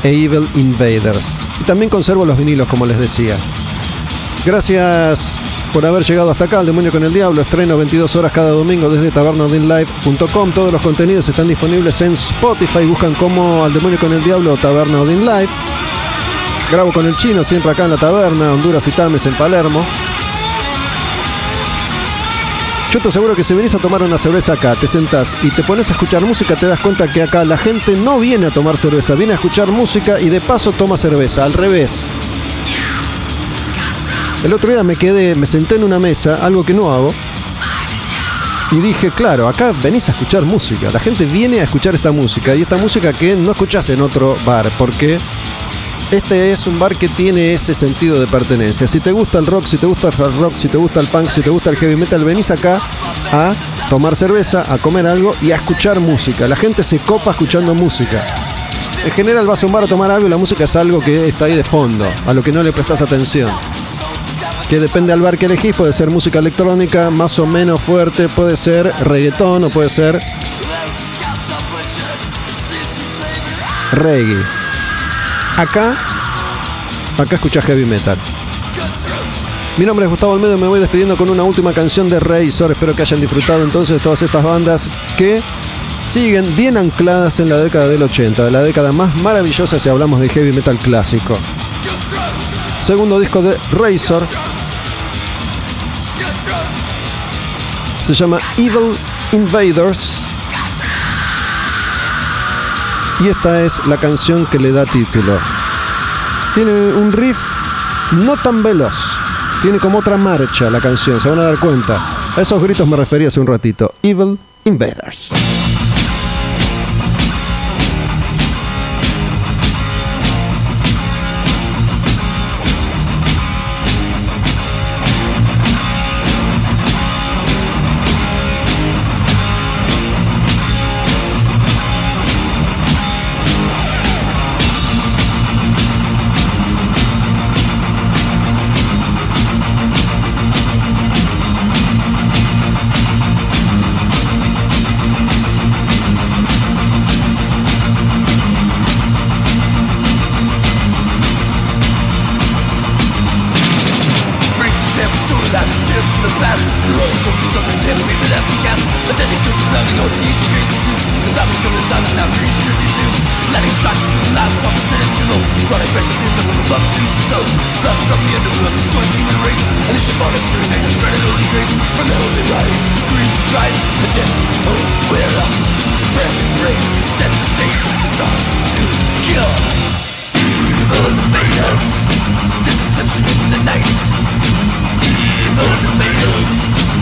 Speaker 1: e Evil Invaders. Y también conservo los vinilos, como les decía. Gracias por haber llegado hasta acá, El Demonio con el Diablo. Estreno 22 horas cada domingo desde tabernaodinlive.com. Todos los contenidos están disponibles en Spotify. Buscan como Al Demonio con el Diablo o Taberna Odin Live. Grabo con el chino, siempre acá en la taberna, Honduras y Tames en Palermo. Yo te aseguro que si venís a tomar una cerveza acá, te sentás y te pones a escuchar música, te das cuenta que acá la gente no viene a tomar cerveza, viene a escuchar música y de paso toma cerveza, al revés. El otro día me quedé, me senté en una mesa, algo que no hago, y dije, claro, acá venís a escuchar música, la gente viene a escuchar esta música y esta música que no escuchás en otro bar, porque este es un bar que tiene ese sentido de pertenencia. Si te gusta el rock, si te gusta el hard rock, si te gusta el punk, si te gusta el heavy metal, venís acá a tomar cerveza, a comer algo y a escuchar música. La gente se copa escuchando música. En general vas a un bar a tomar algo y la música es algo que está ahí de fondo, a lo que no le prestas atención. Que depende al bar que elegís, puede ser música electrónica más o menos fuerte, puede ser reggaetón o puede ser reggae. Acá, acá escuchás heavy metal. Mi nombre es Gustavo Almedo y me voy despidiendo con una última canción de Razor. Espero que hayan disfrutado entonces todas estas bandas que siguen bien ancladas en la década del 80, de la década más maravillosa si hablamos de heavy metal clásico. Segundo disco de Razor. Se llama Evil Invaders. Y esta es la canción que le da título. Tiene un riff no tan veloz. Tiene como otra marcha la canción, se van a dar cuenta. A esos gritos me refería hace un ratito. Evil Invaders.
Speaker 2: Let's go to Letting the last opportunity to roll Running pressure is the will of love to stone Threats from the end of the human race And it's your body to a spread of holy grace From the holy screams, cries, the death Oh, we're Friendly rage, set the stage Start to kill Evil failures Deception in the night Evil failures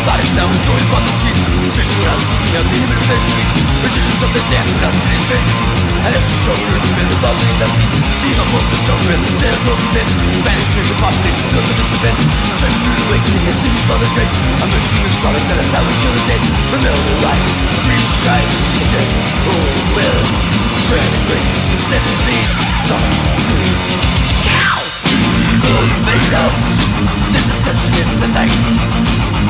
Speaker 2: Zostaniesz nam twój podnosić Trzeci raz zmienia ty nie wyjdziesz Wyszliśmy co tydzień raz z liczby Ale wszyscy ciągle lubię do zadań za dni Dino mocno ciągle jestem zero do zbyt Będę się wypatrzyć, no to jest zbyt Nasze gminy wejdzie, nie jest nic wody dzień A my musimy w sobie cele cały kiedy dzień Będę on the right, green sky It is who will Pretty great, this is set to see Stop, please, go! Don't make up, night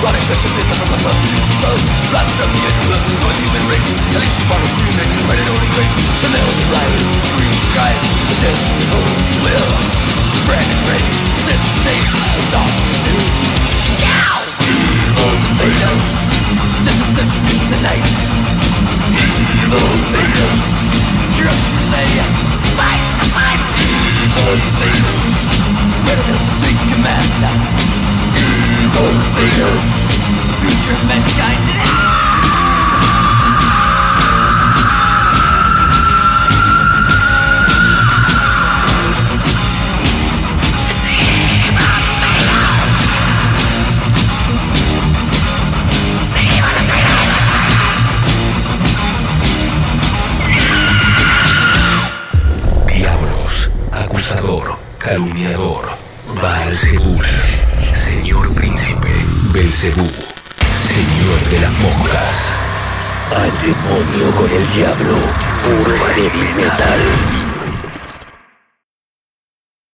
Speaker 2: Running mission is a remember So, slash of the universe So a human race And each part of you spread it only grace The middle of life is free The death, hope, will Brand and race Set the stage Stop to Now Evil freedoms The in the night. Evil freedoms Drugs you say Fight, fight! Evil freedoms Spread it as a command
Speaker 3: Diablos, acusador, calumniador, va. Belcebú, señor de las moscas.
Speaker 5: Al demonio con el diablo, puro heavy metal.